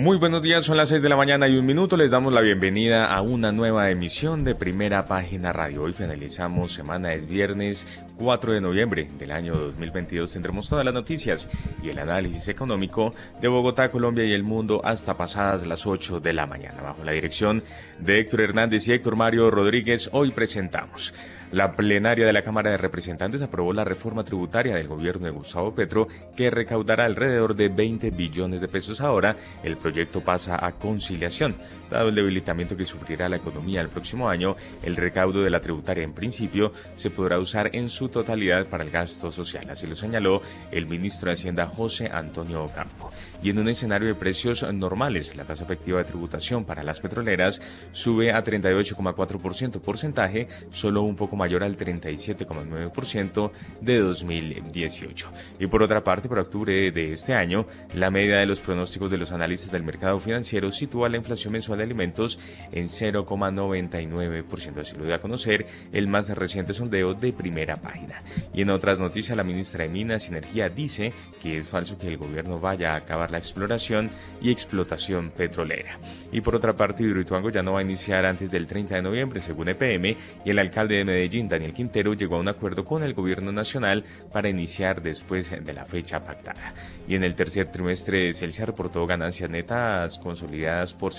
Muy buenos días, son las 6 de la mañana y un minuto. Les damos la bienvenida a una nueva emisión de Primera Página Radio. Hoy finalizamos semana, es viernes 4 de noviembre del año 2022. Tendremos todas las noticias y el análisis económico de Bogotá, Colombia y el mundo hasta pasadas las 8 de la mañana. Bajo la dirección de Héctor Hernández y Héctor Mario Rodríguez, hoy presentamos la plenaria de la Cámara de Representantes aprobó la reforma tributaria del gobierno de Gustavo Petro que recaudará alrededor de 20 billones de pesos ahora. El proyecto pasa a conciliación. Dado el debilitamiento que sufrirá la economía el próximo año, el recaudo de la tributaria en principio se podrá usar en su totalidad para el gasto social. Así lo señaló el ministro de Hacienda José Antonio Ocampo. Y en un escenario de precios normales, la tasa efectiva de tributación para las petroleras sube a 38,4% porcentaje, solo un poco mayor al 37,9% de 2018. Y por otra parte, para octubre de este año, la media de los pronósticos de los analistas del mercado financiero sitúa la inflación mensual de alimentos en 0,99%. Así lo dio a conocer el más reciente sondeo de primera página. Y en otras noticias, la ministra de Minas y Energía dice que es falso que el gobierno vaya a acabar la exploración y explotación petrolera. Y por otra parte, Hidroituango ya no va a iniciar antes del 30 de noviembre, según EPM, y el alcalde de Medellín Daniel Quintero, llegó a un acuerdo con el gobierno nacional para iniciar después de la fecha pactada. Y en el tercer trimestre, Celsia reportó ganancias netas consolidadas por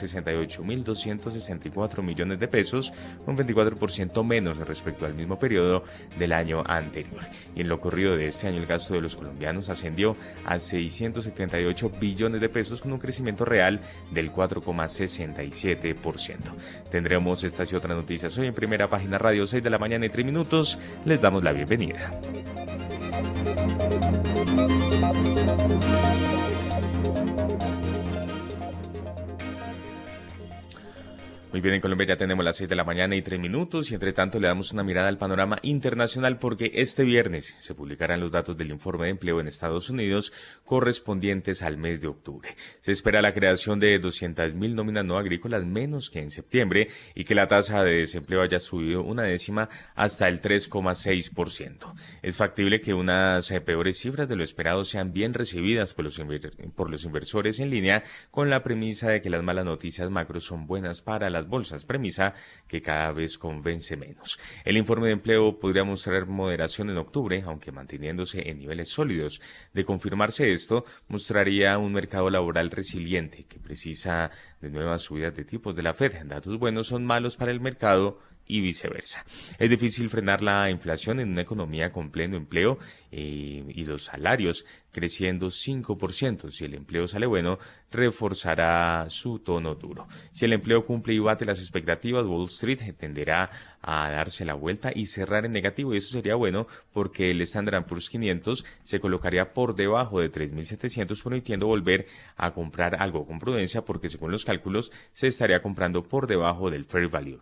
68.264 millones de pesos, un 24% menos respecto al mismo periodo del año anterior. Y en lo corrido de este año, el gasto de los colombianos ascendió a 678 billones de pesos con un crecimiento real del 4,67%. Tendremos estas y otras noticias hoy en primera página radio 6 de la mañana y 3 minutos. Les damos la bienvenida. Muy bien, en Colombia ya tenemos las 6 de la mañana y 3 minutos y entre tanto le damos una mirada al panorama internacional porque este viernes se publicarán los datos del informe de empleo en Estados Unidos correspondientes al mes de octubre. Se espera la creación de 200.000 nóminas no agrícolas menos que en septiembre y que la tasa de desempleo haya subido una décima hasta el 3,6%. Es factible que unas eh, peores cifras de lo esperado sean bien recibidas por los, inversores en línea con la premisa de que las malas noticias macro son buenas para la bolsas, premisa que cada vez convence menos. El informe de empleo podría mostrar moderación en octubre, aunque manteniéndose en niveles sólidos. De confirmarse esto, mostraría un mercado laboral resiliente que precisa de nuevas subidas de tipos de la Fed. Datos buenos son malos para el mercado y viceversa. Es difícil frenar la inflación en una economía con pleno empleo eh, y los salarios creciendo 5%. Si el empleo sale bueno, reforzará su tono duro. Si el empleo cumple y bate las expectativas, Wall Street tenderá a darse la vuelta y cerrar en negativo. Y eso sería bueno porque el Standard Poor's 500 se colocaría por debajo de 3.700, permitiendo volver a comprar algo con prudencia porque según los cálculos se estaría comprando por debajo del fair value.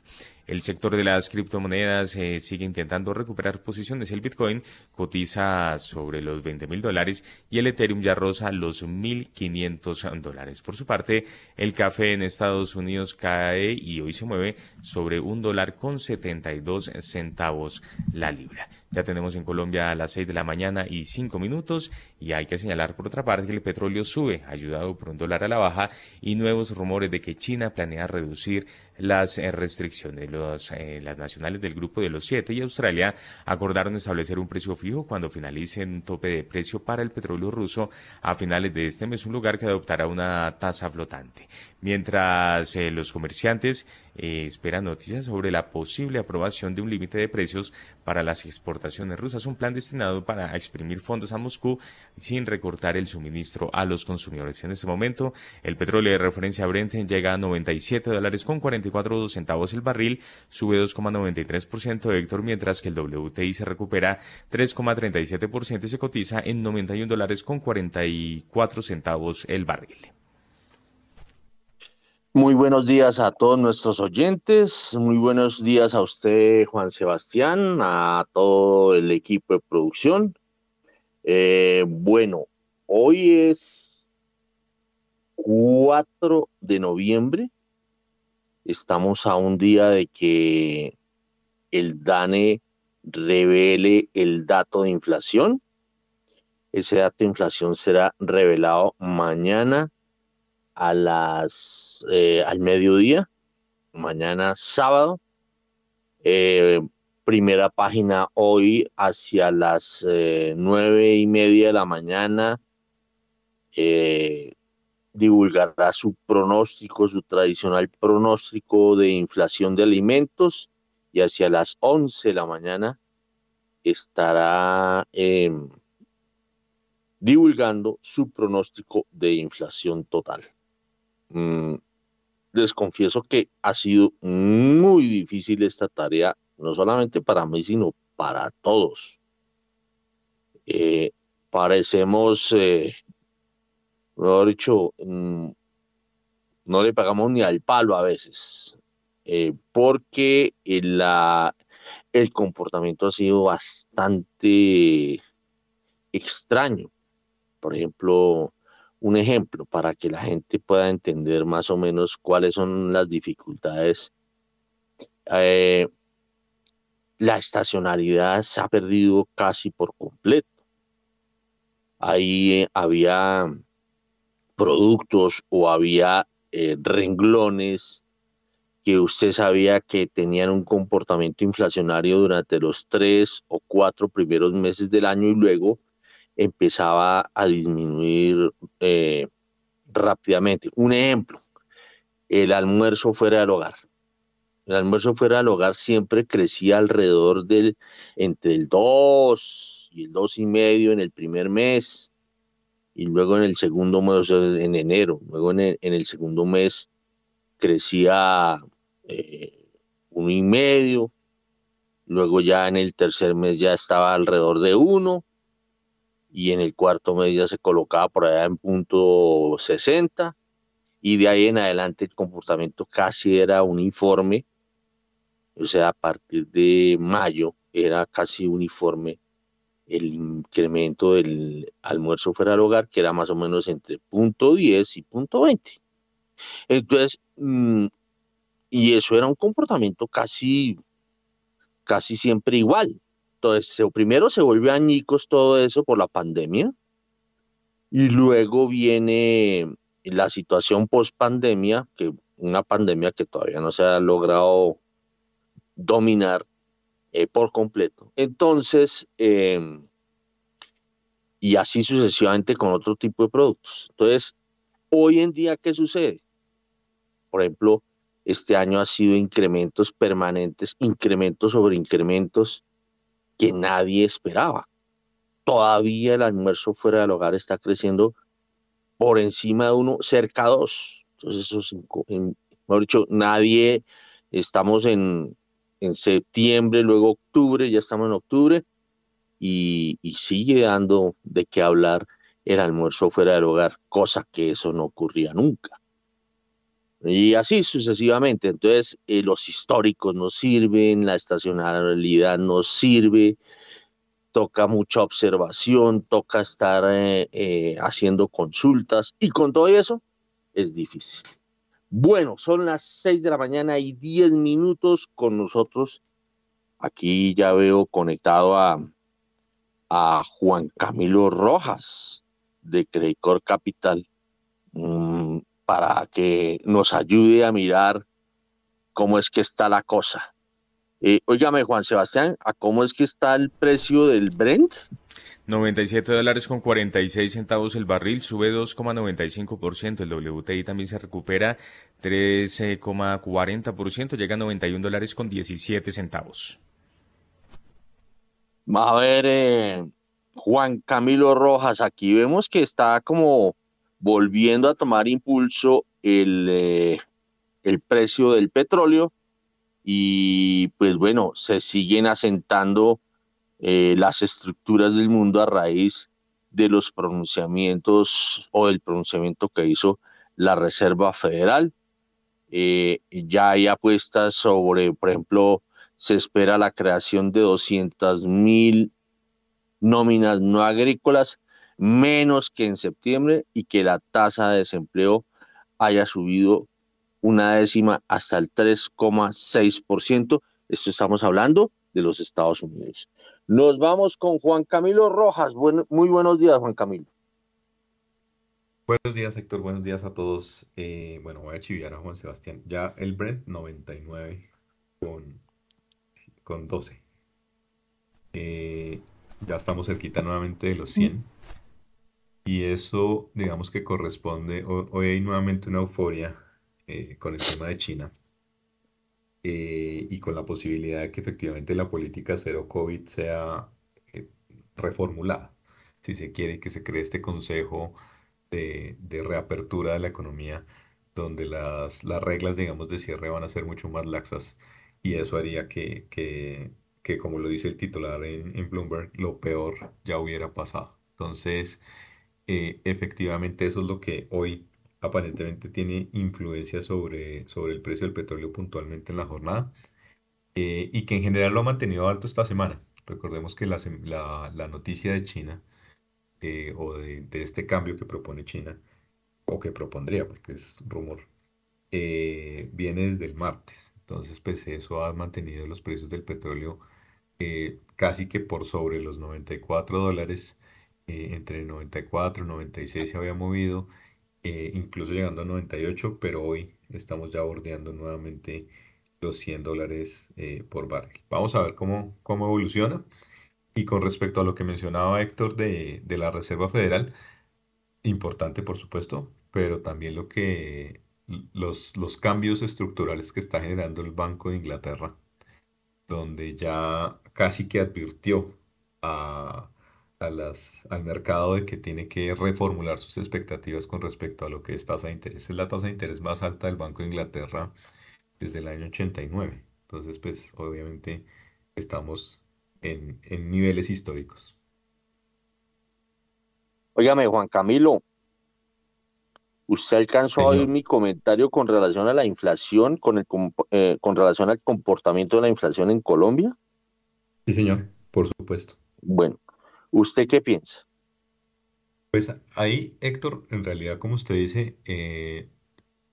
El sector de las criptomonedas eh, sigue intentando recuperar posiciones. El Bitcoin cotiza sobre los 20 mil dólares y el Ethereum ya roza los 1.500 dólares. Por su parte, el café en Estados Unidos cae y hoy se mueve sobre un dólar con 72 centavos la libra. Ya tenemos en Colombia a las 6 de la mañana y 5 minutos y hay que señalar por otra parte que el petróleo sube, ayudado por un dólar a la baja y nuevos rumores de que China planea reducir las eh, restricciones. Los, eh, las nacionales del grupo de los siete y Australia acordaron establecer un precio fijo cuando finalicen un tope de precio para el petróleo ruso a finales de este mes, un lugar que adoptará una tasa flotante. Mientras eh, los comerciantes esperan noticias sobre la posible aprobación de un límite de precios para las exportaciones rusas, un plan destinado para exprimir fondos a Moscú sin recortar el suministro a los consumidores. En este momento, el petróleo de referencia Brent llega a 97 dólares con 44 centavos el barril, sube 2,93% Héctor, mientras que el WTI se recupera 3,37% y se cotiza en 91 dólares con 44 centavos el barril. Muy buenos días a todos nuestros oyentes, muy buenos días a usted, Juan Sebastián, a todo el equipo de producción. Eh, bueno, hoy es 4 de noviembre. Estamos a un día de que el DANE revele el dato de inflación. Ese dato de inflación será revelado mañana a las eh, al mediodía, mañana sábado. Eh, primera página hoy hacia las eh, nueve y media de la mañana. Divulgará su pronóstico, su tradicional pronóstico de inflación de alimentos y hacia las 11 de la mañana estará em, divulgando su pronóstico de inflación total. Mm, les confieso que ha sido muy difícil esta tarea, no solamente para mí, sino para todos. Eh, parecemos, eh, mejor dicho, mm, no le pagamos ni al palo a veces. Eh, porque la, el comportamiento ha sido bastante extraño. Por ejemplo, un ejemplo para que la gente pueda entender más o menos cuáles son las dificultades. Eh, la estacionalidad se ha perdido casi por completo. Ahí había productos o había eh, renglones que usted sabía que tenían un comportamiento inflacionario durante los tres o cuatro primeros meses del año y luego empezaba a disminuir eh, rápidamente. Un ejemplo, el almuerzo fuera del hogar. El almuerzo fuera del hogar siempre crecía alrededor del entre el 2 y el dos y medio en el primer mes y luego en el segundo mes, en enero, luego en el segundo mes crecía eh, uno y medio, luego ya en el tercer mes ya estaba alrededor de uno, y en el cuarto mes ya se colocaba por allá en punto 60, y de ahí en adelante el comportamiento casi era uniforme, o sea, a partir de mayo era casi uniforme el incremento del almuerzo fuera del hogar, que era más o menos entre punto 10 y punto 20. Entonces, mm, y eso era un comportamiento casi, casi siempre igual. Entonces, primero se volvió añicos todo eso por la pandemia y luego viene la situación post pandemia, que una pandemia que todavía no se ha logrado dominar eh, por completo. Entonces, em, y así sucesivamente con otro tipo de productos. Entonces, hoy en día, ¿qué sucede? Por ejemplo, este año ha sido incrementos permanentes, incrementos sobre incrementos que nadie esperaba. Todavía el almuerzo fuera del hogar está creciendo por encima de uno, cerca de dos. Entonces, eso es, mejor dicho, nadie, estamos en, en septiembre, luego octubre, ya estamos en octubre, y, y, sigue dando de qué hablar el almuerzo fuera del hogar, cosa que eso no ocurría nunca. Y así sucesivamente. Entonces, eh, los históricos nos sirven, la estacionalidad nos sirve, toca mucha observación, toca estar eh, eh, haciendo consultas y con todo eso es difícil. Bueno, son las 6 de la mañana y 10 minutos con nosotros. Aquí ya veo conectado a, a Juan Camilo Rojas de Credicor Capital. Mm, para que nos ayude a mirar cómo es que está la cosa. Eh, óigame, Juan Sebastián, ¿a cómo es que está el precio del Brent? 97 dólares con 46 centavos el barril, sube 2,95%. El WTI también se recupera 13,40%, llega a 91 dólares con 17 centavos. Va a ver, eh, Juan Camilo Rojas, aquí vemos que está como volviendo a tomar impulso el, eh, el precio del petróleo y pues bueno, se siguen asentando eh, las estructuras del mundo a raíz de los pronunciamientos o del pronunciamiento que hizo la Reserva Federal. Eh, ya hay apuestas sobre, por ejemplo, se espera la creación de 200 mil nóminas no agrícolas menos que en septiembre y que la tasa de desempleo haya subido una décima hasta el 3,6%. Esto estamos hablando de los Estados Unidos. Nos vamos con Juan Camilo Rojas. muy buenos días, Juan Camilo. Buenos días, Héctor. Buenos días a todos. Eh, bueno, voy a chiviar a Juan Sebastián. Ya el Brent 99 con, con 12. Eh, ya estamos cerquita nuevamente de los 100. Y eso, digamos que corresponde, hoy hay nuevamente una euforia eh, con el tema de China eh, y con la posibilidad de que efectivamente la política cero COVID sea eh, reformulada. Si se quiere que se cree este consejo de, reapertura de la economía, donde las, las, reglas, digamos, de cierre van a ser mucho más laxas y eso haría que, que, como lo dice el titular en, en Bloomberg, lo peor ya hubiera pasado. Entonces, efectivamente eso es lo que hoy aparentemente tiene influencia sobre, sobre el precio del petróleo puntualmente en la jornada eh, y que en general lo ha mantenido alto esta semana. Recordemos que la, la, noticia de China eh, o de, este cambio que propone China o que propondría, porque es rumor, eh, viene desde el martes. Entonces, pues eso ha mantenido los precios del petróleo casi que por sobre los 94 dólares, entre 94 y 96 se había movido eh, incluso llegando a 98, pero hoy estamos ya bordeando nuevamente los 100 dólares eh, por barril. Vamos a ver cómo, cómo evoluciona. Y con respecto a lo que mencionaba Héctor de, de la Reserva Federal, importante por supuesto, pero también lo que los, los cambios estructurales que está generando el Banco de Inglaterra, donde ya casi que advirtió a, a las, al mercado de que tiene que reformular sus expectativas con respecto a lo que es tasa de interés. Es la tasa de interés más alta del Banco de Inglaterra desde el año 89. Entonces, pues obviamente estamos en, en niveles históricos. Óigame, Juan Camilo, ¿usted alcanzó a oír mi comentario con relación a la inflación, con, el, eh, con relación al comportamiento de la inflación en Colombia? Sí, señor, por supuesto. Bueno, ¿Usted qué piensa? Pues ahí, Héctor, en realidad, como usted dice, eh,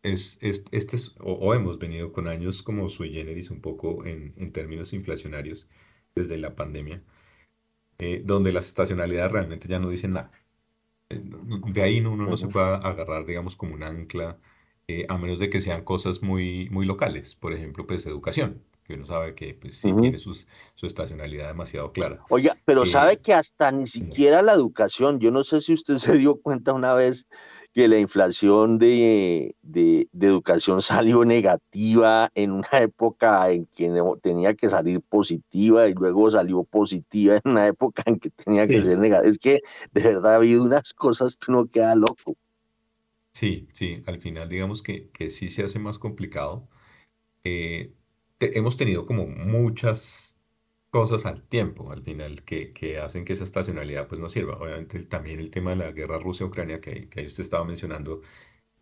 es, este es, o, hemos venido con años como sui generis un poco en, términos inflacionarios desde la pandemia, eh, donde las estacionalidades realmente ya no dicen nada. Eh, de ahí uno no se puede agarrar, digamos, como un ancla, a menos de que sean cosas muy, muy locales, por ejemplo, pues educación que uno sabe que pues, sí tiene sus, su estacionalidad demasiado clara. Oiga, pero eh, sabe que hasta ni siquiera la educación, yo no sé si usted se dio cuenta una vez que la inflación de, de, educación salió negativa en una época en que tenía que salir positiva y luego salió positiva en una época en que tenía que ser negativa. Es que de verdad ha habido unas cosas que uno queda loco. Sí, sí, al final digamos que, que sí se hace más complicado. Eh, hemos tenido como muchas cosas al tiempo, al final, que, que, hacen que esa estacionalidad pues no sirva. Obviamente también el tema de la guerra Rusia-Ucrania que, que ahí usted estaba mencionando,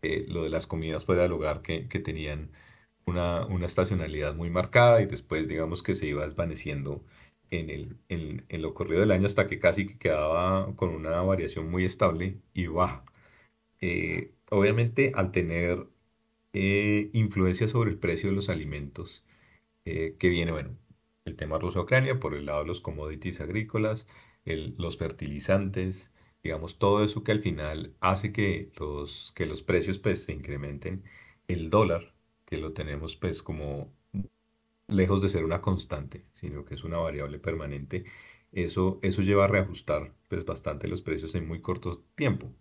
eh, lo de las comidas fuera del hogar que, que tenían una, una, estacionalidad muy marcada y después digamos que se iba desvaneciendo en, el, en, en, lo corrido del año hasta que casi que quedaba con una variación muy estable y baja. Eh, obviamente al tener eh, influencia sobre el precio de los alimentos, eh, que viene, bueno, el tema Rusia-Ucrania, por el lado de los commodities agrícolas, los fertilizantes, digamos, todo eso que al final hace que los, que los precios pues se incrementen. El dólar, que lo tenemos pues como lejos de ser una constante, sino que es una variable permanente, eso, eso lleva a reajustar pues bastante los precios en muy corto tiempo.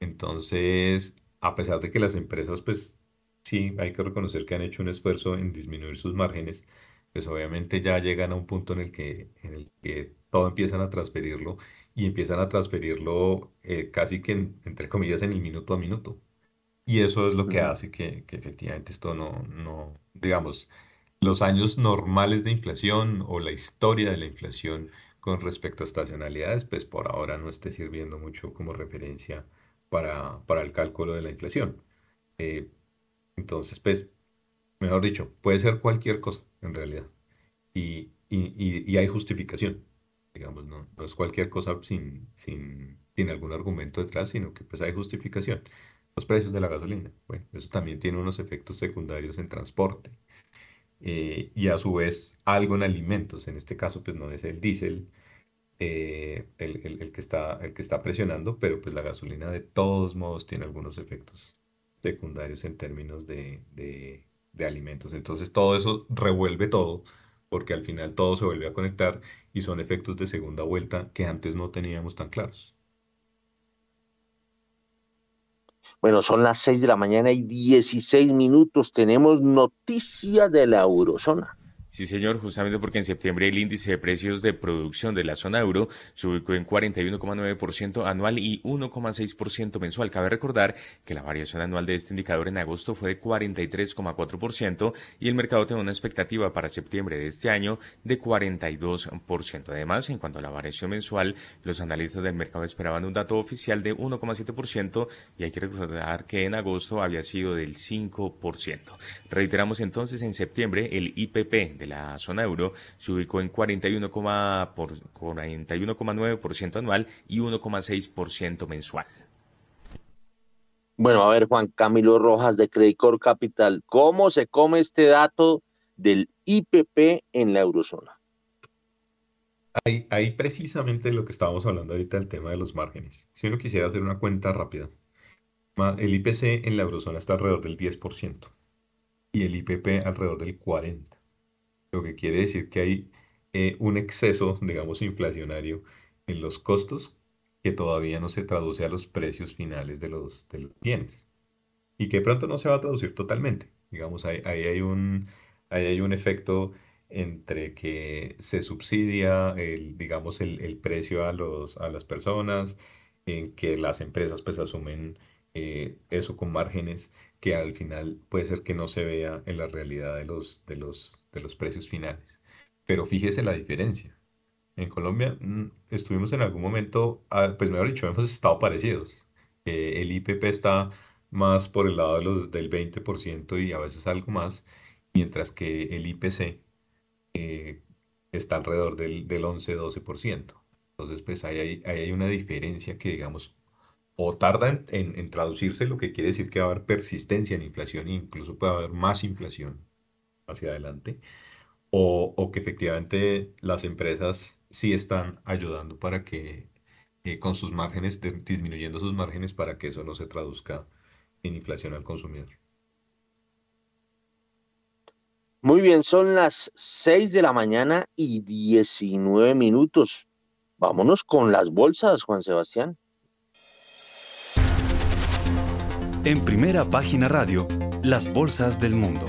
Entonces, a pesar de que las empresas pues sí, hay que reconocer que han hecho un esfuerzo en disminuir sus márgenes, pues obviamente ya llegan a un punto en el que, en el que todo empiezan a transferirlo y empiezan a transferirlo eh, casi que, entre comillas, en el minuto a minuto. Y eso es lo que hace que, que, efectivamente esto no, no, digamos, los años normales de inflación o la historia de la inflación con respecto a estacionalidades, pues por ahora no esté sirviendo mucho como referencia para, para el cálculo de la inflación. Eh, entonces, pues, mejor dicho, puede ser cualquier cosa en realidad. Y, y, y, hay justificación, digamos, no, no es cualquier cosa sin, sin, tiene algún argumento detrás, sino que pues hay justificación. Los precios de la gasolina, bueno, eso también tiene unos efectos secundarios en transporte. Eh, y a su vez algo en alimentos, en este caso pues no es el diésel eh, el, que está, el que está presionando, pero pues la gasolina de todos modos tiene algunos efectos secundarios en términos de, de alimentos. Entonces todo eso revuelve todo, porque al final todo se vuelve a conectar y son efectos de segunda vuelta que antes no teníamos tan claros. Bueno, son las 6 de la mañana y 16 minutos. Tenemos noticia de la eurozona. Sí, señor, justamente porque en septiembre el índice de precios de producción de la zona euro se ubicó en 41,9% anual y 1,6% mensual. Cabe recordar que la variación anual de este indicador en agosto fue de 43,4% y el mercado tiene una expectativa para septiembre de este año de 42%. Además, en cuanto a la variación mensual, los analistas del mercado esperaban un dato oficial de 1,7% y hay que recordar que en agosto había sido del 5%. Reiteramos entonces en septiembre el IPP de la zona euro se ubicó en 41,9% anual y 1,6% mensual. Bueno, a ver, Juan Camilo Rojas de Credicor Capital, ¿cómo se come este dato del IPP en la eurozona? Ahí, ahí precisamente lo que estábamos hablando ahorita del tema de los márgenes. Si uno quisiera hacer una cuenta rápida, el IPC en la eurozona está alrededor del 10% y el IPP alrededor del 40% lo que quiere decir que hay eh, un exceso, digamos, inflacionario en los costos que todavía no se traduce a los precios finales de los, de los bienes y que pronto no se va a traducir totalmente. Digamos, ahí, hay, un, hay un efecto entre que se subsidia el, digamos, el, precio a, los, a las personas, en que las empresas pues asumen eh, eso con márgenes que al final puede ser que no se vea en la realidad de los, de los, de los precios finales. Pero fíjese la diferencia. En Colombia mm, estuvimos en algún momento, ah, pues mejor dicho, hemos estado parecidos. el IPP está más por el lado de los, del 20% y a veces algo más, mientras que el IPC eh, está alrededor del, del 11-12%. Entonces, pues ahí hay, hay una diferencia que, digamos, o tarda en, traducirse, lo que quiere decir que va a haber persistencia en inflación e incluso puede haber más inflación hacia adelante, o, que efectivamente las empresas sí están ayudando para que eh, con sus márgenes, disminuyendo sus márgenes para que eso no se traduzca en inflación al consumidor. Muy bien, son las 6 de la mañana y 19 minutos. Vámonos con las bolsas, Juan Sebastián. En primera página radio, las bolsas del mundo.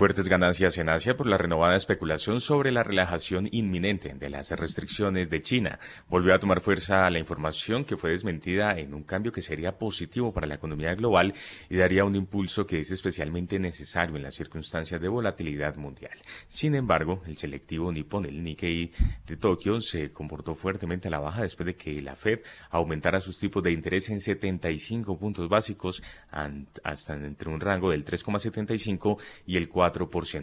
Fuertes ganancias en Asia por la renovada especulación sobre la relajación inminente de las restricciones de China. Volvió a tomar fuerza la información que fue desmentida en un cambio que sería positivo para la economía global y daría un impulso que es especialmente necesario en las circunstancias de volatilidad mundial. Sin embargo, el selectivo Nippon, el Nikkei de Tokio, se comportó fuertemente a la baja después de que la Fed aumentara sus tipos de interés en 75 puntos básicos hasta entre un rango del 3,75 y el 4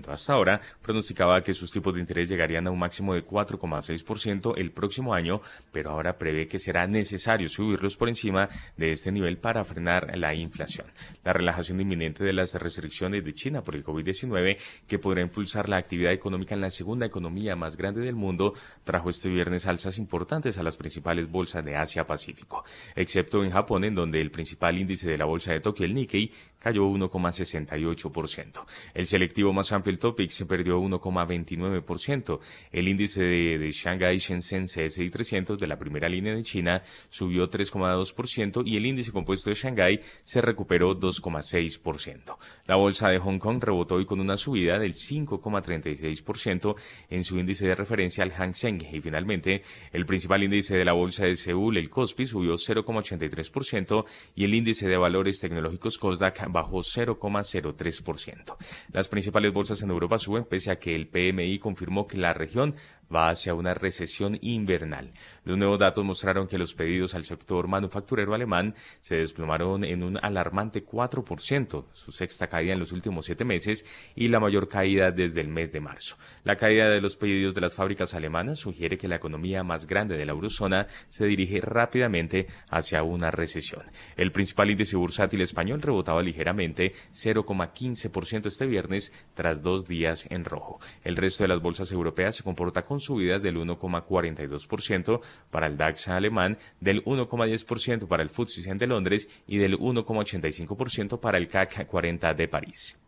hasta ahora, pronosticaba que sus tipos de interés llegarían a un máximo de 4,6% el próximo año, pero ahora prevé que será necesario subirlos por encima de este nivel para frenar la inflación. La relajación inminente de las restricciones de China por el COVID-19, que podrá impulsar la actividad económica en la segunda economía más grande del mundo, trajo este viernes alzas importantes a las principales bolsas de Asia-Pacífico, excepto en Japón, en donde el principal índice de la bolsa de Tokio, el Nikkei, cayó 1,68%. El selectivo más amplio, el Topix, perdió 1,29%. El índice de, Shanghai Shenzhen CSI 300 de la primera línea de China subió 3,2% y el índice compuesto de Shanghai se recuperó 2,6%. La bolsa de Hong Kong rebotó hoy con una subida del 5,36% en su índice de referencia al Hang Seng y finalmente el principal índice de la bolsa de Seúl, el Kospi, subió 0,83% y el índice de valores tecnológicos Kosdaq bajó 0,03%. Las principales bolsas en Europa suben pese a que el PMI confirmó que la región va hacia una recesión invernal. Los nuevos datos mostraron que los pedidos al sector manufacturero alemán se desplomaron en un alarmante 4%, su sexta caída en los últimos siete meses y la mayor caída desde el mes de marzo. La caída de los pedidos de las fábricas alemanas sugiere que la economía más grande de la eurozona se dirige rápidamente hacia una recesión. El principal índice bursátil español rebotaba ligeramente 0,15% este viernes tras dos días en rojo. El resto de las bolsas europeas se comporta subidas del 1,42% para el DAX alemán, del 1,10% para el FTSE 100 de Londres y del 1,85% para el CAC 40 de París.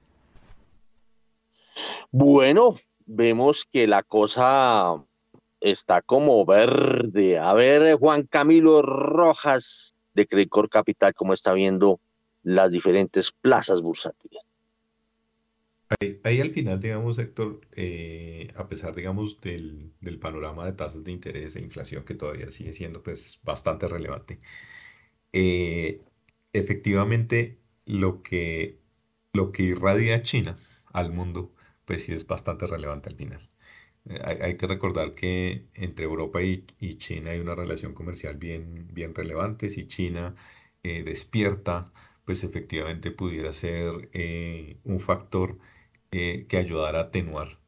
Bueno, vemos que la cosa está como verde. A ver, Juan Camilo Rojas de Credicor Capital, ¿cómo está viendo las diferentes plazas bursátiles? Ahí, al final, digamos, Héctor, eh, a pesar, digamos, del, panorama de tasas de interés e inflación que todavía sigue siendo, pues, bastante relevante, eh, efectivamente, lo que, lo que irradia China al mundo, pues sí es bastante relevante al final. Eh, hay, que recordar que entre Europa y, China hay una relación comercial bien, bien relevante. Si China despierta, pues efectivamente pudiera ser un factor eh, que ayudara a atenuar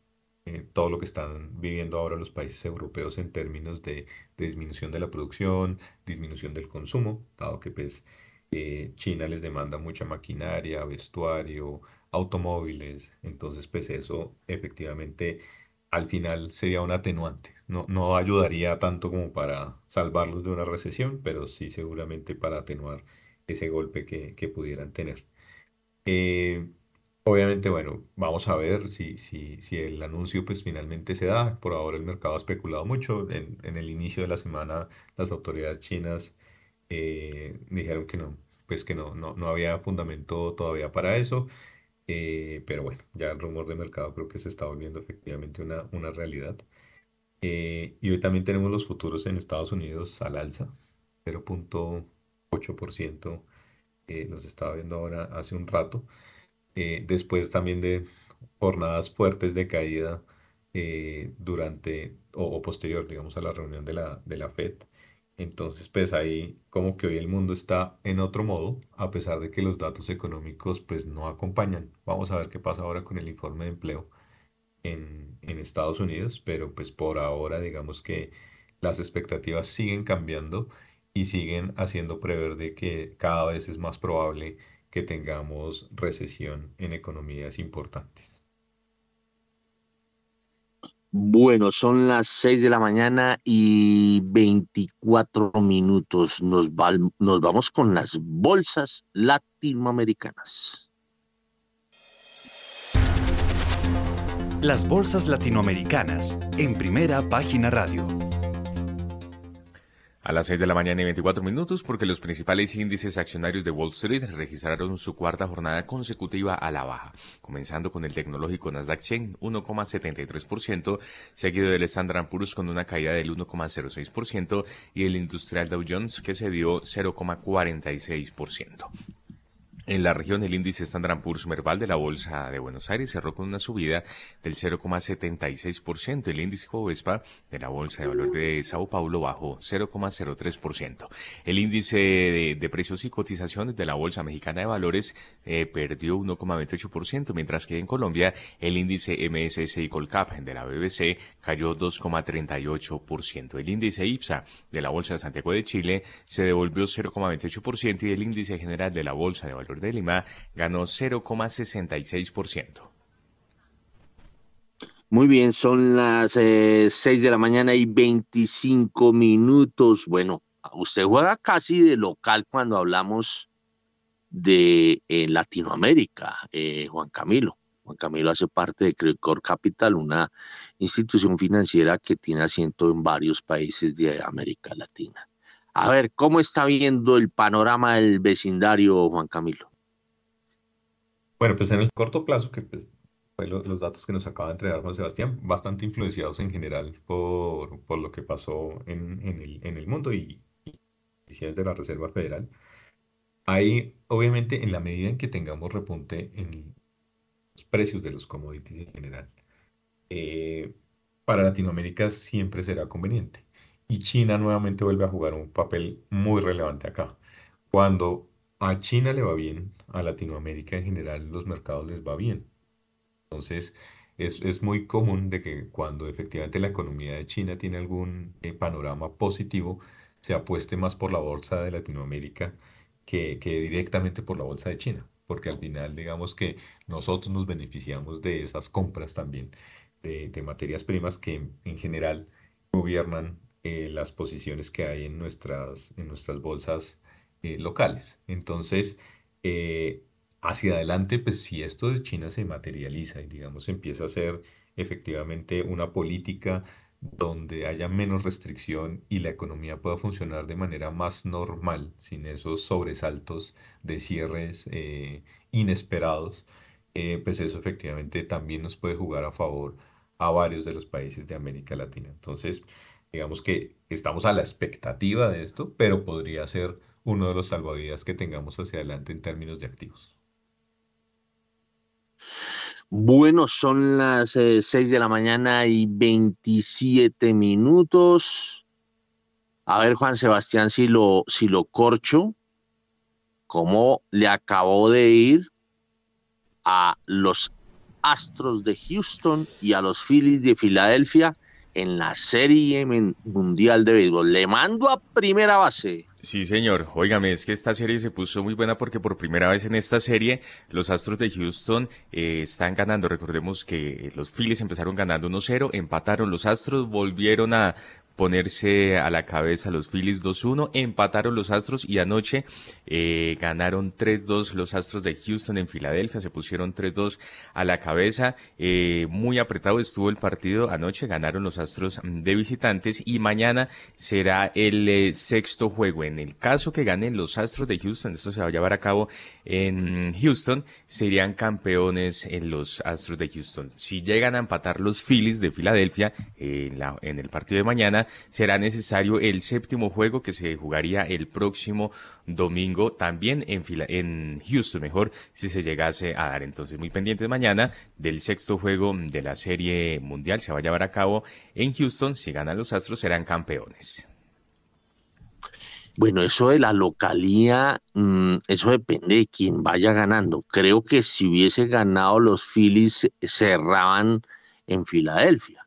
eh, todo lo que están viviendo ahora los países europeos en términos de, disminución de la producción, disminución del consumo, dado que pues, eh, China les demanda mucha maquinaria, vestuario, automóviles, entonces pues eso efectivamente al final sería un atenuante. No, no ayudaría tanto como para salvarlos de una recesión, pero sí seguramente para atenuar ese golpe que, que pudieran tener. Obviamente, bueno, vamos a ver si, si, si el anuncio pues finalmente se da. Por ahora el mercado ha especulado mucho. En, en el inicio de la semana las autoridades chinas eh, dijeron que no, pues que no, no, no había fundamento todavía para eso. Eh, pero bueno, ya el rumor de mercado creo que se está volviendo efectivamente una, una realidad. Eh, y hoy también tenemos los futuros en Estados Unidos al alza, 0.8%. nos estaba viendo ahora hace un rato. Eh, después también de jornadas fuertes de caída eh, durante o, posterior, digamos, a la reunión de la, de la FED. Entonces, pues ahí como que hoy el mundo está en otro modo, a pesar de que los datos económicos pues no acompañan. Vamos a ver qué pasa ahora con el informe de empleo en, en Estados Unidos, pero pues por ahora digamos que las expectativas siguen cambiando y siguen haciendo prever de que cada vez es más probable que tengamos recesión en economías importantes. Bueno, son las 6 de la mañana y 24 minutos. Nos, nos vamos con las bolsas latinoamericanas. Las bolsas latinoamericanas en primera página radio. A las 6 de la mañana y 24 minutos, porque los principales índices accionarios de Wall Street registraron su cuarta jornada consecutiva a la baja, comenzando con el tecnológico Nasdaq 100, 1,73%, seguido del Standard Poor's con una caída del 1,06% y el industrial Dow Jones que se dio 0,46%. En la región, el índice Standard Poor's Merval de la Bolsa de Buenos Aires cerró con una subida del 0,76%. El índice Jovespa de la Bolsa de Valores de Sao Paulo bajó 0,03%. El índice de, precios y cotizaciones de la Bolsa Mexicana de Valores eh, perdió 1,28%, mientras que en Colombia el índice MSCI Colcap de la BBC cayó 2,38%. El índice IPSA de la Bolsa de Santiago de Chile se devolvió 0,28% y el índice general de la Bolsa de Valores de Lima ganó 0,66%. Muy bien, son las eh, 6 de la mañana y 25 minutos. Bueno, usted juega casi de local cuando hablamos de eh, Latinoamérica, eh, Juan Camilo. Juan Camilo hace parte de Credicor Capital, una institución financiera que tiene asiento en varios países de América Latina. A ver, ¿cómo está viendo el panorama del vecindario, Juan Camilo? Bueno, pues en el corto plazo, que pues, los datos que nos acaba de entregar Juan Sebastián, bastante influenciados en general por, lo que pasó en, el, en el mundo y, decisiones de la Reserva Federal. Hay, obviamente, en la medida en que tengamos repunte en los precios de los commodities en general, eh, para Latinoamérica siempre será conveniente. Y China nuevamente vuelve a jugar un papel muy relevante acá. Cuando a China le va bien, a Latinoamérica en general los mercados les va bien. Entonces, es, muy común de que cuando efectivamente la economía de China tiene algún eh, panorama positivo, se apueste más por la bolsa de Latinoamérica que, directamente por la bolsa de China, porque al final digamos que nosotros nos beneficiamos de esas compras también de, materias primas que en general gobiernan eh, las posiciones que hay en nuestras, en nuestras bolsas eh, locales. Entonces, hacia adelante, pues si esto de China se materializa y digamos empieza a ser efectivamente una política donde haya menos restricción y la economía pueda funcionar de manera más normal, sin esos sobresaltos de cierres eh, inesperados, eh, pues eso efectivamente también nos puede jugar a favor a varios de los países de América Latina. Entonces, digamos que estamos a la expectativa de esto, pero podría ser uno de los salvavidas que tengamos hacia adelante en términos de activos. Bueno, son las 6 eh, de la mañana y 27 minutos. A ver, Juan Sebastián, si lo, si lo corcho, cómo le acabó de ir a los Astros de Houston y a los Phillies de Filadelfia en la Serie Mundial de Béisbol. Le mando a primera base. Sí, señor. Óigame, es que esta serie se puso muy buena porque por primera vez en esta serie los Astros de Houston eh, están ganando. Recordemos que los Phillies empezaron ganando 1-0, empataron los Astros, volvieron a ponerse a la cabeza los Phillies 2-1, empataron los Astros y anoche eh, ganaron 3-2 los Astros de Houston en Filadelfia, se pusieron 3-2 a la cabeza, eh, muy apretado estuvo el partido anoche, ganaron los Astros de visitantes y mañana será el eh, sexto juego. En el caso que ganen los Astros de Houston, esto se va a llevar a cabo en Houston, serían campeones en los Astros de Houston. Si llegan a empatar los Phillies de Filadelfia en el partido de mañana, será necesario el séptimo juego que se jugaría el próximo domingo también en, en Houston, mejor si se llegase a dar. Entonces, muy pendientes mañana del sexto juego de la Serie Mundial, se va a llevar a cabo en Houston. Si ganan los Astros, serán campeones. Bueno, eso de la localía, mm, eso depende de quién vaya ganando. Creo que si hubiese ganado los Phillies, cerraban en Filadelfia.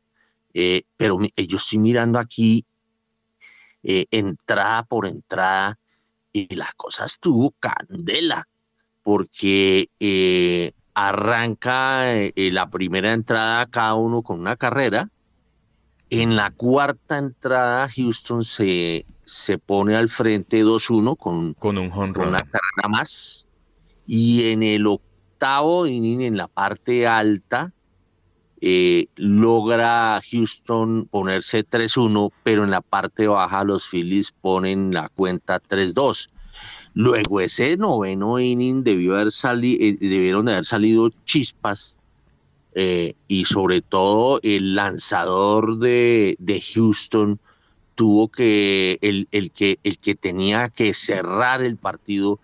Eh, pero eh, yo estoy mirando aquí eh, entrada por entrada y la cosa estuvo candela, porque arranca la primera entrada cada uno con una carrera. En la cuarta entrada, Houston se, se pone al frente 2-1 con, con, un con una carrera más. Y en el octavo inning, en la parte alta, eh, logra Houston ponerse 3-1, pero en la parte baja los Phillies ponen la cuenta 3-2. Luego ese noveno inning debió haber eh, debieron de haber salido chispas eh, y sobre todo el lanzador de, Houston tuvo que el, el, que el que tenía que cerrar el partido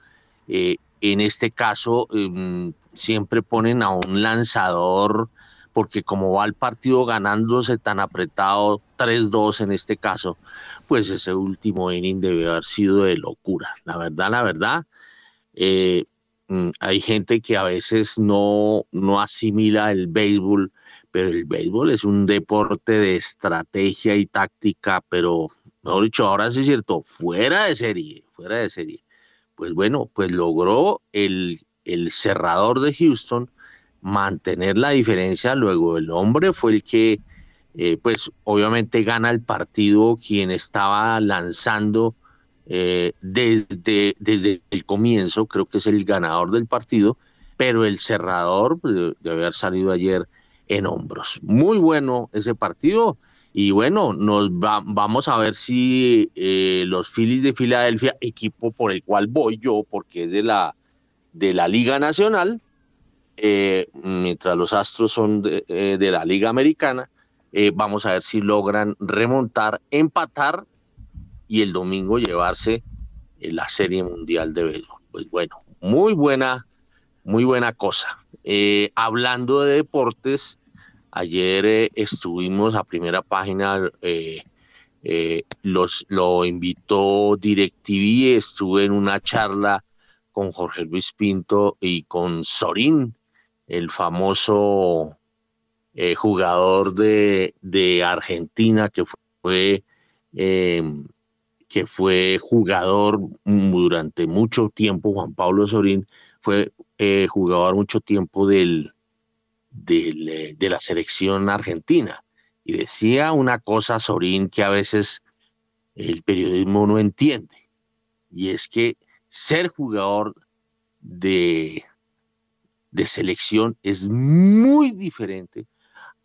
en este caso em, siempre ponen a un lanzador porque como va el partido ganándose tan apretado, 3-2 en este caso, pues ese último inning debe haber sido de locura. La verdad, la verdad, eh, mm, hay gente que a veces no, no asimila el béisbol, pero el béisbol es un deporte de estrategia y táctica, pero mejor dicho, ahora sí es cierto, fuera de serie, fuera de serie. Pues bueno, pues logró el, el cerrador de Houston, mantener la diferencia. Luego el hombre fue el que, eh, pues obviamente gana el partido quien estaba lanzando eh, desde, desde el comienzo, creo que es el ganador del partido, pero el cerrador pues, debe haber salido ayer en hombros. Muy bueno ese partido. Y bueno, nos vamos a ver si eh, los Phillies de Filadelfia, equipo por el cual voy yo, porque es de la, de la Liga Nacional, eh, mientras los Astros son de, eh, la Liga Americana, eh, vamos a ver si logran remontar, empatar y el domingo llevarse la Serie Mundial de Béisbol. Pues bueno, muy buena, muy buena cosa. hablando de deportes, Ayer estuvimos a primera página, los, lo invitó DirecTV, estuve en una charla con Jorge Luis Pinto y con Sorín, el famoso jugador de, de, Argentina que fue, em, que fue jugador durante mucho tiempo, Juan Pablo Sorín fue jugador mucho tiempo del, eh, de, la selección argentina. Y decía una cosa, Sorín, que a veces el periodismo no entiende, y es que ser jugador de, de selección es muy diferente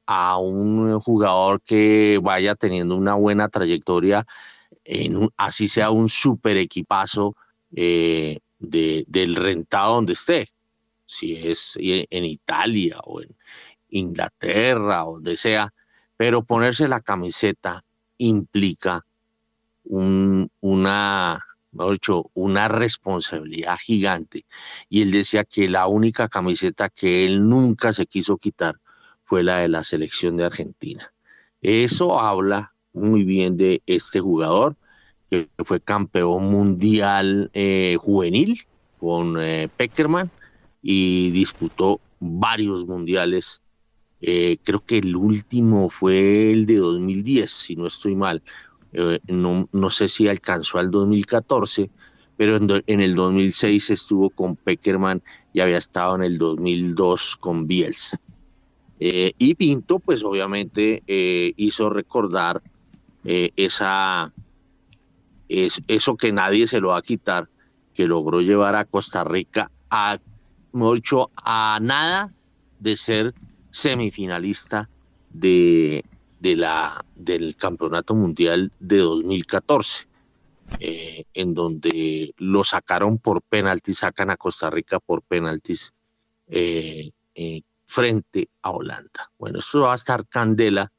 a un jugador que vaya teniendo una buena trayectoria, en así sea un super equipazo eh, del rentado donde esté. Si es en Italia o en Inglaterra o donde sea, pero ponerse la camiseta implica una, una responsabilidad gigante. Y él decía que la única camiseta que él nunca se quiso quitar fue la de la selección de Argentina. Eso habla muy bien de este jugador que fue campeón mundial eh, juvenil con eh, Peckerman y disputó varios mundiales. Eh, creo que el último fue el de 2010, si no estoy mal. Eh, no, no, sé si alcanzó al 2014, pero en, el 2006 estuvo con Peckerman y había estado en el 2002 con Bielsa. Eh, y Pinto, pues obviamente hizo recordar esa, es, eso que nadie se lo va a quitar, que logró llevar a Costa Rica a dicho, a nada de ser semifinalista de, del Campeonato Mundial de 2014, eh, en donde lo sacaron por penaltis, sacan a Costa Rica por penaltis eh, eh, frente a Holanda. Bueno, esto va a estar candela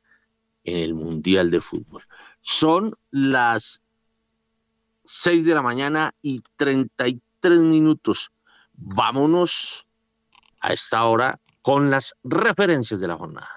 en el Mundial de Fútbol. Son las 6 de la mañana y 33 minutos vámonos a esta hora con las referencias de la jornada.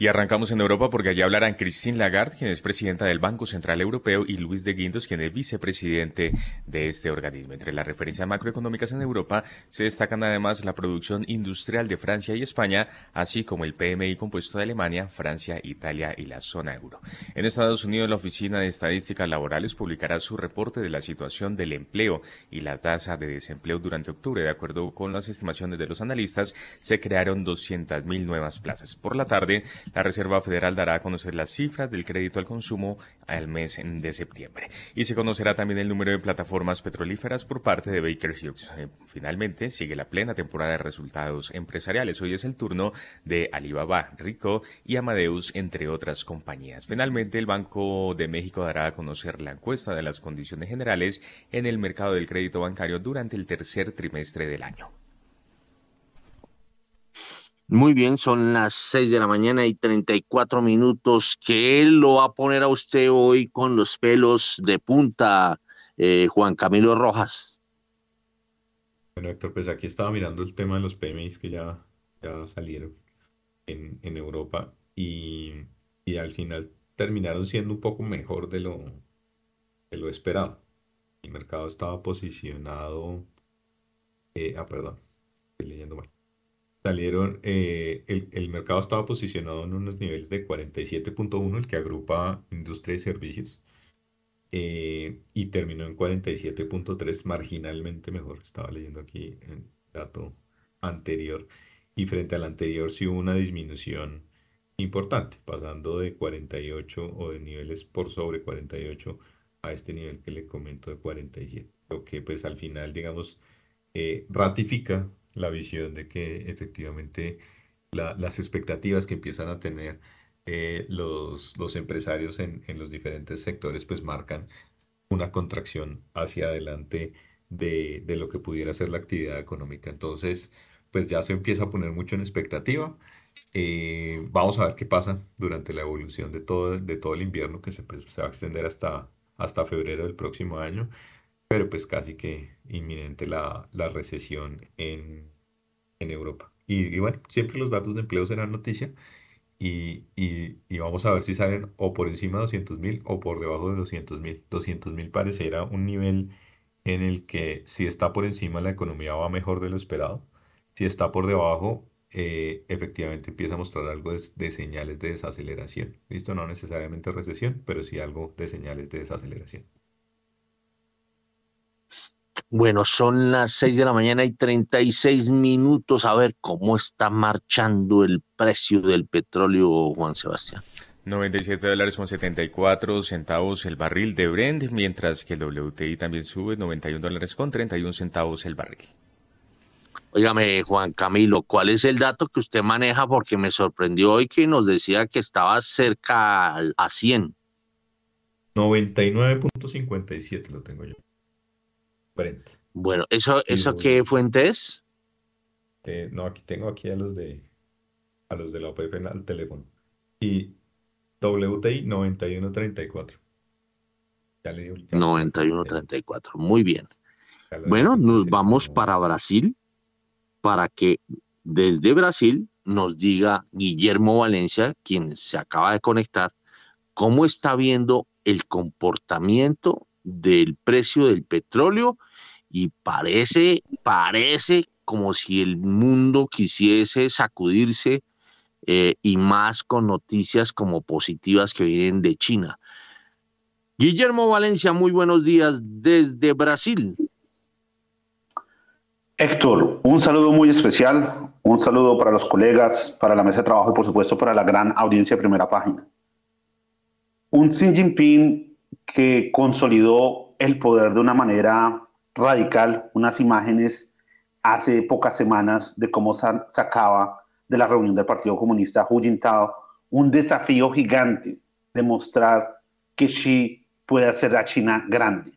Y arrancamos en Europa porque allí hablarán Christine Lagarde, quien es presidenta del Banco Central Europeo, y Luis de Guindos, quien es vicepresidente de este organismo. Entre las referencias macroeconómicas en Europa se destacan además la producción industrial de Francia y España, así como el PMI compuesto de Alemania, Francia, Italia y la zona euro. En Estados Unidos, la Oficina de Estadísticas Laborales publicará su reporte de la situación del empleo y la tasa de desempleo durante octubre. De acuerdo con las estimaciones de los analistas, se crearon 200.000 nuevas plazas. Por la tarde, la Reserva Federal dará a conocer las cifras del crédito al consumo al mes de septiembre. Y se conocerá también el número de plataformas petrolíferas por parte de Baker Hughes. Eh, finalmente, sigue la plena temporada de resultados empresariales. Hoy es el turno de Alibaba, Rico y Amadeus, entre otras compañías. Finalmente, el Banco de México dará a conocer la encuesta de las condiciones generales en el mercado del crédito bancario durante el tercer trimestre del año. Muy bien, son las 6 de la mañana y 34 minutos. que lo va a poner a usted hoy con los pelos de punta, eh, Juan Camilo Rojas? Bueno, Héctor, pues aquí estaba mirando el tema de los PMIs que ya, ya salieron en, en Europa y, y, al final terminaron siendo un poco mejor de lo, de lo esperado. El mercado estaba posicionado. Eh, ah, perdón, estoy leyendo mal salieron, eh, el, mercado estaba posicionado en unos niveles de 47.1, el que agrupa industria y servicios, eh, y terminó en 47.3, marginalmente mejor. Estaba leyendo aquí el dato anterior, y frente al anterior sí hubo una disminución importante, pasando de 48 o de niveles por sobre 48 a este nivel que le comento de 47, lo que pues al final, digamos, eh, ratifica la visión de que efectivamente las expectativas que empiezan a tener eh, los, los, empresarios en, en, los diferentes sectores pues marcan una contracción hacia adelante de, de, lo que pudiera ser la actividad económica. Entonces, pues ya se empieza a poner mucho en expectativa. Eh, vamos a ver qué pasa durante la evolución de todo, de todo el invierno que se, pues, se va a extender hasta, hasta febrero del próximo año. Pero pues casi que inminente la, recesión en, Europa. Y, bueno, siempre los datos de empleo serán noticia y, vamos a ver si salen o por encima de 200 mil o por debajo de 200 mil. 200 mil pareciera un nivel en el que si está por encima la economía va mejor de lo esperado, si está por debajo eh, efectivamente empieza a mostrar algo de, señales de desaceleración. Listo, no necesariamente recesión, pero sí algo de señales de desaceleración. Bueno, son las 6 de la mañana y 36 minutos. A ver cómo está marchando el precio del petróleo, Juan Sebastián. 97 dólares con 74 centavos el barril de Brent, mientras que el WTI también sube 91 dólares con 31 centavos el barril. Óigame, Juan Camilo, ¿cuál es el dato que usted maneja? Porque me sorprendió hoy que nos decía que estaba cerca a 100. 99.57 lo tengo yo. Bueno, ¿eso, eso qué fuente es? Eh, no, aquí tengo aquí a los de a los de la OPP al teléfono. Y WTI 9134. Ya le 9134, muy bien. Bueno, nos vamos para Brasil para que desde Brasil nos diga Guillermo Valencia, quien se acaba de conectar, cómo está viendo el comportamiento del precio del petróleo y parece, parece como si el mundo quisiese sacudirse eh, y más con noticias como positivas que vienen de China. Guillermo Valencia, muy buenos días desde Brasil. Héctor, un saludo muy especial, un saludo para los colegas, para la mesa de trabajo y por supuesto para la gran audiencia de primera página. Un Xi Jinping que consolidó el poder de una manera radical unas imágenes hace pocas semanas de cómo sacaba de la reunión del Partido Comunista Hu Jintao un desafío gigante de mostrar que Xi puede hacer a China grande.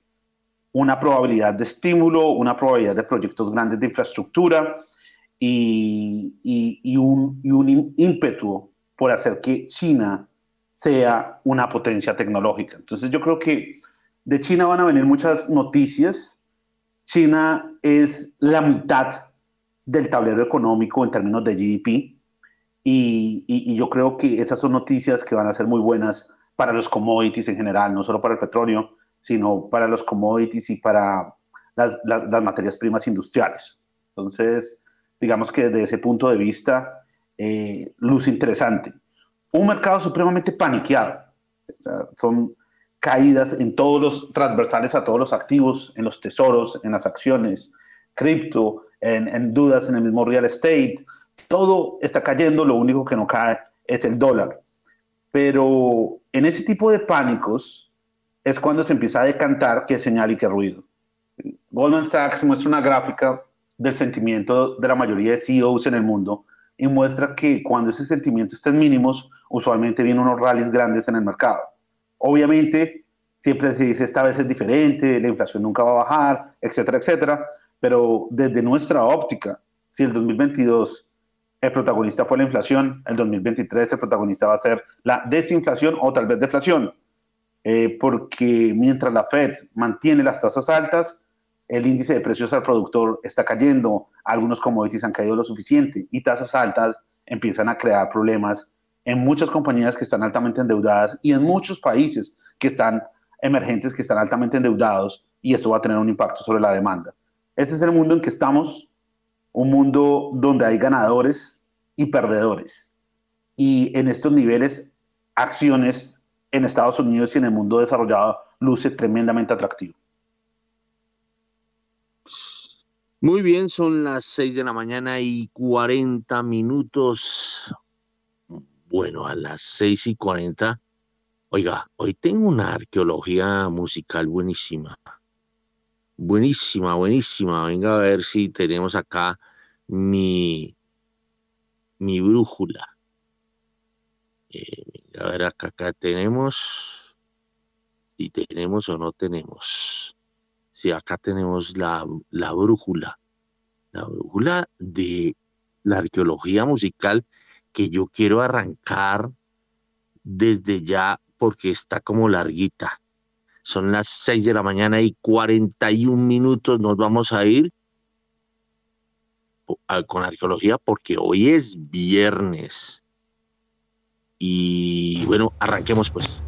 Una probabilidad de estímulo, una probabilidad de proyectos grandes de infraestructura y, y, un, y un ímpetu por hacer que China sea una potencia tecnológica. Entonces yo creo que de China van a venir muchas noticias China es la mitad del tablero económico en términos de GDP y, yo creo que esas son noticias que van a ser muy buenas para los commodities en general, no solo para el petróleo, sino para los commodities y para las, materias primas industriales. Entonces, digamos que desde ese punto de vista, eh, luz interesante. Un mercado supremamente paniqueado. son caídas en todos los transversales a todos los activos, en los tesoros, en las acciones, cripto, en, dudas en el mismo real estate. Todo está cayendo, lo único que no cae es el dólar. Pero en ese tipo de pánicos es cuando se empieza a decantar qué señal y qué ruido. Goldman Sachs muestra una gráfica del sentimiento de la mayoría de CEOs en el mundo y muestra que cuando ese sentimiento está en mínimos, usualmente vienen unos rallies grandes en el mercado. Obviamente, siempre se dice esta vez es diferente, la inflación nunca va a bajar, etcétera, etcétera, pero desde nuestra óptica, si el 2022 el protagonista fue la inflación, el 2023 el protagonista va a ser la desinflación o tal vez deflación, eh, porque mientras la Fed mantiene las tasas altas, el índice de precios al productor está cayendo, algunos commodities han caído lo suficiente y tasas altas empiezan a crear problemas en muchas compañías que están altamente endeudadas y en muchos países que están emergentes, que están altamente endeudados y eso va a tener un impacto sobre la demanda. Ese es el mundo en que estamos, un mundo donde hay ganadores y perdedores. Y en estos niveles, acciones en Estados Unidos y en el mundo desarrollado luce tremendamente atractivo. Muy bien, son las 6 de la mañana y 40 minutos. Bueno, a las seis y cuarenta, oiga, hoy tengo una arqueología musical buenísima. Buenísima, buenísima. Venga a ver si tenemos acá mi, mi brújula. Eh, a ver, acá, acá tenemos. Si tenemos o no tenemos. Acá tenemos la, la brújula. La brújula de la arqueología musical que yo quiero arrancar desde ya porque está como larguita. Son las 6 de la mañana y 41 minutos. Nos vamos a ir con arqueología porque hoy es viernes. Y bueno, arranquemos pues.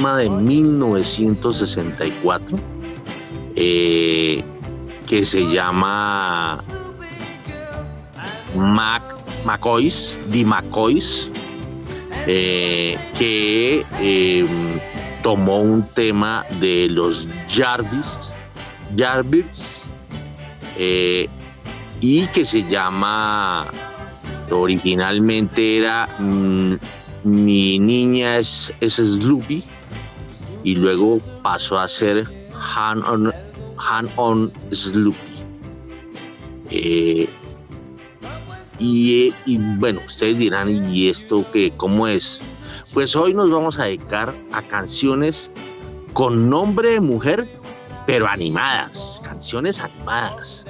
Tema de 1964 eh, que se llama Mac, McCoys, The McCoys, eh, que em, tomó un tema de los Jarvis, Jarvis eh, y que se llama, originalmente era... Mm, mi niña es, es Sloopy y luego pasó a ser Hand on, hand on Sloopy. Eh, y, bueno, ustedes dirán, ¿y esto qué? ¿Cómo es? Pues hoy nos vamos a dedicar a canciones con nombre de mujer, pero animadas, canciones animadas.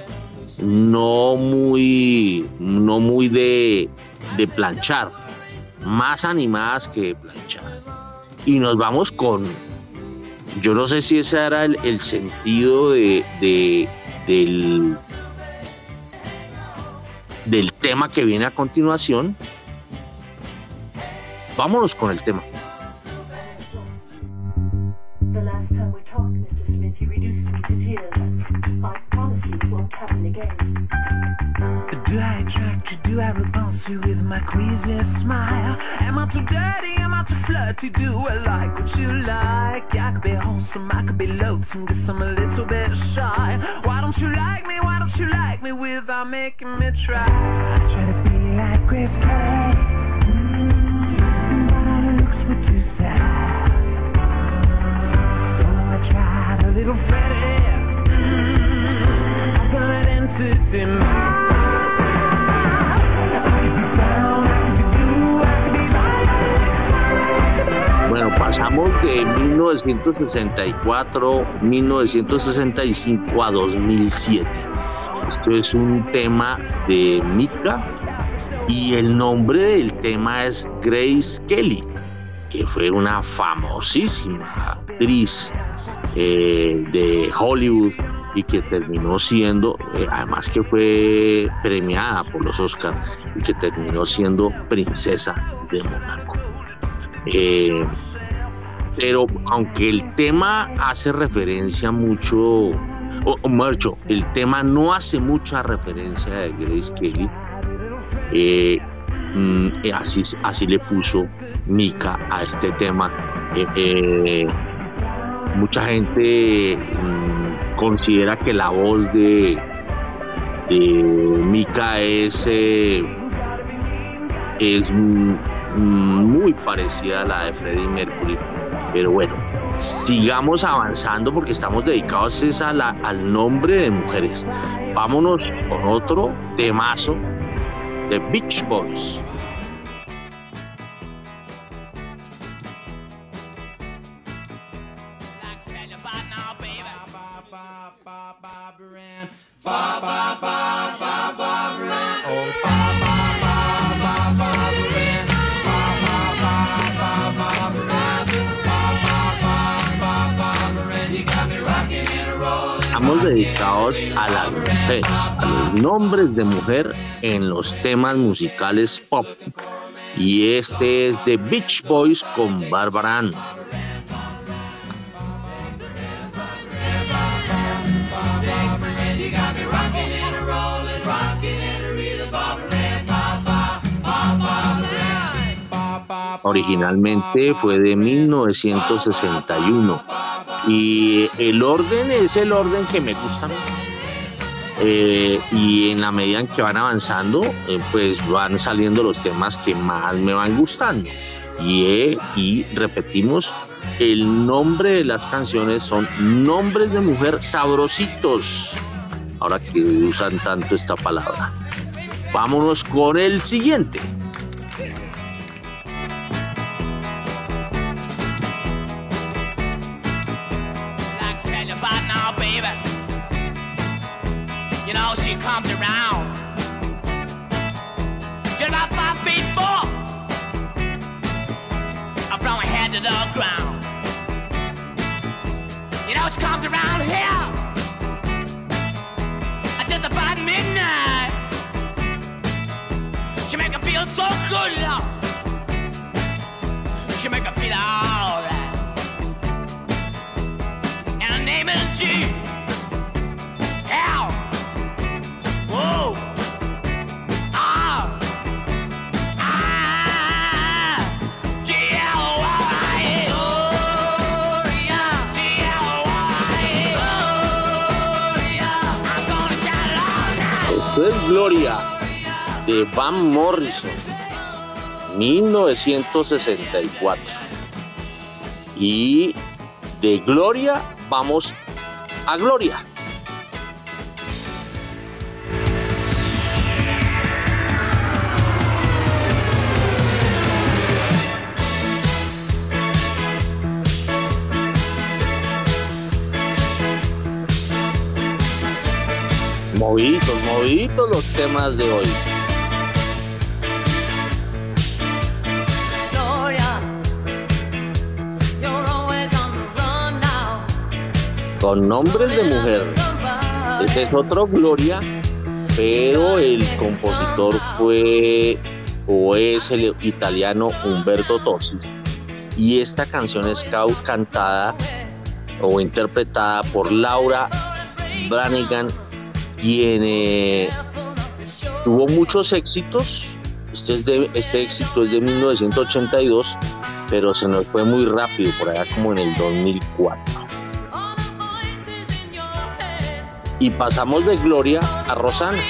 No muy, no muy de, de planchar, más animadas que planchar. Y nos vamos con, yo no sé si ese era el, sentido de, del, del tema que viene a continuación. Vámonos con el tema. Do I attract you? Do I repulse you with my queasy smile? Am I too dirty? I? Do I like what you like? I could be wholesome, I could be loathsome, guess I'm a little bit shy. Why don't you like me? Why don't you like me without making me try? I try to be like Grace Kelly, mm, but all looks were too sad. So I tried a little Freddie. Mm, I've got an entity pasamos de 1964, 1965 a 2007. Esto es un tema de Mika y el nombre del tema es Grace Kelly, que fue una famosísima actriz eh, de Hollywood y que terminó siendo, eh, además que fue premiada por los Oscars y que terminó siendo princesa de Mónaco. Eh, pero aunque el tema hace referencia mucho, o, mejor el tema no hace mucha referencia de Grace Kelly, eh, mm, eh, así, le puso Mika a este tema. Eh, mucha gente mm, considera que la voz de, de Mika es, es mm, muy parecida a la de Freddie Mercury pero bueno, sigamos avanzando porque estamos dedicados la, al nombre de mujeres. Vámonos con otro temazo de Beach Boys. Dedicados a las mujeres, a los nombres de mujer en los temas musicales pop. Y este es de Beach Boys con Barbara Originalmente fue de 1961 Y el orden es el orden que me gusta. Eh, y en la medida en que van avanzando, eh, pues van saliendo los temas que más me van gustando. Y, y repetimos, el nombre de las canciones son nombres de mujer sabrositos. Ahora que usan tanto esta palabra. Vámonos con el siguiente. Comes around. Just about five feet four. From my head to the ground. You know, she comes around here. Just about midnight. She make me feel so good, Lord. She make me feel alright. And her name is G. Gloria de Van Morrison, 1964. Y de Gloria vamos a Gloria. Moviditos, moviditos los temas de hoy. Con nombres de mujer. Este es otro Gloria, pero el compositor fue o es el italiano Humberto Tosi. Y esta canción es cantada o interpretada por Laura Branigan tiene, tuvo muchos éxitos. Este, este éxito es de 1982, pero se nos fue muy rápido, por allá como en el 2004. Y pasamos de Gloria a Rosana.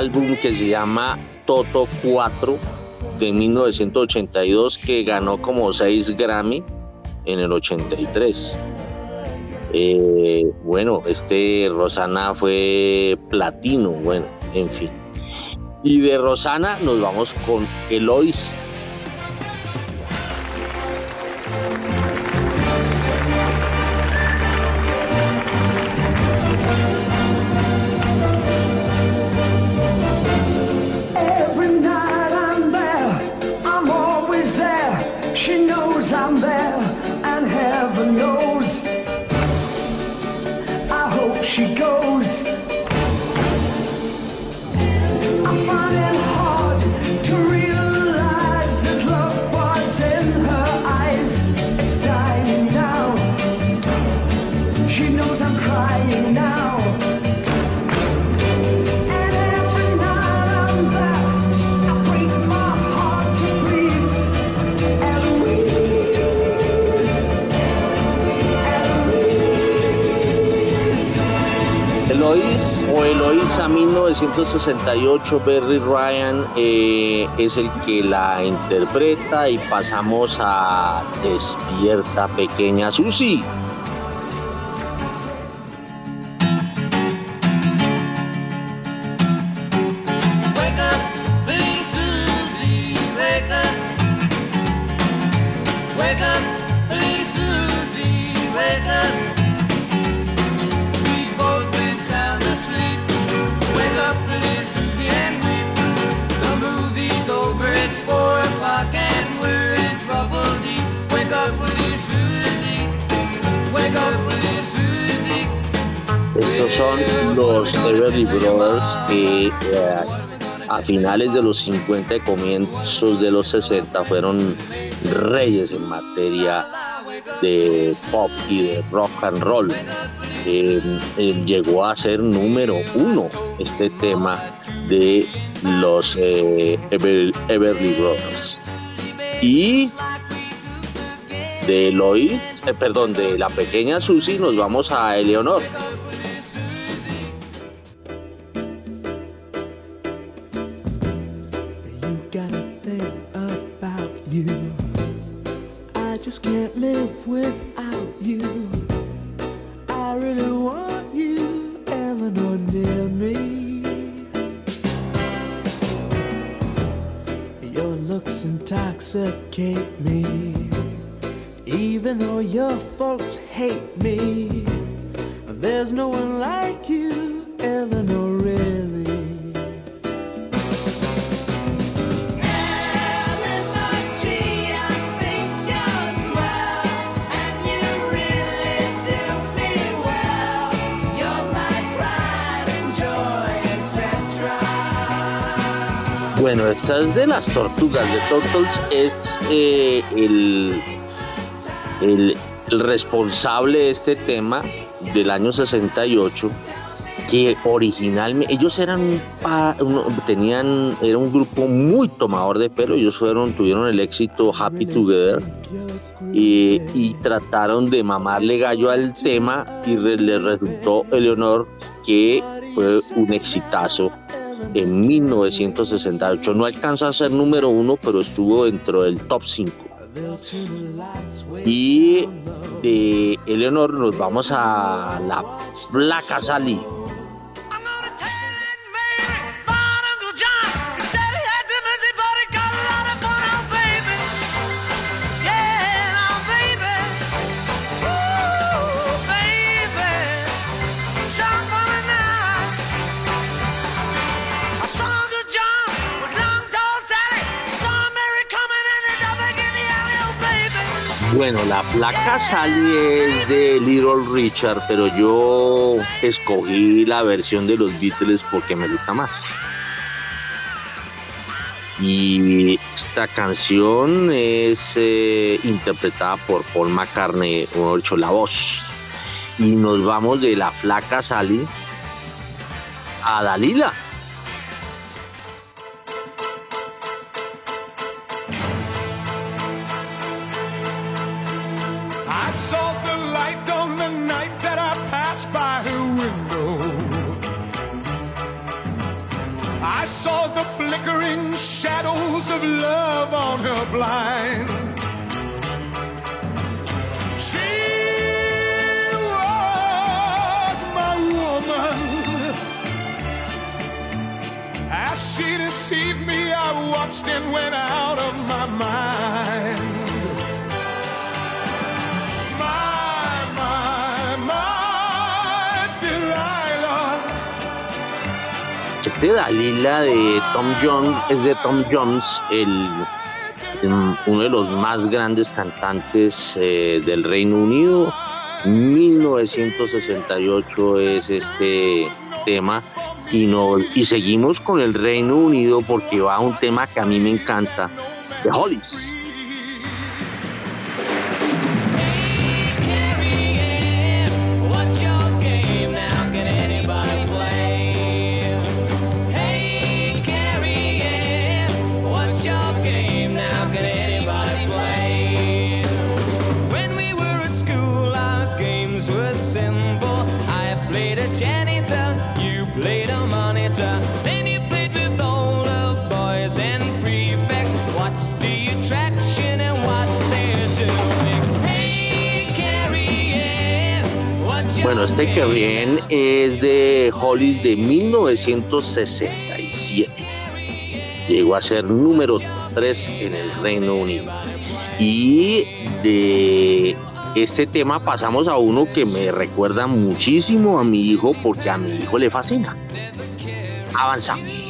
Álbum que se llama Toto 4 de 1982 que ganó como 6 Grammy en el 83. Eh, bueno, este Rosana fue platino, bueno, en fin. Y de Rosana nos vamos con Elois 1968, Berry Ryan eh, es el que la interpreta y pasamos a Despierta Pequeña Susi. Finales de los 50 y comienzos de los 60 fueron reyes en materia de pop y de rock and roll. Eh, eh, llegó a ser número uno este tema de los Everly Brothers. Y de Lloyd, perdón, de la pequeña Susie nos vamos a Eleonor. Tortugas de Turtles es eh, el, responsable de este tema del año 68 que originalmente ellos eran tenían era un grupo muy tomador de pelo ellos fueron tuvieron el éxito Happy Together y, trataron de mamarle gallo al tema y le resultó Eleonor que fue un exitazo en 1968. No alcanzó a ser número uno, pero estuvo dentro del top 5. Y de Eleanor nos vamos a la Flaca Sally. Bueno, la placa sale de Little Richard, pero yo escogí la versión de los Beatles porque me gusta más. Y esta canción es eh, interpretada por Paul McCartney, o hecho la voz. Y nos vamos de la flaca Sally a Dalila. Of love on her blind. She was my woman. As she deceived me, I watched and went out of my mind. De Dalila de Tom Jones es de Tom Jones, el, uno de los más grandes cantantes eh, del Reino Unido. 1968 es este tema y, no, y seguimos con el Reino Unido porque va a un tema que a mí me encanta, de Hollies. Bueno, este que bien es de Hollis de 1967. Llegó a ser número 3 en el Reino Unido. Y de este tema pasamos a uno que me recuerda muchísimo a mi hijo porque a mi hijo le fascina. Avanzamos.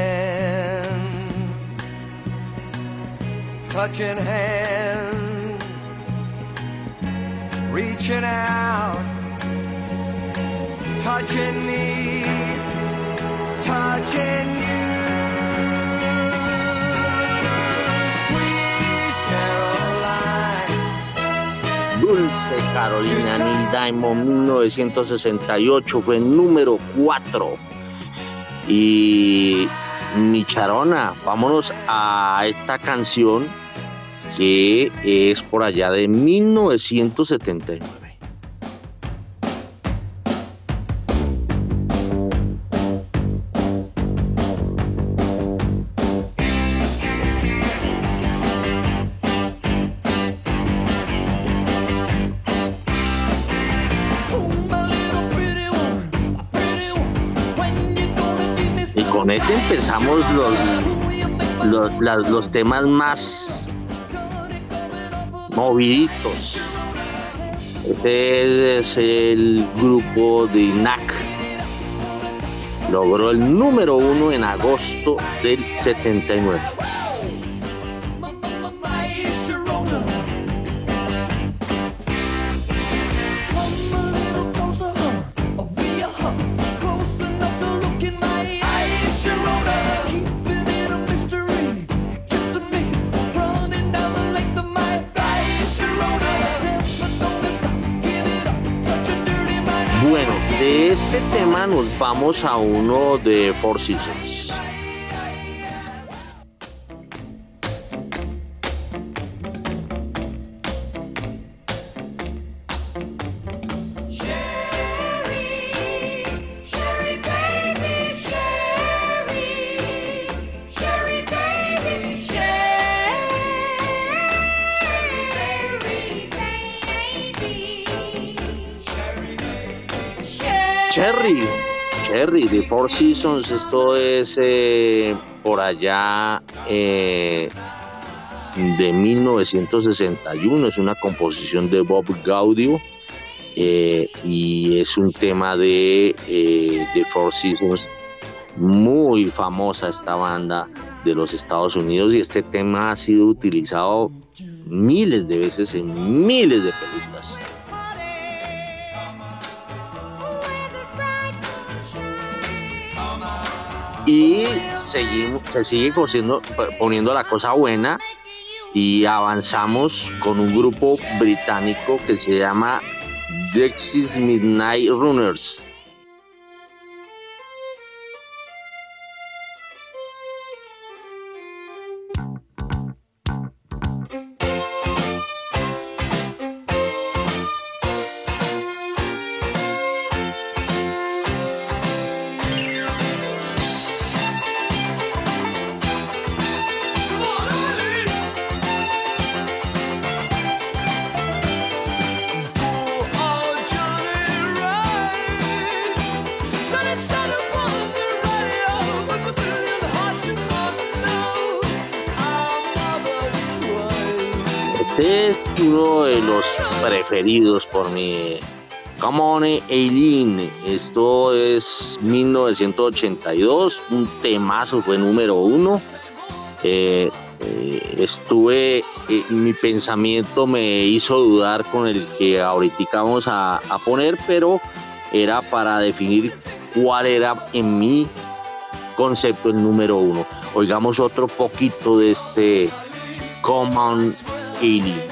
Touching hands, reaching out, touching me, touching you. Sweet Caroline. Dulce Carolina Neil Diamond 1968 fue número 4. Y mi charona, vámonos a esta canción que es por allá de 1979. Y con este empezamos los, los, los temas más moviditos. Este es el grupo de INAC. Logró el número uno en agosto del 79. Nos vamos a uno de Four Seasons. Cherry de Four Seasons, esto es eh, por allá eh, de 1961, es una composición de Bob Gaudio eh, y es un tema de, de Four Seasons, muy famosa esta banda de los Estados Unidos y este tema ha sido utilizado miles de veces en miles de películas. Y seguimos, se sigue poniendo la cosa buena y avanzamos con un grupo británico que se llama Dexys Midnight Runners. Preferidos por mi Come on Eileen, esto es 1982, un temazo, fue número uno. Eh, eh, estuve, eh, mi pensamiento me hizo dudar con el que ahorita vamos a, poner, pero era para definir cuál era en mi concepto el número uno. Oigamos otro poquito de este Common Eileen.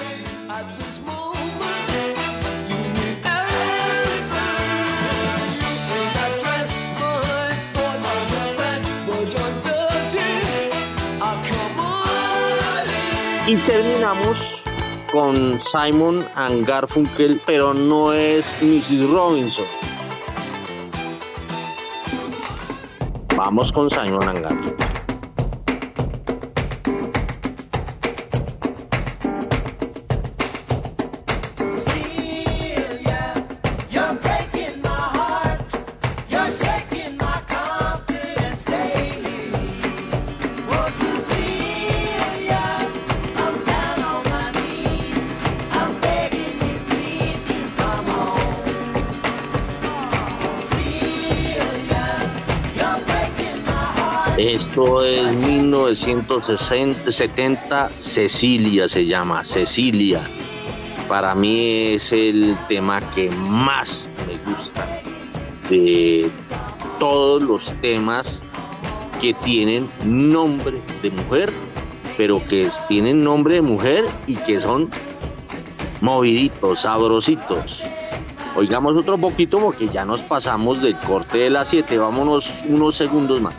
Y terminamos con Simon and Garfunkel, pero no es Mrs. Robinson. Vamos con Simon and Garfunkel. 1970, Cecilia se llama, Cecilia. Para mí es el tema que más me gusta de todos los temas que tienen nombre de mujer, pero que tienen nombre de mujer y que son moviditos, sabrositos. Oigamos otro poquito porque ya nos pasamos del corte de las 7. Vámonos unos segundos más.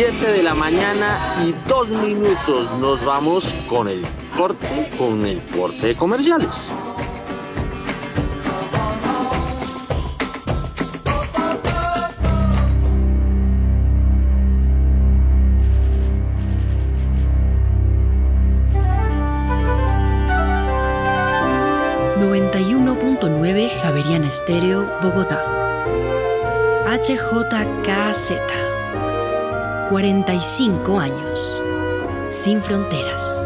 7 de la mañana y dos minutos nos vamos con el corte, con el corte de comerciales. Javeriana Estéreo, Bogotá. HJKZ. 45 años. Sin fronteras.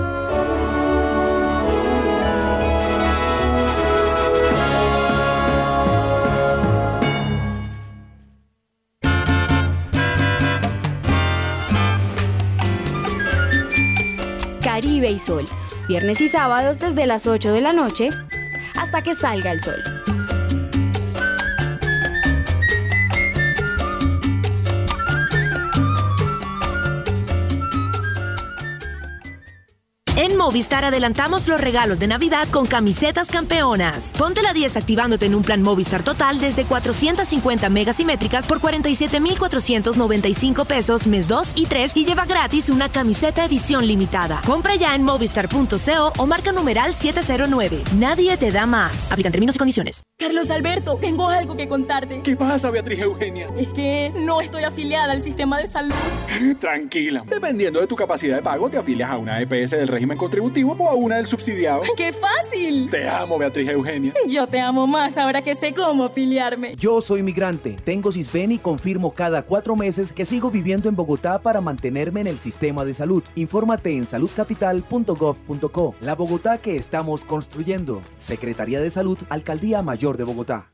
Caribe y Sol. Viernes y sábados desde las 8 de la noche hasta que salga el sol. Movistar adelantamos los regalos de Navidad con camisetas campeonas. Ponte la 10 activándote en un plan Movistar total desde 450 megasimétricas por 47,495 pesos mes 2 y 3 y lleva gratis una camiseta edición limitada. Compra ya en movistar.co o marca numeral 709. Nadie te da más. Aplican términos y condiciones. Carlos Alberto, tengo algo que contarte. ¿Qué pasa, Beatriz Eugenia? Es que no estoy afiliada al sistema de salud. Tranquila. Dependiendo de tu capacidad de pago, te afilias a una EPS del régimen contributivo o a una del subsidiado. ¡Qué fácil! Te amo, Beatriz Eugenia. Yo te amo más ahora que sé cómo afiliarme. Yo soy migrante, tengo CISBEN y confirmo cada cuatro meses que sigo viviendo en Bogotá para mantenerme en el sistema de salud. Infórmate en saludcapital.gov.co. La Bogotá que estamos construyendo. Secretaría de Salud, Alcaldía Mayor de Bogotá.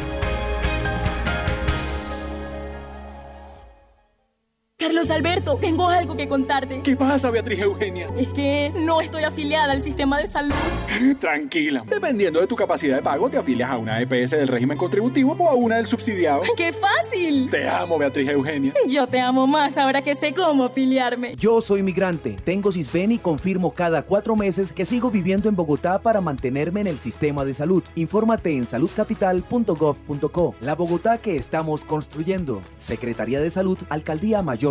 Carlos Alberto, tengo algo que contarte. ¿Qué pasa, Beatriz Eugenia? Es que no estoy afiliada al sistema de salud. Tranquila. Dependiendo de tu capacidad de pago, te afilias a una EPS del régimen contributivo o a una del subsidiado. ¡Qué fácil! Te amo, Beatriz Eugenia. Yo te amo más ahora que sé cómo afiliarme. Yo soy migrante, tengo CISBEN y confirmo cada cuatro meses que sigo viviendo en Bogotá para mantenerme en el sistema de salud. Infórmate en saludcapital.gov.co. La Bogotá que estamos construyendo. Secretaría de Salud, Alcaldía Mayor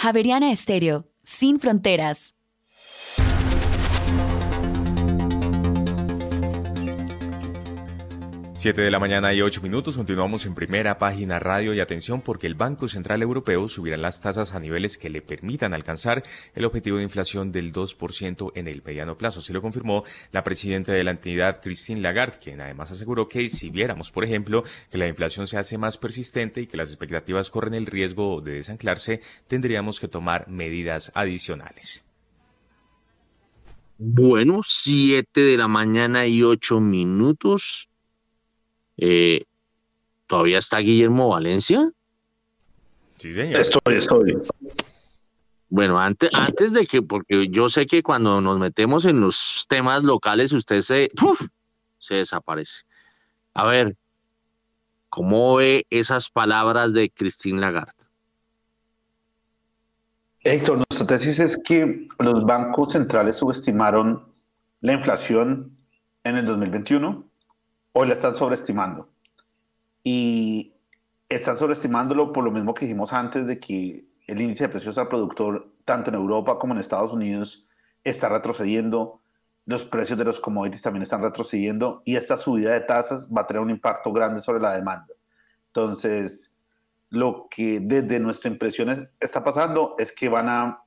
Javeriana Estéreo, sin fronteras. 7 de la mañana y 8 minutos, continuamos en primera página radio y atención porque el Banco Central Europeo subirá las tasas a niveles que le permitan alcanzar el objetivo de inflación del 2% en el mediano plazo. Así lo confirmó la presidenta de la entidad, Christine Lagarde, quien además aseguró que si viéramos, por ejemplo, que la inflación se hace más persistente y que las expectativas corren el riesgo de desanclarse, tendríamos que tomar medidas adicionales. Bueno, 7 de la mañana y 8 minutos. Eh, ¿Todavía está Guillermo Valencia? Sí, señor. Estoy, estoy. Bueno, antes, antes de que, porque yo sé que cuando nos metemos en los temas locales, usted se, se desaparece. A ver, ¿cómo ve esas palabras de Christine Lagarde? Héctor, nuestra tesis es que los bancos centrales subestimaron la inflación en el 2021 o la están sobreestimando. Y están sobreestimándolo por lo mismo que dijimos antes de que el índice de precios al productor, tanto en Europa como en Estados Unidos, está retrocediendo. Los precios de los commodities también están retrocediendo y esta subida de tasas va a tener un impacto grande sobre la demanda. Entonces, lo que desde nuestra impresión está pasando es que van a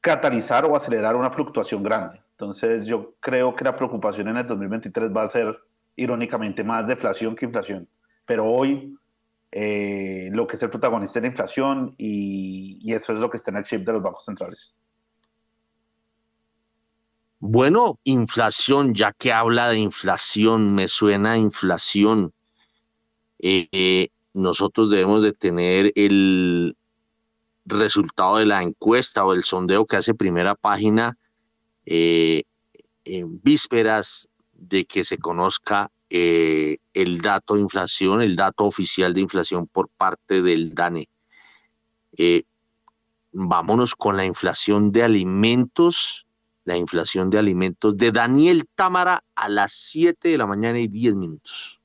catalizar o acelerar una fluctuación grande. Entonces, yo creo que la preocupación en el 2023 va a ser irónicamente, más deflación que inflación. Pero hoy eh, lo que es el protagonista es la inflación y, eso es lo que está en el chip de los bancos centrales. Bueno, inflación, ya que habla de inflación, me suena inflación. Eh, nosotros debemos de tener el resultado de la encuesta o el sondeo que hace primera página eh, en vísperas de que se conozca eh, el dato de inflación, el dato oficial de inflación por parte del DANE. Eh, vámonos con la inflación de alimentos, la inflación de alimentos de Daniel Támara a las 7 de la mañana y 10 minutos.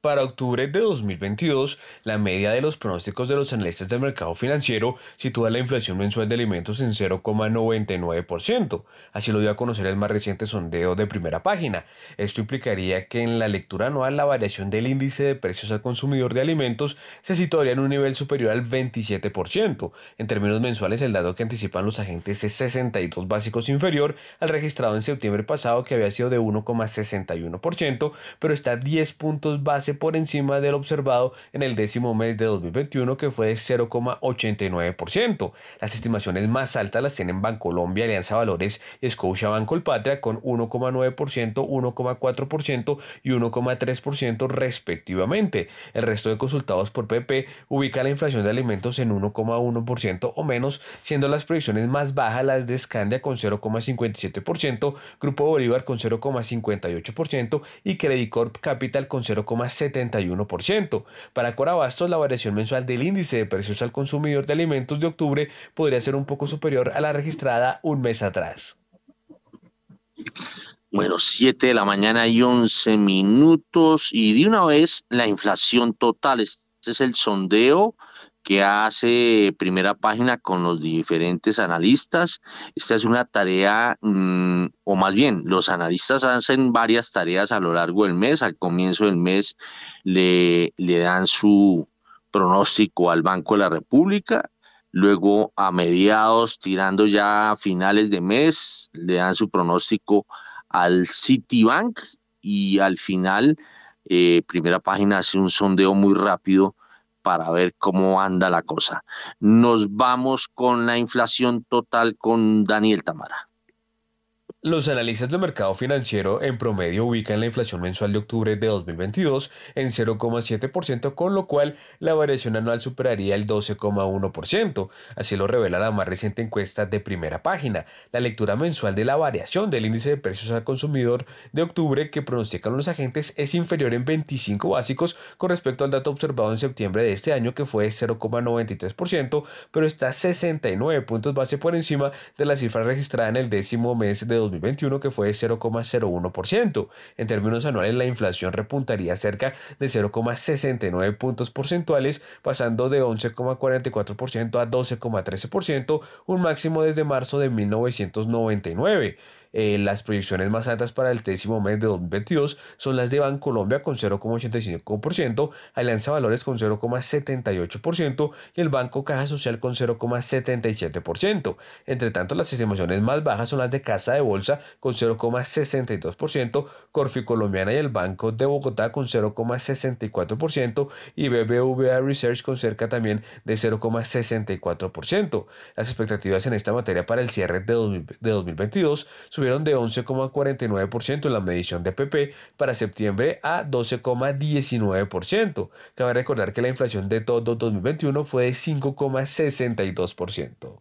Para octubre de 2022, la media de los pronósticos de los analistas del mercado financiero sitúa la inflación mensual de alimentos en 0,99%. Así lo dio a conocer el más reciente sondeo de primera página. Esto implicaría que en la lectura anual la variación del índice de precios al consumidor de alimentos se situaría en un nivel superior al 27%. En términos mensuales, el dato que anticipan los agentes es 62 básicos inferior al registrado en septiembre pasado que había sido de 1,61%, pero está 10 puntos básicos por encima del observado en el décimo mes de 2021 que fue de 0,89%. Las estimaciones más altas las tienen Bancolombia, Alianza Valores y Scotia Banco Patria con 1,9%, 1,4% y 1,3% respectivamente. El resto de consultados por PP ubica la inflación de alimentos en 1,1% o menos, siendo las previsiones más bajas las de Scandia con 0,57%, Grupo Bolívar con 0,58% y Credit Corp Capital con 0,7%. 71%. Para Corabastos, la variación mensual del índice de precios al consumidor de alimentos de octubre podría ser un poco superior a la registrada un mes atrás. Bueno, 7 de la mañana y 11 minutos y de una vez la inflación total. Este es el sondeo que hace primera página con los diferentes analistas. Esta es una tarea, mm, o más bien, los analistas hacen varias tareas a lo largo del mes. Al comienzo del mes le, le dan su pronóstico al Banco de la República. Luego, a mediados, tirando ya a finales de mes, le dan su pronóstico al Citibank y al final, eh, primera página hace un sondeo muy rápido para ver cómo anda la cosa. Nos vamos con la inflación total con Daniel Tamara. Los analistas del mercado financiero en promedio ubican la inflación mensual de octubre de 2022 en 0,7%, con lo cual la variación anual superaría el 12,1%. Así lo revela la más reciente encuesta de primera página. La lectura mensual de la variación del índice de precios al consumidor de octubre que pronostican los agentes es inferior en 25 básicos con respecto al dato observado en septiembre de este año que fue 0,93%, pero está 69 puntos base por encima de la cifra registrada en el décimo mes de 2021 que fue 0,01%. En términos anuales la inflación repuntaría cerca de 0,69 puntos porcentuales pasando de 11,44% a 12,13%, un máximo desde marzo de 1999. Eh, las proyecciones más altas para el décimo mes de 2022 son las de Bancolombia con 0,85%, Alianza Valores con 0,78% y el Banco Caja Social con 0,77%. Entre tanto, las estimaciones más bajas son las de Casa de Bolsa con 0,62%, Corfi Colombiana y el Banco de Bogotá con 0,64% y BBVA Research con cerca también de 0,64%. Las expectativas en esta materia para el cierre de, de 2022 subieron de 11,49% en la medición de PP para septiembre a 12,19%. Cabe recordar que la inflación de todo 2021 fue de 5,62%.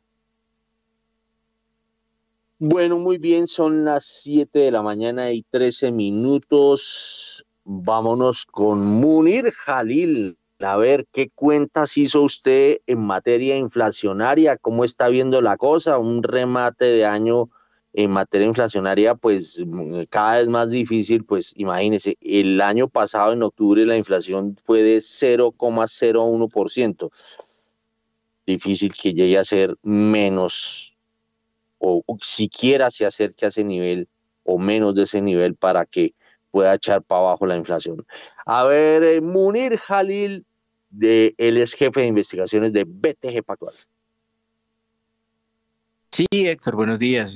Bueno, muy bien, son las 7 de la mañana y 13 minutos. Vámonos con Munir Jalil. A ver qué cuentas hizo usted en materia inflacionaria, cómo está viendo la cosa, un remate de año en materia inflacionaria, pues mm, cada vez más difícil, pues imagínense, el año pasado en octubre la inflación fue de 0,01%. Difícil que llegue a ser menos o, siquiera se acerque a ese nivel o menos de ese nivel para que pueda echar para abajo la inflación. A ver, eh, Munir Jalil, de, él es jefe de investigaciones de BTG Pactual. Sí, Héctor, buenos días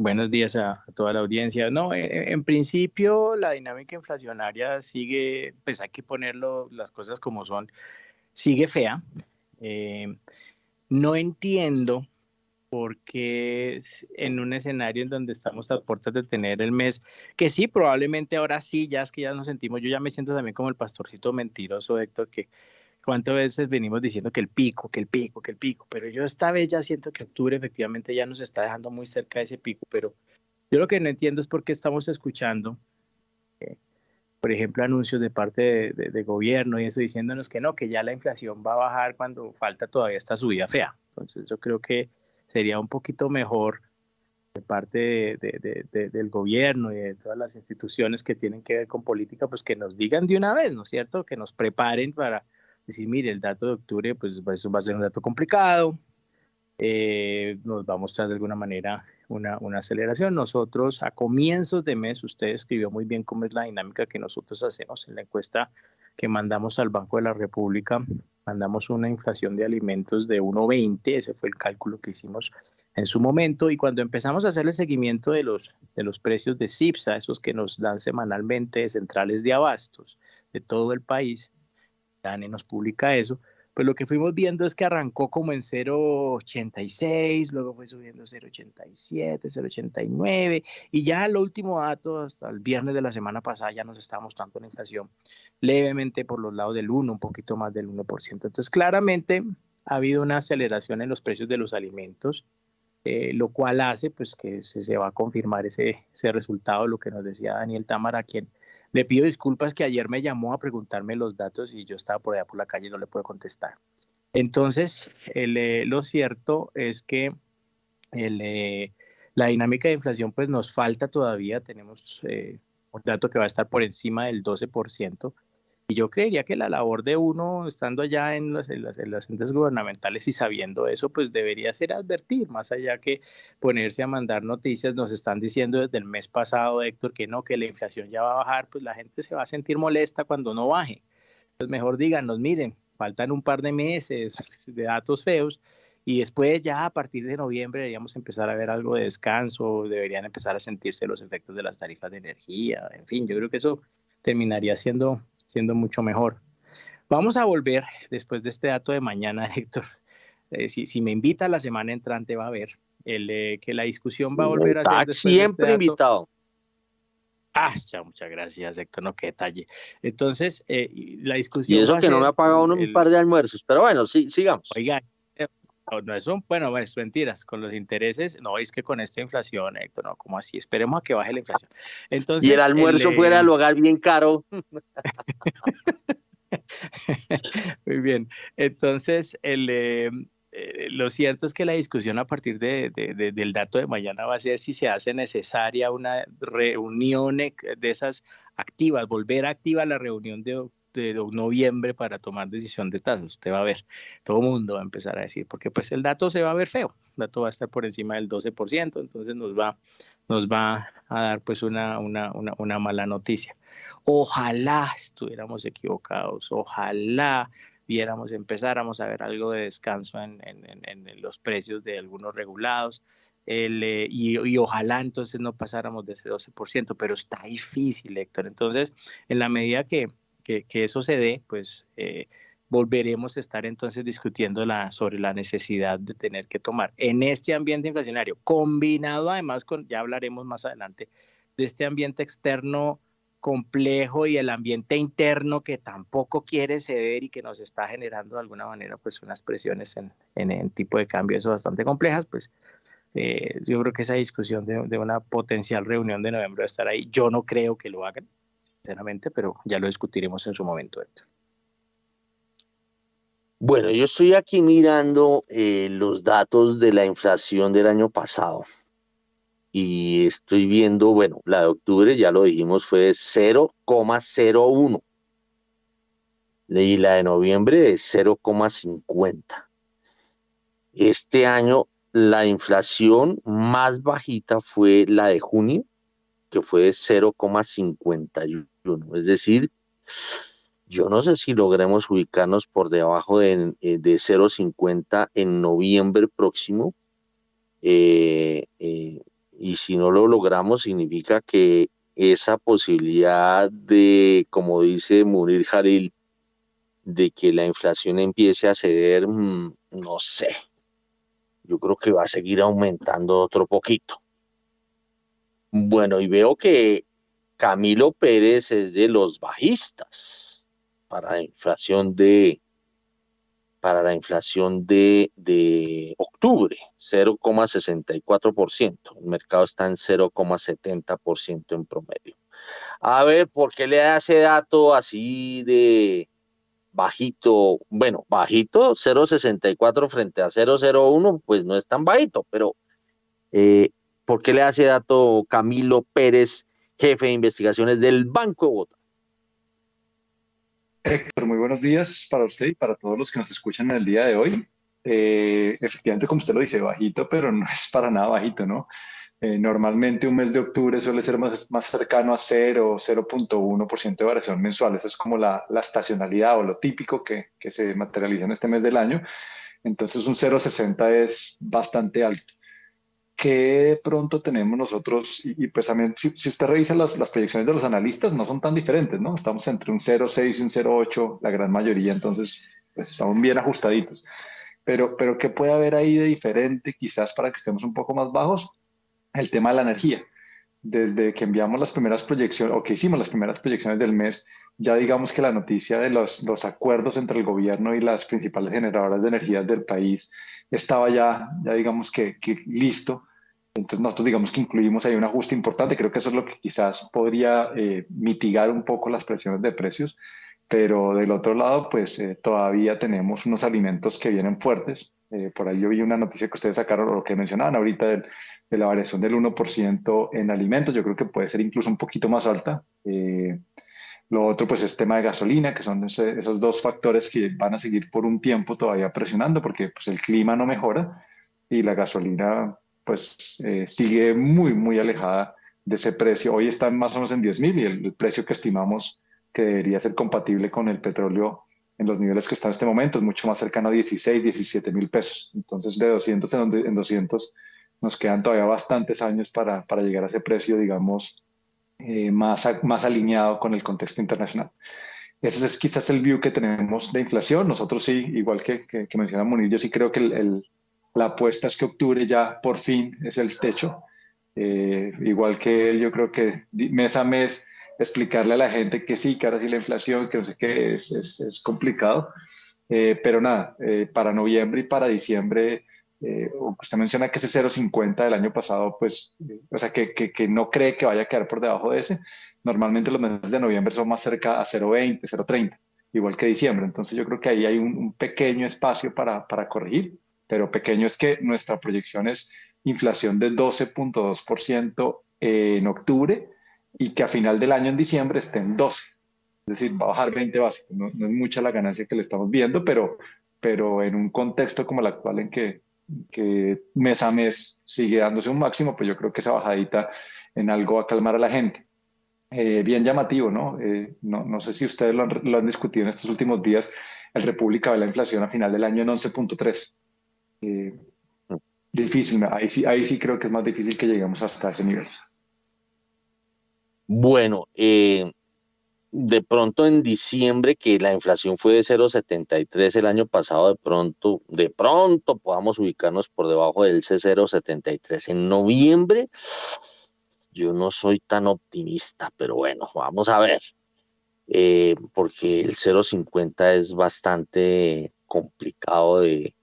Buenos días a, toda la audiencia. No, e, e, en, principio la dinámica inflacionaria sigue, pues hay que ponerlo las cosas como son, sigue fea. Eh, no entiendo por qué en un escenario en donde estamos a puertas de tener el mes, que sí, probablemente ahora sí, ya es que ya nos sentimos, yo ya me siento también como el pastorcito mentiroso, Héctor, que cuántas veces venimos diciendo que el pico, que el pico, que el pico, pero yo esta vez ya siento que octubre efectivamente ya nos está dejando muy cerca de ese pico, pero yo lo que no entiendo es por qué estamos escuchando, eh, por ejemplo, anuncios de parte de, gobierno y eso diciéndonos que no, que ya la inflación va a bajar cuando falta todavía esta subida fea. Entonces yo creo que sería un poquito mejor de parte del gobierno y de todas las instituciones que tienen que ver con política, pues que nos digan de una vez, ¿no es cierto? Que nos preparen para decir, mire, el dato de octubre, pues eso va a ser un dato complicado, eh, nos va a mostrar de alguna manera una, una, aceleración. Nosotros a comienzos de mes, usted escribió muy bien cómo es la dinámica que nosotros hacemos en la encuesta que mandamos al Banco de la República, mandamos una inflación de alimentos de 1,20, ese fue el cálculo que hicimos en su momento, y cuando empezamos a hacer el seguimiento de los, de los precios de CIPSA, esos que nos dan semanalmente de centrales de abastos de todo el país, DANE nos publica eso, pues lo que fuimos viendo es que arrancó como en 0,86, luego fue subiendo 0,87, 0,89 y ya el último dato hasta el viernes de la semana pasada ya nos está mostrando la inflación levemente por los lados del 1, un poquito más del 1%. Entonces claramente ha habido una aceleración en los precios de los alimentos, eh, lo cual hace pues que se, se, va a confirmar ese, ese resultado, lo que nos decía Daniel Támara, quien le pido disculpas que ayer me llamó a preguntarme los datos y yo estaba por allá por la calle y no le puedo contestar. Entonces, eh, lo cierto es que eh, la dinámica de inflación pues nos falta todavía, tenemos eh, un dato que va a estar por encima del 12%. Y yo creería que la labor de uno, estando allá en los, en, entes gubernamentales y sabiendo eso, pues debería ser advertir, más allá que ponerse a mandar noticias. Nos están diciendo desde el mes pasado, Héctor, que no, que la inflación ya va a bajar, pues la gente se va a sentir molesta cuando no baje. Entonces mejor díganos, miren, faltan un par de meses de datos feos y después ya a partir de noviembre deberíamos empezar a ver algo de descanso, deberían empezar a sentirse los efectos de las tarifas de energía, en fin, yo creo que eso terminaría siendo siendo mucho mejor. Vamos a volver después de este dato de mañana, Héctor. Eh, si, si, me invita la semana entrante va a ver el, eh, que la discusión va a volver a ser siempre este invitado. Ah, ya, muchas gracias, Héctor, no, qué detalle. Entonces, eh, la discusión. Y eso que no me ha pagado un par de almuerzos, pero bueno, sí, sigamos. Oigan, no es un, bueno, es mentiras, con los intereses, no, es que con esta inflación, Héctor, no, como así? Esperemos a que baje la inflación. Entonces, y el almuerzo fuera al hogar bien caro. Muy bien, entonces, el, eh, eh, lo cierto es que la discusión a partir de, del dato de mañana va a ser si se hace necesaria una reunión de esas activas, volver activa la reunión de de noviembre para tomar decisión de tasas. Usted va a ver, todo el mundo va a empezar a decir, porque pues el dato se va a ver feo, el dato va a estar por encima del 12%, entonces nos va, nos va a dar pues una, una, una, una mala noticia. Ojalá estuviéramos equivocados, ojalá viéramos, empezáramos a ver algo de descanso en, en, en, los precios de algunos regulados. El, eh, y, y, ojalá entonces no pasáramos de ese 12%, pero está difícil, Héctor. Entonces, en la medida que, que, eso se dé, pues eh, volveremos a estar entonces discutiendo la, sobre la necesidad de tener que tomar en este ambiente inflacionario, combinado además con, ya hablaremos más adelante, de este ambiente externo complejo y el ambiente interno que tampoco quiere ceder y que nos está generando de alguna manera pues unas presiones en, en, en tipo de cambio eso bastante complejas, pues eh, yo creo que esa discusión de, de, una potencial reunión de noviembre va a estar ahí. Yo no creo que lo hagan, sinceramente, pero ya lo discutiremos en su momento, Héctor. Bueno, yo estoy aquí mirando eh, los datos de la inflación del año pasado y estoy viendo, bueno, la de octubre, ya lo dijimos, fue 0,01 y la de noviembre es 0,50. Este año la inflación más bajita fue la de junio, que fue 0,51. Es decir, yo no sé si logremos ubicarnos por debajo de, eh, de 0,50 en noviembre próximo. Eh, eh, y si no lo logramos, significa que esa posibilidad de, como dice Munir Jalil, de que la inflación empiece a ceder, mm, no sé. Yo creo que va a seguir aumentando otro poquito. Bueno, y veo que Camilo Pérez es de los bajistas para la inflación de para la inflación de, de octubre, 0,64%. El mercado está en 0,70% en promedio. A ver, ¿por qué le da ese dato así de bajito? Bueno, bajito, 0,64 frente a 0,01, pues no es tan bajito, pero eh, ¿Por qué le hace dato Camilo Pérez, jefe de investigaciones del Banco de Bogotá? Héctor, muy buenos días para usted y para todos los que nos escuchan en el día de hoy. Eh, efectivamente, como usted lo dice, bajito, pero no es para nada bajito, ¿no? Eh, normalmente un mes de octubre suele ser más, más cercano a 0 o 0.1% de variación mensual. Eso es como la, la estacionalidad o lo típico que, que, se materializa en este mes del año. Entonces un 0.60 es bastante alto que pronto tenemos nosotros, y, pues también si, usted revisa las, las, proyecciones de los analistas, no son tan diferentes, ¿no? Estamos entre un 0,6 y un 0,8, la gran mayoría, entonces pues estamos bien ajustaditos. Pero, pero ¿qué puede haber ahí de diferente quizás para que estemos un poco más bajos? El tema de la energía. Desde que enviamos las primeras proyecciones, o que hicimos las primeras proyecciones del mes, ya digamos que la noticia de los, los acuerdos entre el gobierno y las principales generadoras de energía del país estaba ya, ya digamos que, que listo entonces nosotros digamos que incluimos ahí un ajuste importante, creo que eso es lo que quizás podría eh, mitigar un poco las presiones de precios, pero del otro lado pues eh, todavía tenemos unos alimentos que vienen fuertes. Eh, por ahí yo vi una noticia que ustedes sacaron, lo que mencionaban ahorita de la variación del 1% en alimentos, yo creo que puede ser incluso un poquito más alta. Lo otro, pues, es tema de gasolina, que son esos dos factores que van a seguir por un tiempo todavía presionando, porque pues, el clima no mejora y la gasolina, pues, eh, sigue muy, muy alejada de ese precio. Hoy están más o menos en 10 mil y el, precio que estimamos que debería ser compatible con el petróleo en los niveles que está en este momento es mucho más cercano a 16, 17 mil pesos. Entonces, de 200 en 200 nos quedan todavía bastantes años para, para llegar a ese precio, digamos, eh, más, más alineado con el contexto internacional. Ese es quizás el view que tenemos de inflación. Nosotros sí, igual que, que, que menciona Munir, yo sí creo que el, la apuesta es que octubre ya por fin es el techo. Eh, igual que él, yo creo que mes a mes explicarle a la gente que sí, que ahora sí la inflación, que no sé qué, es, es, es complicado. Eh, pero nada, para noviembre y para diciembre eh, usted menciona que ese 0,50 del año pasado, pues, o sea, que, que, no cree que vaya a quedar por debajo de ese. Normalmente los meses de noviembre son más cerca a 0,20, 0,30, igual que diciembre. Entonces yo creo que ahí hay un, pequeño espacio para, para, corregir, pero pequeño es que nuestra proyección es inflación de 12.2% en octubre y que a final del año en diciembre esté en 12. Es decir, va a bajar 20 básicos. No, es mucha la ganancia que le estamos viendo, pero, pero en un contexto como el actual en que mes a mes sigue dándose un máximo, pues yo creo que esa bajadita en algo va a calmar a la gente. Eh, bien llamativo, ¿no? Eh, ¿no? ¿no? sé si ustedes lo han, discutido en estos últimos días. El República ve la inflación a final del año en 11.3. Eh, difícil, ahí sí, ahí sí creo que es más difícil que lleguemos hasta ese nivel. Bueno, eh, de pronto en diciembre, que la inflación fue de 0,73 el año pasado, de pronto, de pronto podamos ubicarnos por debajo del C073. En noviembre, yo no soy tan optimista, pero bueno, vamos a ver, eh, porque el 0,50 es bastante complicado de,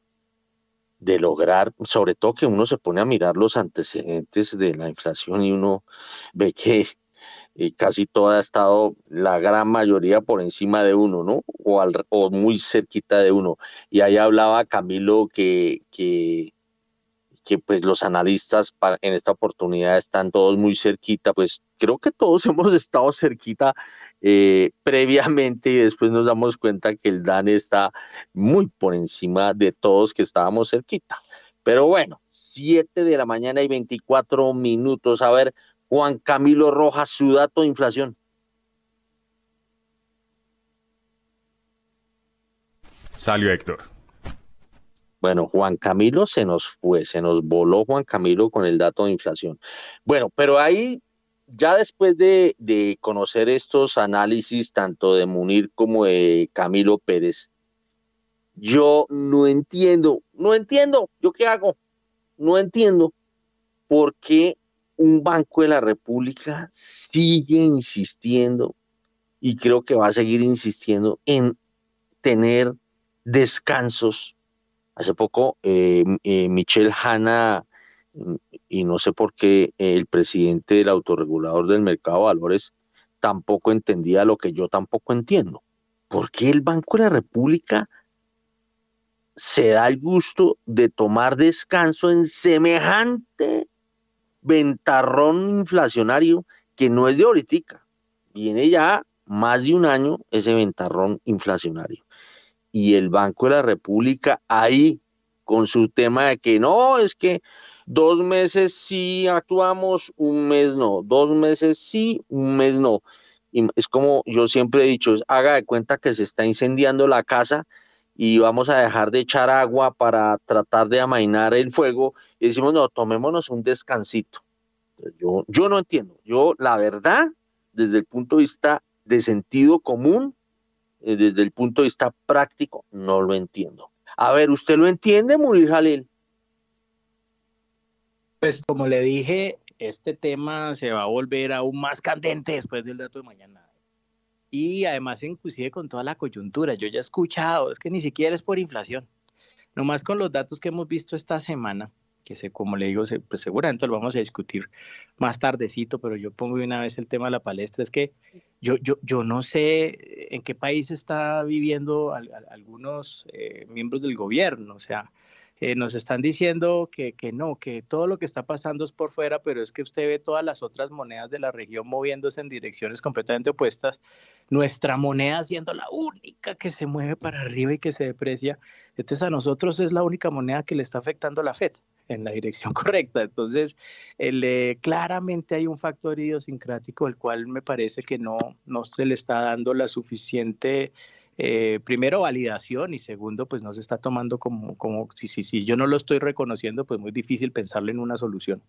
de lograr, sobre todo que uno se pone a mirar los antecedentes de la inflación y uno ve que y casi toda ha estado, la gran mayoría por encima de uno, ¿no? O, al, o muy cerquita de uno. Y ahí hablaba Camilo que, que, que pues los analistas en esta oportunidad están todos muy cerquita, pues creo que todos hemos estado cerquita eh, previamente y después nos damos cuenta que el DANE está muy por encima de todos que estábamos cerquita. Pero bueno, 7 de la mañana y 24 minutos. A ver, Juan Camilo Rojas, su dato de inflación. Salió Héctor. Bueno, Juan Camilo se nos fue, se nos voló Juan Camilo con el dato de inflación. Bueno, pero ahí ya después de, conocer estos análisis tanto de Munir como de Camilo Pérez, yo no entiendo, no entiendo, ¿yo qué hago? No entiendo por qué un Banco de la República sigue insistiendo y creo que va a seguir insistiendo en tener descansos. Hace poco eh, eh, Michelle Hanna, y no sé por qué el presidente del autorregulador del mercado de valores tampoco entendía lo que yo tampoco entiendo. ¿Por qué el Banco de la República se da el gusto de tomar descanso en semejante ventarrón inflacionario que no es de ahorita, viene ya más de un año ese ventarrón inflacionario. Y el Banco de la República ahí con su tema de que no, es que dos meses sí actuamos, un mes no, dos meses sí, un mes no. Y es como yo siempre he dicho, haga de cuenta que se está incendiando la casa y vamos a dejar de echar agua para tratar de amainar el fuego y decimos, no, tomémonos un descansito. Yo, yo no entiendo. Yo, la verdad, desde el punto de vista de sentido común, eh, desde el punto de vista práctico, no lo entiendo. A ver, ¿usted lo entiende, Murir Jalil? Pues como le dije, este tema se va a volver aún más candente después del dato de mañana y además inclusive con toda la coyuntura. Yo ya he escuchado, es que ni siquiera es por inflación, nomás con los datos que hemos visto esta semana, que se, como le digo, pues seguramente lo vamos a discutir más tardecito, pero yo pongo de una vez el tema de la palestra, es que yo, yo, yo no sé en qué país está viviendo algunos eh, miembros del gobierno, o sea, eh, nos están diciendo que, que, no, que todo lo que está pasando es por fuera, pero es que usted ve todas las otras monedas de la región moviéndose en direcciones completamente opuestas, nuestra moneda siendo la única que se mueve para arriba y que se deprecia, entonces a nosotros es la única moneda que le está afectando la FED en la dirección correcta. Entonces, eh, claramente hay un factor idiosincrático el cual me parece que no, no se le está dando la suficiente eh, primero validación y segundo, pues no se está tomando como, como si, si, si yo no lo estoy reconociendo, pues muy difícil pensarle en una solución.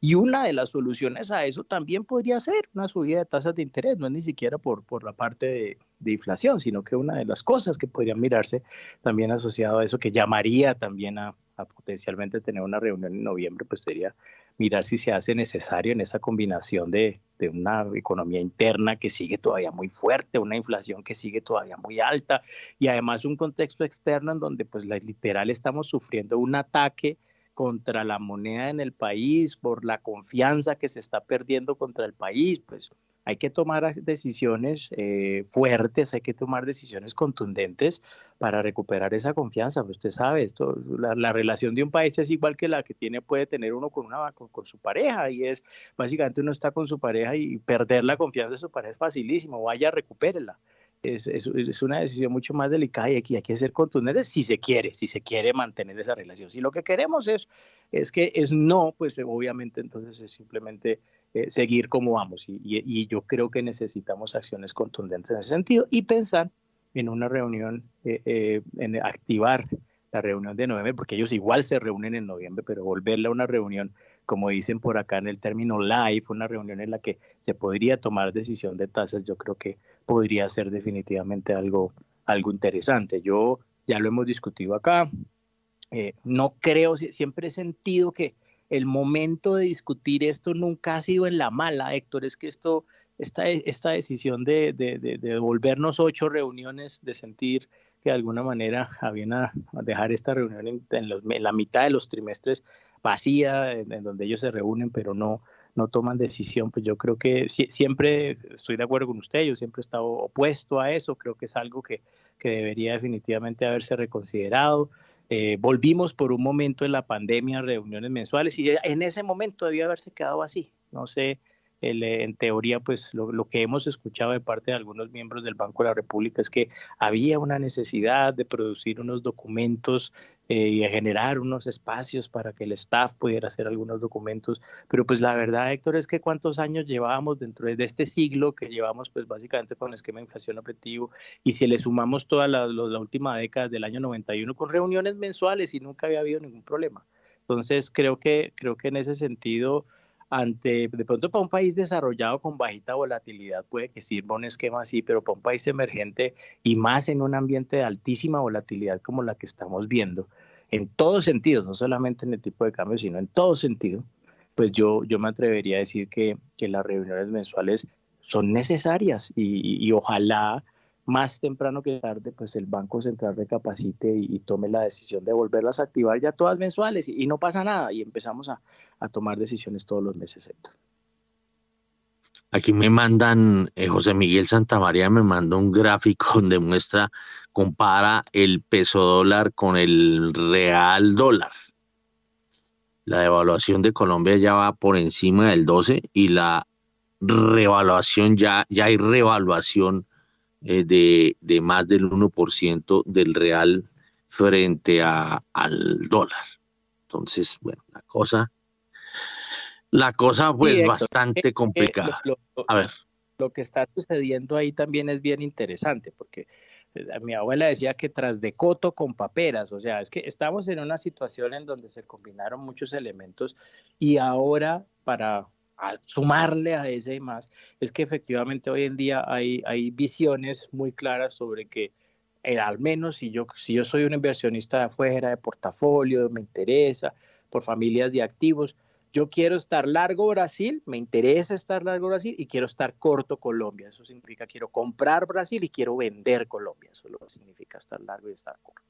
Y una de las soluciones a eso también podría ser una subida de tasas de interés, no es ni siquiera por, por la parte de, de inflación, sino que una de las cosas que podrían mirarse también asociado a eso, que llamaría también a, a potencialmente tener una reunión en noviembre, pues sería mirar si se hace necesario en esa combinación de, de, una economía interna que sigue todavía muy fuerte, una inflación que sigue todavía muy alta y además un contexto externo en donde pues literal estamos sufriendo un ataque contra la moneda en el país por la confianza que se está perdiendo contra el país, pues hay que tomar decisiones eh, fuertes, hay que tomar decisiones contundentes para recuperar esa confianza. Usted sabe, esto, la, relación de un país es igual que la que tiene, puede tener uno con, una, con, su pareja y es básicamente uno está con su pareja y perder la confianza de su pareja es facilísimo, vaya, recupérela. Es, es, es, una decisión mucho más delicada y aquí hay que ser contundentes si se quiere, si se quiere mantener esa relación. Si lo que queremos es, es que es no, pues obviamente entonces es simplemente eh, seguir como vamos. Y, yo creo que necesitamos acciones contundentes en ese sentido y pensar en una reunión, eh, eh, en activar la reunión de noviembre, porque ellos igual se reúnen en noviembre, pero volverle a una reunión, como dicen por acá en el término live, una reunión en la que se podría tomar decisión de tasas, yo creo que podría ser definitivamente algo, algo interesante. Yo ya lo hemos discutido acá. no creo, siempre he sentido que el momento de discutir esto nunca ha sido en la mala, Héctor, es que esto, esta, esta decisión de, de, de, volvernos ocho reuniones, de sentir que de alguna manera habían a, dejar esta reunión en, la mitad de los trimestres vacía, en, donde ellos se reúnen, pero no, no toman decisión, pues yo creo que siempre estoy de acuerdo con usted, yo siempre he estado opuesto a eso, creo que es algo que, que debería definitivamente haberse reconsiderado. Eh, volvimos por un momento en la pandemia a reuniones mensuales y en ese momento debió haberse quedado así. No sé, en teoría, pues lo, que hemos escuchado de parte de algunos miembros del Banco de la República es que había una necesidad de producir unos documentos eh, y de generar unos espacios para que el staff pudiera hacer algunos documentos. Pero pues la verdad, Héctor, es que cuántos años llevábamos dentro de este siglo que llevamos pues básicamente con el esquema de inflación objetivo y si le sumamos toda la, la última década del año 91 con reuniones mensuales y nunca había habido ningún problema. Entonces creo que, creo que en ese sentido ante, de pronto para un país desarrollado con bajita volatilidad puede que sirva un esquema así, pero para un país emergente y más en un ambiente de altísima volatilidad como la que estamos viendo, en todos sentidos, no solamente en el tipo de cambio, sino en todo sentido, pues yo, yo me atrevería a decir que, que las reuniones mensuales son necesarias y, y ojalá más temprano que tarde, pues el Banco Central recapacite y, tome la decisión de volverlas a activar ya todas mensuales y, no pasa nada y empezamos a, tomar decisiones todos los meses, Héctor. Aquí me mandan, eh, José Miguel Santamaría me mandó un gráfico donde muestra, compara el peso dólar con el real dólar. La devaluación de Colombia ya va por encima del 12 y la revaluación ya, ya hay revaluación eh, de, de, más del 1% del real frente a, al dólar. Entonces, bueno, la cosa, la cosa pues bastante complicada. a ver. Lo que está sucediendo ahí también es bien interesante porque eh, mi abuela decía que tras de coto con paperas, o sea, es que estamos en una situación en donde se combinaron muchos elementos y ahora para a sumarle a ese y más, es que efectivamente hoy en día hay, hay visiones muy claras sobre que eh, al menos si yo, si yo soy un inversionista de afuera, de portafolio, me interesa, por familias de activos, yo quiero estar largo Brasil, me interesa estar largo Brasil y quiero estar corto Colombia. Eso significa quiero comprar Brasil y quiero vender Colombia. Eso es lo significa estar largo y estar corto.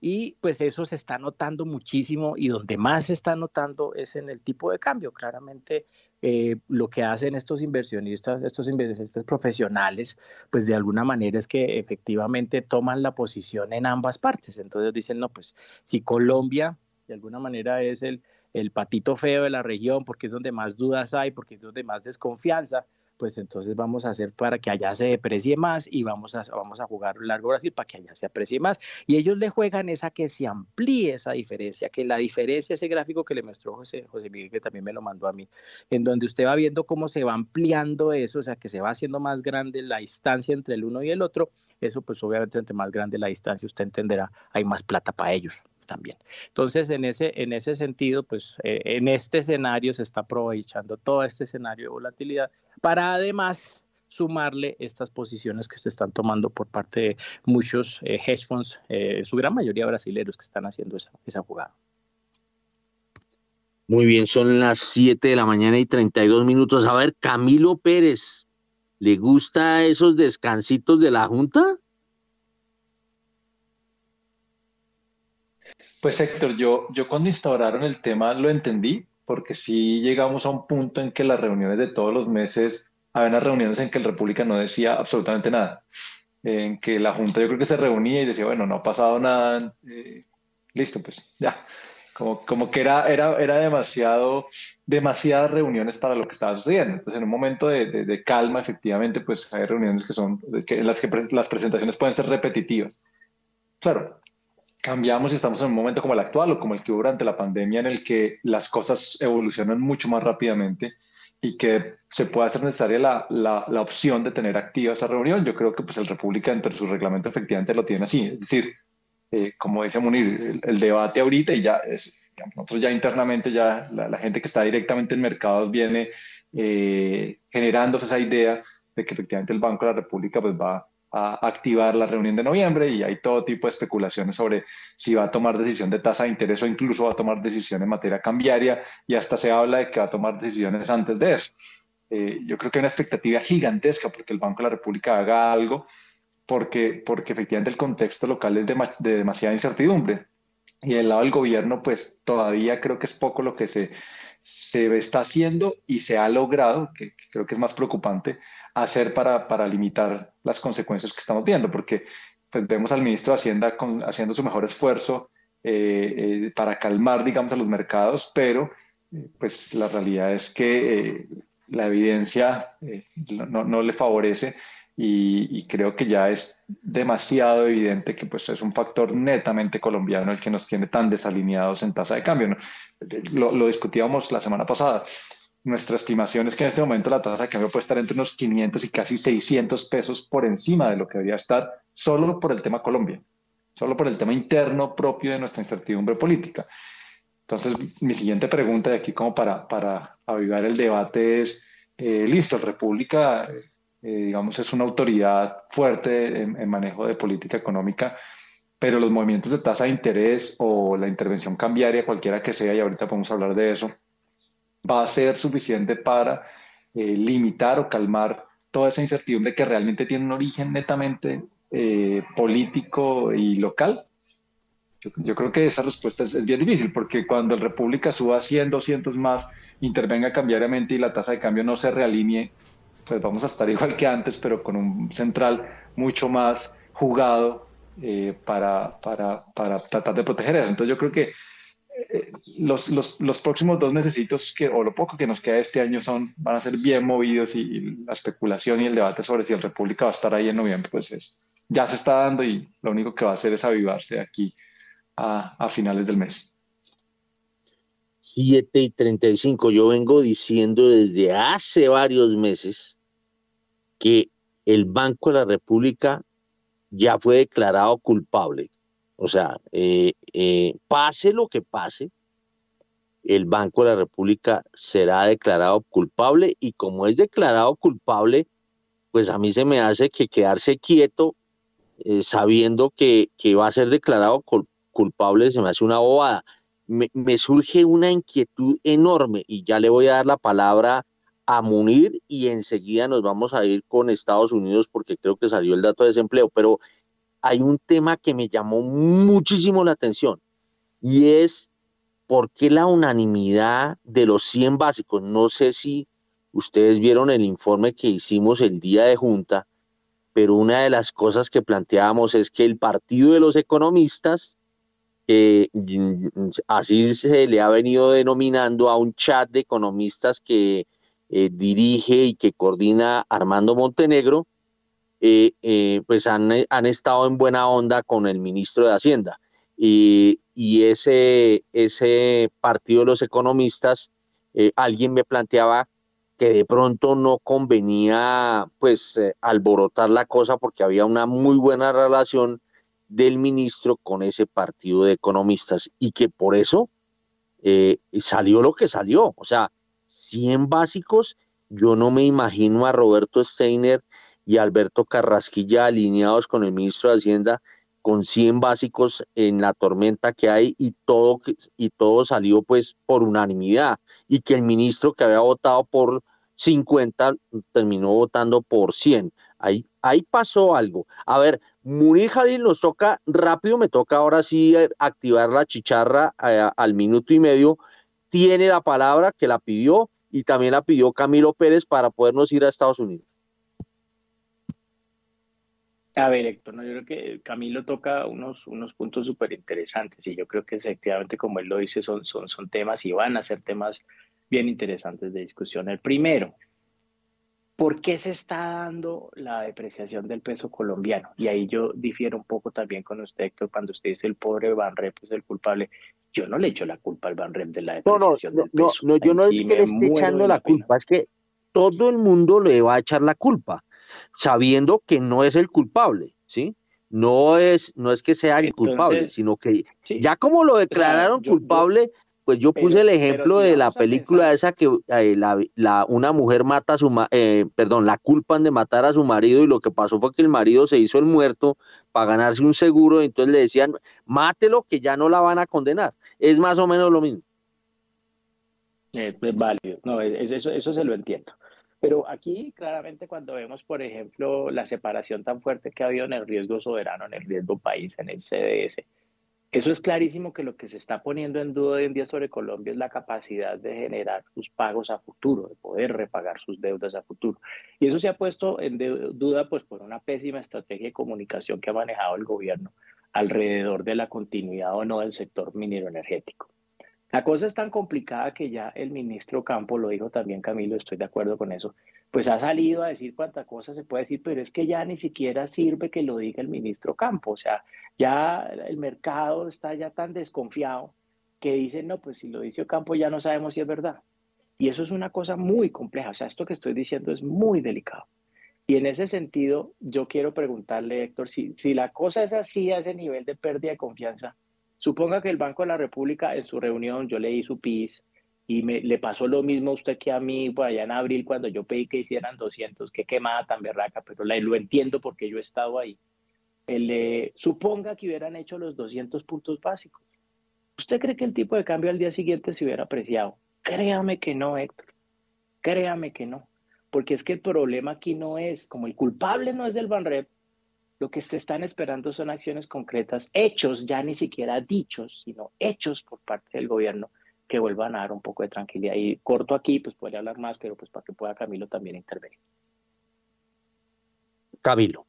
y pues eso se está notando muchísimo y donde más se está notando es en el tipo de cambio. Claramente eh, lo que hacen estos inversionistas, estos inversionistas profesionales, pues de alguna manera es que efectivamente toman la posición en ambas partes. Entonces dicen, no, pues si Colombia de alguna manera es el, el patito feo de la región porque es donde más dudas hay, porque es donde más desconfianza, pues entonces vamos a hacer para que allá se deprecie más y vamos a, vamos a jugar largo Brasil para que allá se aprecie más. Y ellos le juegan esa que se amplíe esa diferencia, que la diferencia, ese gráfico que le mostró José, José Miguel, que también me lo mandó a mí, en donde usted va viendo cómo se va ampliando eso, o sea, que se va haciendo más grande la distancia entre el uno y el otro, eso pues obviamente entre más grande la distancia, usted entenderá, hay más plata para ellos también. Entonces, en ese, en ese sentido, pues eh, en este escenario se está aprovechando todo este escenario de volatilidad para además sumarle estas posiciones que se están tomando por parte de muchos eh, hedge funds, eh, su gran mayoría brasileños que están haciendo esa, esa jugada. Muy bien, son las 7 de la mañana y 32 minutos. A ver, Camilo Pérez, ¿le gusta esos descansitos de la Junta? Pues Héctor, yo, yo cuando instauraron el tema lo entendí, porque sí llegamos a un punto en que las reuniones de todos los meses, había unas reuniones en que el República no decía absolutamente nada, en que la Junta yo creo que se reunía y decía, bueno, no ha pasado nada, eh, listo, pues ya. Como, como que era, era, era demasiado, demasiadas reuniones para lo que estaba sucediendo. Entonces, en un momento de, de, calma, efectivamente, pues hay reuniones que son, que, en las que las presentaciones pueden ser repetitivas. Claro, cambiamos y estamos en un momento como el actual o como el que hubo durante la pandemia en el que las cosas evolucionan mucho más rápidamente y que se puede hacer necesaria la, la, la, opción de tener activa esa reunión. Yo creo que pues el República entre su reglamento efectivamente lo tiene así. Es decir, eh, como dice Munir, el, debate ahorita y ya es, nosotros ya internamente ya la, la, gente que está directamente en mercados viene eh, generándose esa idea de que efectivamente el Banco de la República pues va a activar la reunión de noviembre y hay todo tipo de especulaciones sobre si va a tomar decisión de tasa de interés o incluso va a tomar decisión en materia cambiaria y hasta se habla de que va a tomar decisiones antes de eso. Eh, yo creo que hay una expectativa gigantesca porque el Banco de la República haga algo porque, porque efectivamente el contexto local es de, de demasiada incertidumbre y del lado del gobierno pues todavía creo que es poco lo que se, se está haciendo y se ha logrado, que, creo que es más preocupante, hacer para, para, limitar las consecuencias que estamos viendo, porque pues, vemos al ministro de Hacienda haciendo su mejor esfuerzo eh, eh, para calmar, digamos, a los mercados, pero eh, pues la realidad es que la evidencia no, no, le favorece y, creo que ya es demasiado evidente que pues es un factor netamente colombiano el que nos tiene tan desalineados en tasa de cambio. Lo, lo, discutíamos la semana pasada. Nuestra estimación es que en este momento la tasa de cambio puede estar entre unos 500 y casi 600 pesos por encima de lo que debería estar solo por el tema Colombia, solo por el tema interno propio de nuestra incertidumbre política. Entonces, mi siguiente pregunta de aquí como para, para avivar el debate es, eh, listo, República eh, digamos, es una autoridad fuerte en, manejo de política económica, pero los movimientos de tasa de interés o la intervención cambiaria, cualquiera que sea, y ahorita podemos hablar de eso, va a ser suficiente para eh, limitar o calmar toda esa incertidumbre que realmente tiene un origen netamente eh, político y local. Yo, creo que esa respuesta es, es, bien difícil, porque cuando el República suba 100, 200 más, intervenga cambiariamente y la tasa de cambio no se realinee pues vamos a estar igual que antes, pero con un central mucho más jugado eh, para, para, para, tratar de proteger eso. Entonces yo creo que los, los, los, próximos dos necesitos, que, o lo poco que nos queda este año, son, van a ser bien movidos y, la especulación y el debate sobre si el República va a estar ahí en noviembre, pues es, ya se está dando y lo único que va a hacer es avivarse aquí a, a finales del mes. 7 y 35. Yo vengo diciendo desde hace varios meses que el Banco de la República ya fue declarado culpable. O sea, eh, eh, pase lo que pase, el Banco de la República será declarado culpable y como es declarado culpable, pues a mí se me hace que quedarse quieto eh, sabiendo que, que, va a ser declarado culpable se me hace una bobada. Me, me surge una inquietud enorme y ya le voy a dar la palabra a Munir y enseguida nos vamos a ir con Estados Unidos porque creo que salió el dato de desempleo, pero hay un tema que me llamó muchísimo la atención y es por qué la unanimidad de los 100 básicos. No sé si ustedes vieron el informe que hicimos el día de junta, pero una de las cosas que planteábamos es que el Partido de los Economistas, eh, así se le ha venido denominando a un chat de economistas que eh, dirige y que coordina Armando Montenegro, eh, eh, pues han, han, estado en buena onda con el ministro de Hacienda. Y, y ese, ese partido de los economistas, alguien me planteaba que de pronto no convenía pues alborotar la cosa porque había una muy buena relación del ministro con ese partido de economistas y que por eso salió lo que salió. O sea, 100 básicos, yo no me imagino a Roberto Steiner y Alberto Carrasquilla alineados con el ministro de Hacienda con 100 básicos en la tormenta que hay y todo, y todo salió pues por unanimidad y que el ministro que había votado por 50 terminó votando por 100. Ahí, ahí pasó algo. A ver, Munir Jalil nos toca rápido, me toca ahora sí eh, activar la chicharra eh, al minuto y medio tiene la palabra que la pidió y también la pidió Camilo Pérez para podernos ir a Estados Unidos. A ver, Héctor, no, yo creo que Camilo toca unos, unos puntos súper interesantes y yo creo que efectivamente, como él lo dice, son, son, son temas y van a ser temas bien interesantes de discusión. El primero, ¿por qué se está dando la depreciación del peso colombiano? Y ahí yo difiero un poco también con usted, Héctor, cuando usted dice el pobre Banrep es el culpable. Yo no le echo la culpa al Banrep de la depreciación no, del peso. No, no, yo no es que le esté echando la culpa, es que todo el mundo le va a echar la culpa, sabiendo que no es el culpable, ¿sí? No es, no es que sea el culpable, sino que ya como lo declararon culpable, pues yo puse el ejemplo de la película esa que eh, la, una mujer mata a su, eh, perdón, la culpan de matar a su marido y lo que pasó fue que el marido se hizo el muerto para ganarse un seguro y entonces le decían, mátelo que ya no la van a condenar. Es más o menos lo mismo. es válido, no, eso, eso se lo entiendo. Pero aquí claramente cuando vemos, por ejemplo, la separación tan fuerte que ha habido en el riesgo soberano, en el riesgo país, en el CDS, eso es clarísimo que lo que se está poniendo en duda hoy en día sobre Colombia es la capacidad de generar sus pagos a futuro, de poder repagar sus deudas a futuro. Y eso se ha puesto en duda pues por una pésima estrategia de comunicación que ha manejado el gobierno alrededor de la continuidad o no del sector minero energético. La cosa es tan complicada que ya el ministro Campo, lo dijo también Camilo, estoy de acuerdo con eso, pues ha salido a decir cuánta cosa se puede decir, pero es que ya ni siquiera sirve que lo diga el ministro Campo. O sea, ya el mercado está ya tan desconfiado que dicen, no, pues si lo dice Campo ya no sabemos si es verdad. Y eso es una cosa muy compleja. O sea, esto que estoy diciendo es muy delicado. Y en ese sentido, yo quiero preguntarle, Héctor, si, si la cosa es así, a ese nivel de pérdida de confianza, Suponga que el Banco de la República en su reunión, yo leí su PIS y me, le pasó lo mismo a usted que a mí por allá en abril cuando yo pedí que hicieran 200, qué quemada tan berraca, pero lo entiendo porque yo he estado ahí. Suponga que hubieran hecho los 200 puntos básicos. ¿Usted cree que el tipo de cambio al día siguiente se hubiera apreciado? Créame que no, Héctor. Créame que no. Porque es que el problema aquí no es, como el culpable no es del Banrep, lo que se están esperando son acciones concretas, hechos, ya ni siquiera dichos, sino hechos por parte del gobierno que vuelvan a dar un poco de tranquilidad. Y corto aquí, pues podría hablar más, pero pues para que pueda Camilo también intervenir. Camilo.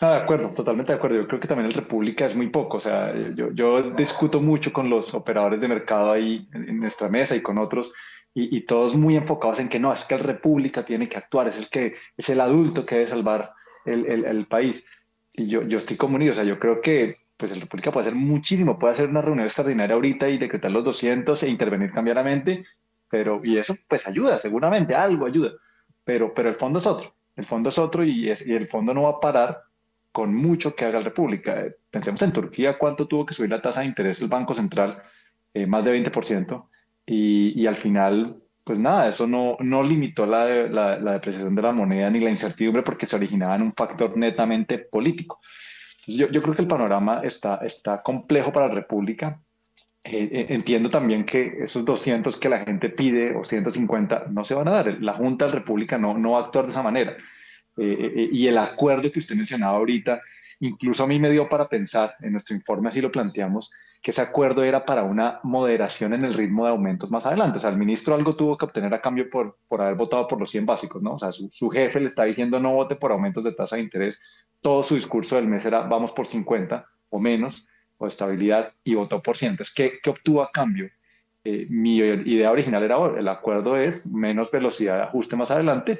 de acuerdo, totalmente de acuerdo. Yo creo que también el República es muy poco. O sea, yo, yo discuto mucho con los operadores de mercado ahí en nuestra mesa y con otros y, todos muy enfocados en que no, es que el República tiene que actuar, es el que es el adulto que debe salvar el, el, país. Y yo, yo estoy comunido, o sea, yo creo que pues el República puede hacer muchísimo, puede hacer una reunión extraordinaria ahorita y decretar los 200 e intervenir cambiaramente, pero, y eso pues ayuda, seguramente, algo ayuda, pero, pero el fondo es otro, el fondo es otro y, el fondo no va a parar con mucho que haga la República. Pensemos en Turquía, cuánto tuvo que subir la tasa de interés el Banco Central, eh, más de 20%, y, y al final pues nada, eso no, no limitó la, la, depreciación de la moneda ni la incertidumbre porque se originaba en un factor netamente político. Yo, yo creo que el panorama está, está complejo para la República. Eh, eh, entiendo también que esos 200 que la gente pide o 150 no se van a dar. La Junta de la República no, no va a actuar de esa manera. eh, y el acuerdo que usted mencionaba ahorita, incluso a mí me dio para pensar, en nuestro informe así lo planteamos, que ese acuerdo era para una moderación en el ritmo de aumentos más adelante. O sea, el ministro algo tuvo que obtener a cambio por, por haber votado por los 100 básicos, ¿no? O sea, su, su jefe le está diciendo no vote por aumentos de tasa de interés. Todo su discurso del mes era vamos por 50 o menos, o estabilidad, y votó por 100. Entonces, ¿qué, qué obtuvo a cambio? Eh, mi idea original era, el acuerdo es menos velocidad de ajuste más adelante,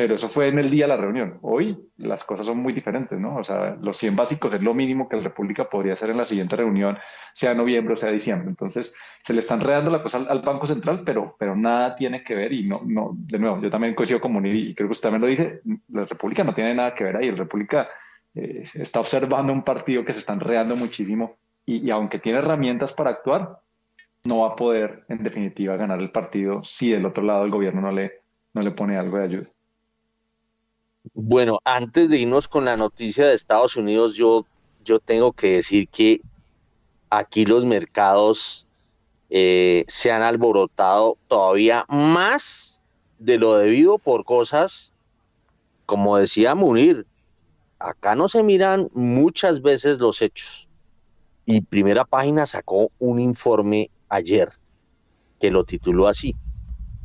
pero eso fue en el día de la reunión. Hoy las cosas son muy diferentes, ¿no? O sea, los 100 básicos es lo mínimo que la República podría hacer en la siguiente reunión, sea noviembre o sea diciembre. Entonces, se le están redando la cosa al, Banco Central, pero, pero nada tiene que ver y no, no, de nuevo, yo también coincido con Munir y creo que usted también lo dice, la República no tiene nada que ver ahí. La República eh, está observando un partido que se está enredando muchísimo y, y aunque tiene herramientas para actuar, no va a poder, en definitiva, ganar el partido si del otro lado el gobierno no le, no le pone algo de ayuda. Bueno, antes de irnos con la noticia de Estados Unidos, yo, yo tengo que decir que aquí los mercados eh, se han alborotado todavía más de lo debido por cosas, como decía Munir, acá no se miran muchas veces los hechos. Y primera página sacó un informe ayer que lo tituló así,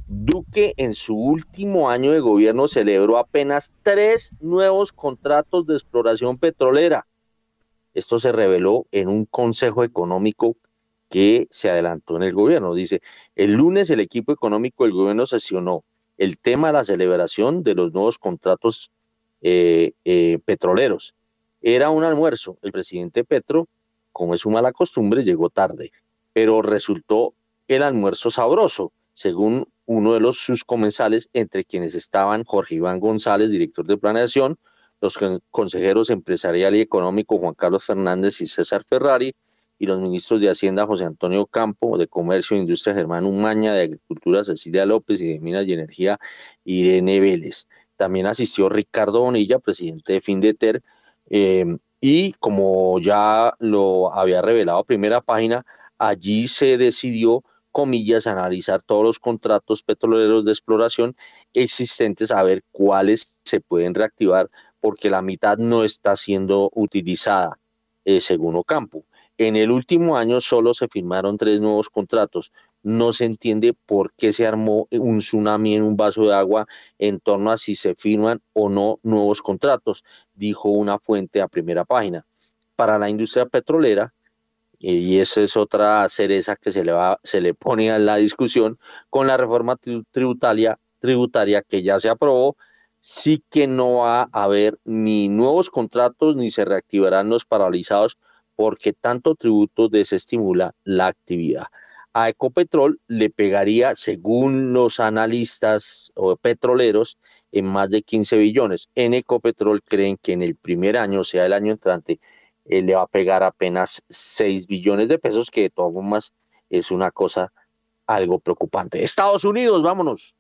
Duque en su último año de gobierno celebró apenas tres nuevos contratos de exploración petrolera. Esto se reveló en un consejo económico que se adelantó en el gobierno. Dice, el lunes el equipo económico del gobierno sesionó el tema de la celebración de los nuevos contratos eh, eh, petroleros. Era un almuerzo. El presidente Petro, como es su mala costumbre, llegó tarde, pero resultó el almuerzo sabroso, según uno de los sus comensales, entre quienes estaban Jorge Iván González, director de planeación, los consejeros empresarial y económico Juan Carlos Fernández y César Ferrari, y los ministros de Hacienda José Antonio Campo, de Comercio e Industria Germán Umaña, de Agricultura Cecilia López y de Minas y Energía Irene Vélez. También asistió Ricardo Bonilla, presidente de Findeter, eh, y como ya lo había revelado primera página, allí se decidió comillas, analizar todos los contratos petroleros de exploración existentes, a ver cuáles se pueden reactivar, porque la mitad no está siendo utilizada, eh, según Ocampo. En el último año solo se firmaron tres nuevos contratos. No se entiende por qué se armó un tsunami en un vaso de agua en torno a si se firman o no nuevos contratos, dijo una fuente a primera página. Para la industria petrolera, y esa es otra cereza que se le, va, se le pone a la discusión con la reforma tributaria, tributaria que ya se aprobó, sí que no va a haber ni nuevos contratos ni se reactivarán los paralizados porque tanto tributo desestimula la actividad. A Ecopetrol le pegaría, según los analistas o petroleros, en más de 15 billones. En Ecopetrol creen que en el primer año, o sea, el año entrante, eh, le va a pegar apenas 6 billones de pesos, que de todas formas es una cosa algo preocupante. Estados Unidos, vámonos.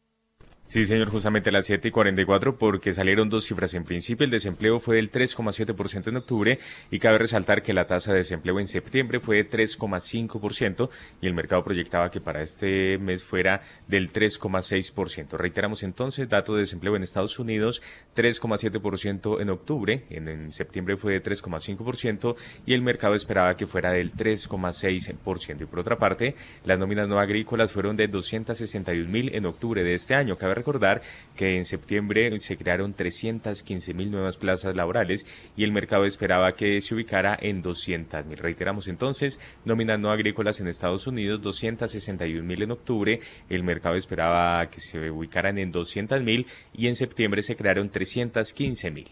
Sí, señor, justamente las 7 y 44, porque salieron dos cifras. En principio, el desempleo fue del 3,7% en octubre y cabe resaltar que la tasa de desempleo en septiembre fue de 3,5% y el mercado proyectaba que para este mes fuera del 3,6%. Reiteramos entonces, dato de desempleo en Estados Unidos, 3,7% en octubre, en, en, septiembre fue de 3,5% y el mercado esperaba que fuera del 3,6%. Y por otra parte, las nóminas no agrícolas fueron de 261 mil en octubre de este año. Cabe recordar que en septiembre se crearon 315 mil nuevas plazas laborales y el mercado esperaba que se ubicara en 200 mil. Reiteramos entonces, nóminas no agrícolas en Estados Unidos, 261 mil en octubre, el mercado esperaba que se ubicaran en 200 mil y en septiembre se crearon 315 mil.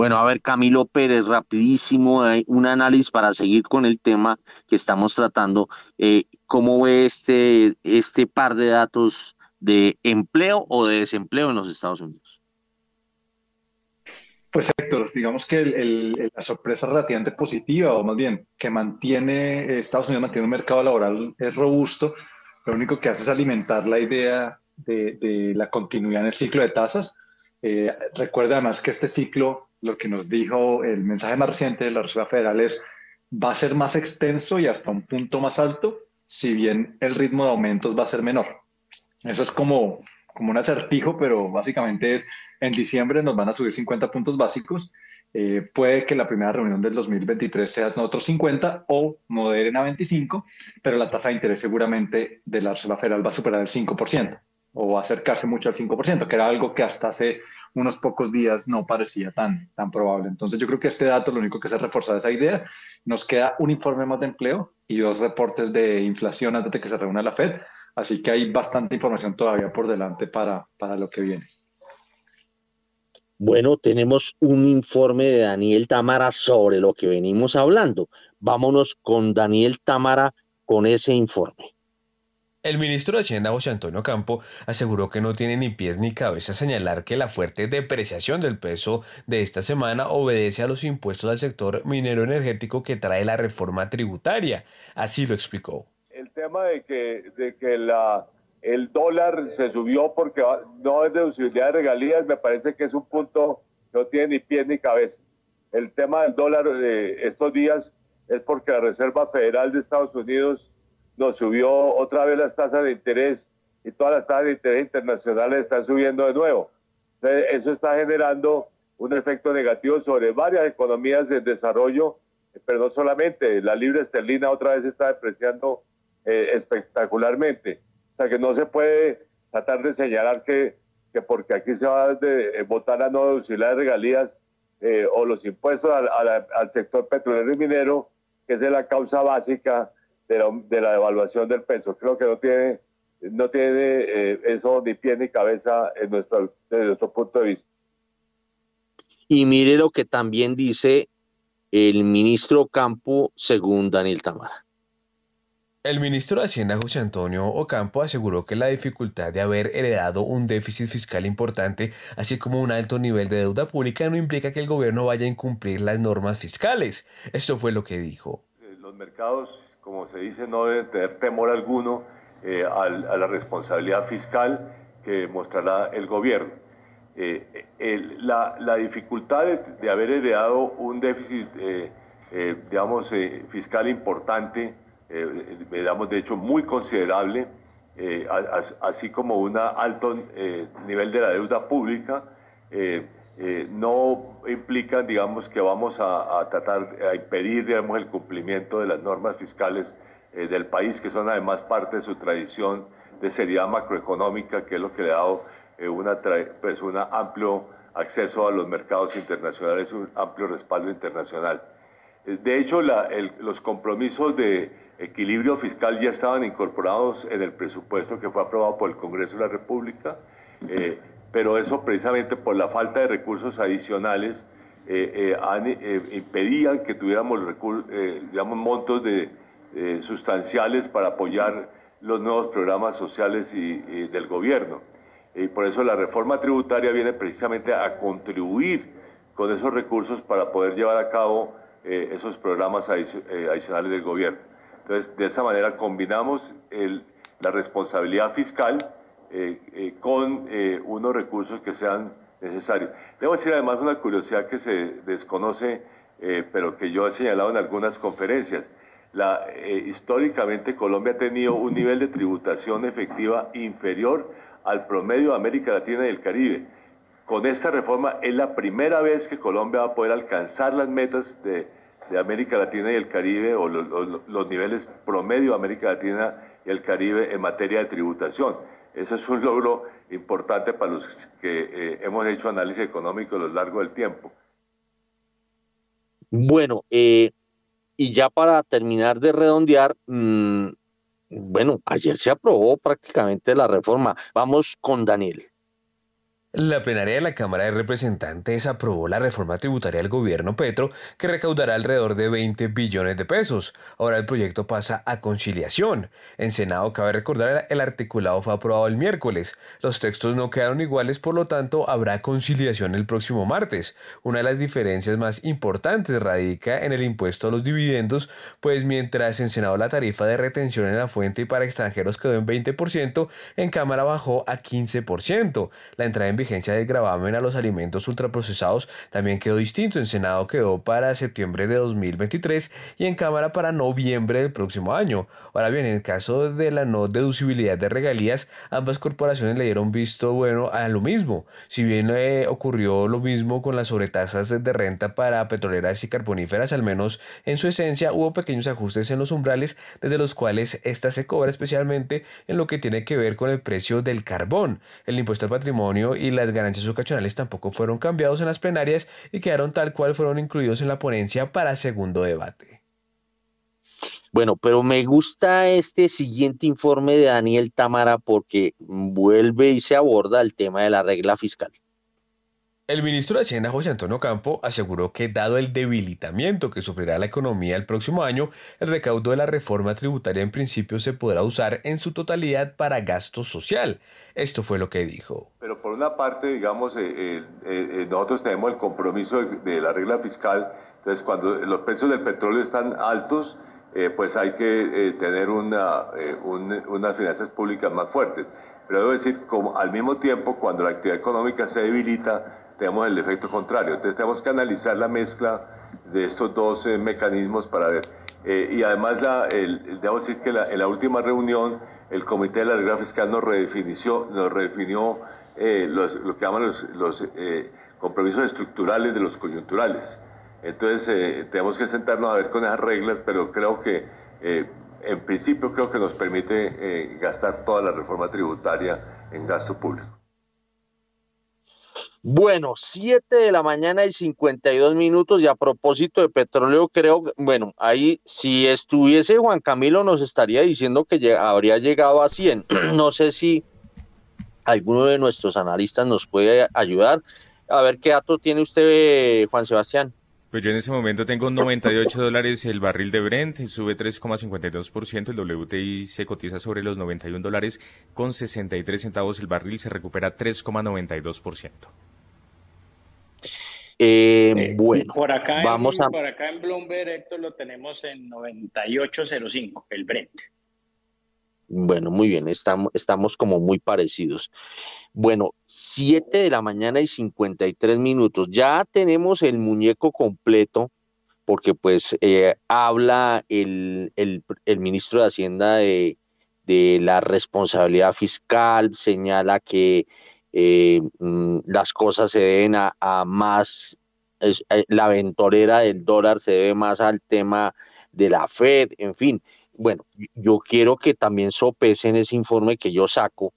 Bueno, a ver, Camilo Pérez, rapidísimo, hay un análisis para seguir con el tema que estamos tratando. Eh, ¿Cómo ve este, este par de datos de empleo o de desempleo en los Estados Unidos? Pues Héctor, digamos que la sorpresa relativamente positiva, o más bien que mantiene, Estados Unidos mantiene un mercado laboral es robusto, lo único que hace es alimentar la idea de, la continuidad en el ciclo de tasas. Eh, recuerda además que este ciclo, lo que nos dijo el mensaje más reciente de la Reserva Federal es, va a ser más extenso y hasta un punto más alto, si bien el ritmo de aumentos va a ser menor. Eso es como, como un acertijo, pero básicamente es en diciembre nos van a subir 50 puntos básicos. Eh, puede que la primera reunión del 2023 sea otros 50 o moderen a 25, pero la tasa de interés seguramente de la Reserva Federal va a superar el 5% o a acercarse mucho al 5%, que era algo que hasta hace unos pocos días no parecía tan, tan probable. Entonces yo creo que este dato lo único que se reforza esa idea. Nos queda un informe más de empleo y dos reportes de inflación antes de que se reúna la Fed. Así que hay bastante información todavía por delante para, para lo que viene. Bueno, tenemos un informe de Daniel Tamara sobre lo que venimos hablando. Vámonos con Daniel Tamara con ese informe. El ministro de Hacienda José Antonio Campo aseguró que no tiene ni pies ni cabeza señalar que la fuerte depreciación del peso de esta semana obedece a los impuestos al sector minero energético que trae la reforma tributaria. Así lo explicó. El tema de que, de que la, el dólar se subió porque no es deducibilidad de regalías me parece que es un punto que no tiene ni pies ni cabeza. El tema del dólar de estos días es porque la Reserva Federal de Estados Unidos nos subió otra vez las tasas de interés y todas las tasas de interés internacionales están subiendo de nuevo. eso está generando un efecto negativo sobre varias economías en desarrollo, pero no solamente. La libra esterlina otra vez está depreciando eh, espectacularmente. O sea que no se puede tratar de señalar que, que porque aquí se va a eh, votar la no deducibilidad de regalías eh, o los impuestos al, al sector petrolero y minero, que es la causa básica de la, devaluación del peso. Creo que no tiene, no tiene eso ni pie ni cabeza en nuestro, desde nuestro punto de vista. Y mire lo que también dice el ministro Campo, según Daniel Tamara. El ministro de Hacienda José Antonio Ocampo aseguró que la dificultad de haber heredado un déficit fiscal importante, así como un alto nivel de deuda pública, no implica que el gobierno vaya a incumplir las normas fiscales. Esto fue lo que dijo. Los mercados como se dice, no debe tener temor alguno eh, a, la responsabilidad fiscal que mostrará el gobierno. Eh, la, dificultad de, haber heredado un déficit, eh, digamos, fiscal importante, de hecho muy considerable, así como un alto nivel de la deuda pública, no implican, digamos, que vamos a, tratar, a impedir, digamos, el cumplimiento de las normas fiscales eh, del país, que son además parte de su tradición de seriedad macroeconómica, que es lo que le ha dado eh, una, pues, un amplio acceso a los mercados internacionales, un amplio respaldo internacional. Eh, de hecho, los compromisos de equilibrio fiscal ya estaban incorporados en el presupuesto que fue aprobado por el Congreso de la República pero eso precisamente por la falta de recursos adicionales eh, eh, eh, impedían que tuviéramos digamos, montos de, sustanciales para apoyar los nuevos programas sociales y, del gobierno. Y por eso la reforma tributaria viene precisamente a contribuir con esos recursos para poder llevar a cabo esos programas adicionales del gobierno. Entonces, de esa manera combinamos la responsabilidad fiscal, eh, eh, con eh, unos recursos que sean necesarios. Debo decir además una curiosidad que se desconoce, pero que yo he señalado en algunas conferencias. La, históricamente Colombia ha tenido un nivel de tributación efectiva inferior al promedio de América Latina y el Caribe. Con esta reforma es la primera vez que Colombia va a poder alcanzar las metas de, de América Latina y el Caribe o los, niveles promedio de América Latina y el Caribe en materia de tributación. Eso es un logro importante para los que eh, hemos hecho análisis económico a lo largo del tiempo. Bueno, eh, y ya para terminar de redondear, mm, bueno, ayer se aprobó prácticamente la reforma. Vamos con Daniel. La plenaria de la Cámara de Representantes aprobó la reforma tributaria del gobierno Petro que recaudará alrededor de 20 billones de pesos. Ahora el proyecto pasa a conciliación. En Senado, cabe recordar, el articulado fue aprobado el miércoles. Los textos no quedaron iguales, por lo tanto, habrá conciliación el próximo martes. Una de las diferencias más importantes radica en el impuesto a los dividendos, pues mientras en Senado la tarifa de retención en la fuente y para extranjeros quedó en 20%, en Cámara bajó a 15%. La entrada en vigencia del gravamen a los alimentos ultraprocesados también quedó distinto. En Senado quedó para septiembre de 2023 y en Cámara para noviembre del próximo año. Ahora bien, en el caso de la no deducibilidad de regalías, ambas corporaciones le dieron visto bueno a lo mismo. Si bien eh, ocurrió lo mismo con las sobretasas de renta para petroleras y carboníferas, al menos en su esencia hubo pequeños ajustes en los umbrales desde los cuales esta se cobra especialmente en lo que tiene que ver con el precio del carbón. El impuesto al patrimonio y las ganancias ocasionales tampoco fueron cambiados en las plenarias y quedaron tal cual fueron incluidos en la ponencia para segundo debate. Bueno, pero me gusta este siguiente informe de Daniel Tamara porque vuelve y se aborda el tema de la regla fiscal. El ministro de Hacienda José Antonio Campo aseguró que dado el debilitamiento que sufrirá la economía el próximo año, el recaudo de la reforma tributaria en principio se podrá usar en su totalidad para gasto social. Esto fue lo que dijo. Pero por una parte, digamos, eh, eh, eh, nosotros tenemos el compromiso de, la regla fiscal, entonces cuando los precios del petróleo están altos, pues hay que tener una, unas finanzas públicas más fuertes. Pero debo decir, como al mismo tiempo, cuando la actividad económica se debilita, tenemos el efecto contrario. Entonces tenemos que analizar la mezcla de estos dos eh, mecanismos para ver. Eh, y además, la, debo decir que en la última reunión el Comité de la Regla Fiscal nos redefinió, nos redefinió eh, lo que llaman los compromisos estructurales de los coyunturales. Entonces tenemos que sentarnos a ver con esas reglas, pero creo que en principio creo que nos permite gastar toda la reforma tributaria en gasto público. Bueno, 7 de la mañana y 52 minutos y a propósito de petróleo, creo, bueno, ahí si estuviese Juan Camilo nos estaría diciendo que habría llegado a 100. No sé si alguno de nuestros analistas nos puede ayudar. A ver qué datos tiene usted, Juan Sebastián. Pues yo en ese momento tengo 98 dólares el barril de Brent, sube 3,52%, el WTI se cotiza sobre los 91 dólares con 63 centavos el barril, se recupera 3,92%. Eh, eh, bueno, por acá, vamos en, por acá en Bloomberg, Héctor, lo tenemos en 98.05, el Brent. Bueno, muy bien, estamos, estamos como muy parecidos. Bueno, 7 de la mañana y 53 minutos. Ya tenemos el muñeco completo, porque pues eh, habla el, el, ministro de Hacienda de, de la responsabilidad fiscal, señala que eh, mm, las cosas se deben a, más, eh, la ventorera del dólar se debe más al tema de la Fed, en fin. Bueno, yo quiero que también sopesen ese informe que yo saco,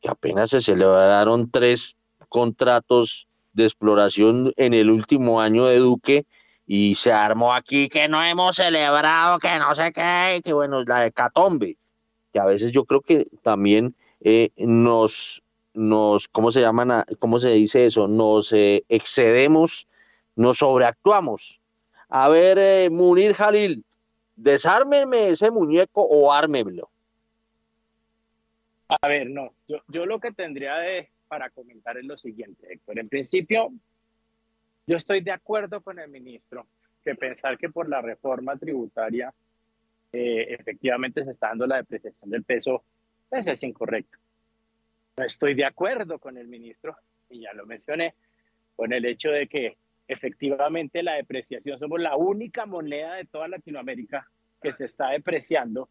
que apenas se celebraron tres contratos de exploración en el último año de Duque y se armó aquí que no hemos celebrado, que no sé qué, que bueno, la hecatombe, que a veces yo creo que también eh, nos nos, ¿cómo se llaman? ¿Cómo se dice eso? Nos eh, excedemos, nos sobreactuamos. A ver, eh, Munir Jalil, desármeme ese muñeco o ármemelo. A ver, no, yo, yo lo que tendría de, para comentar es lo siguiente, Héctor. En principio, yo estoy de acuerdo con el ministro que pensar que por la reforma tributaria eh, efectivamente se está dando la depreciación del peso, pues es incorrecto. No estoy de acuerdo con el ministro, y ya lo mencioné, con el hecho de que efectivamente la depreciación, somos la única moneda de toda Latinoamérica que se está depreciando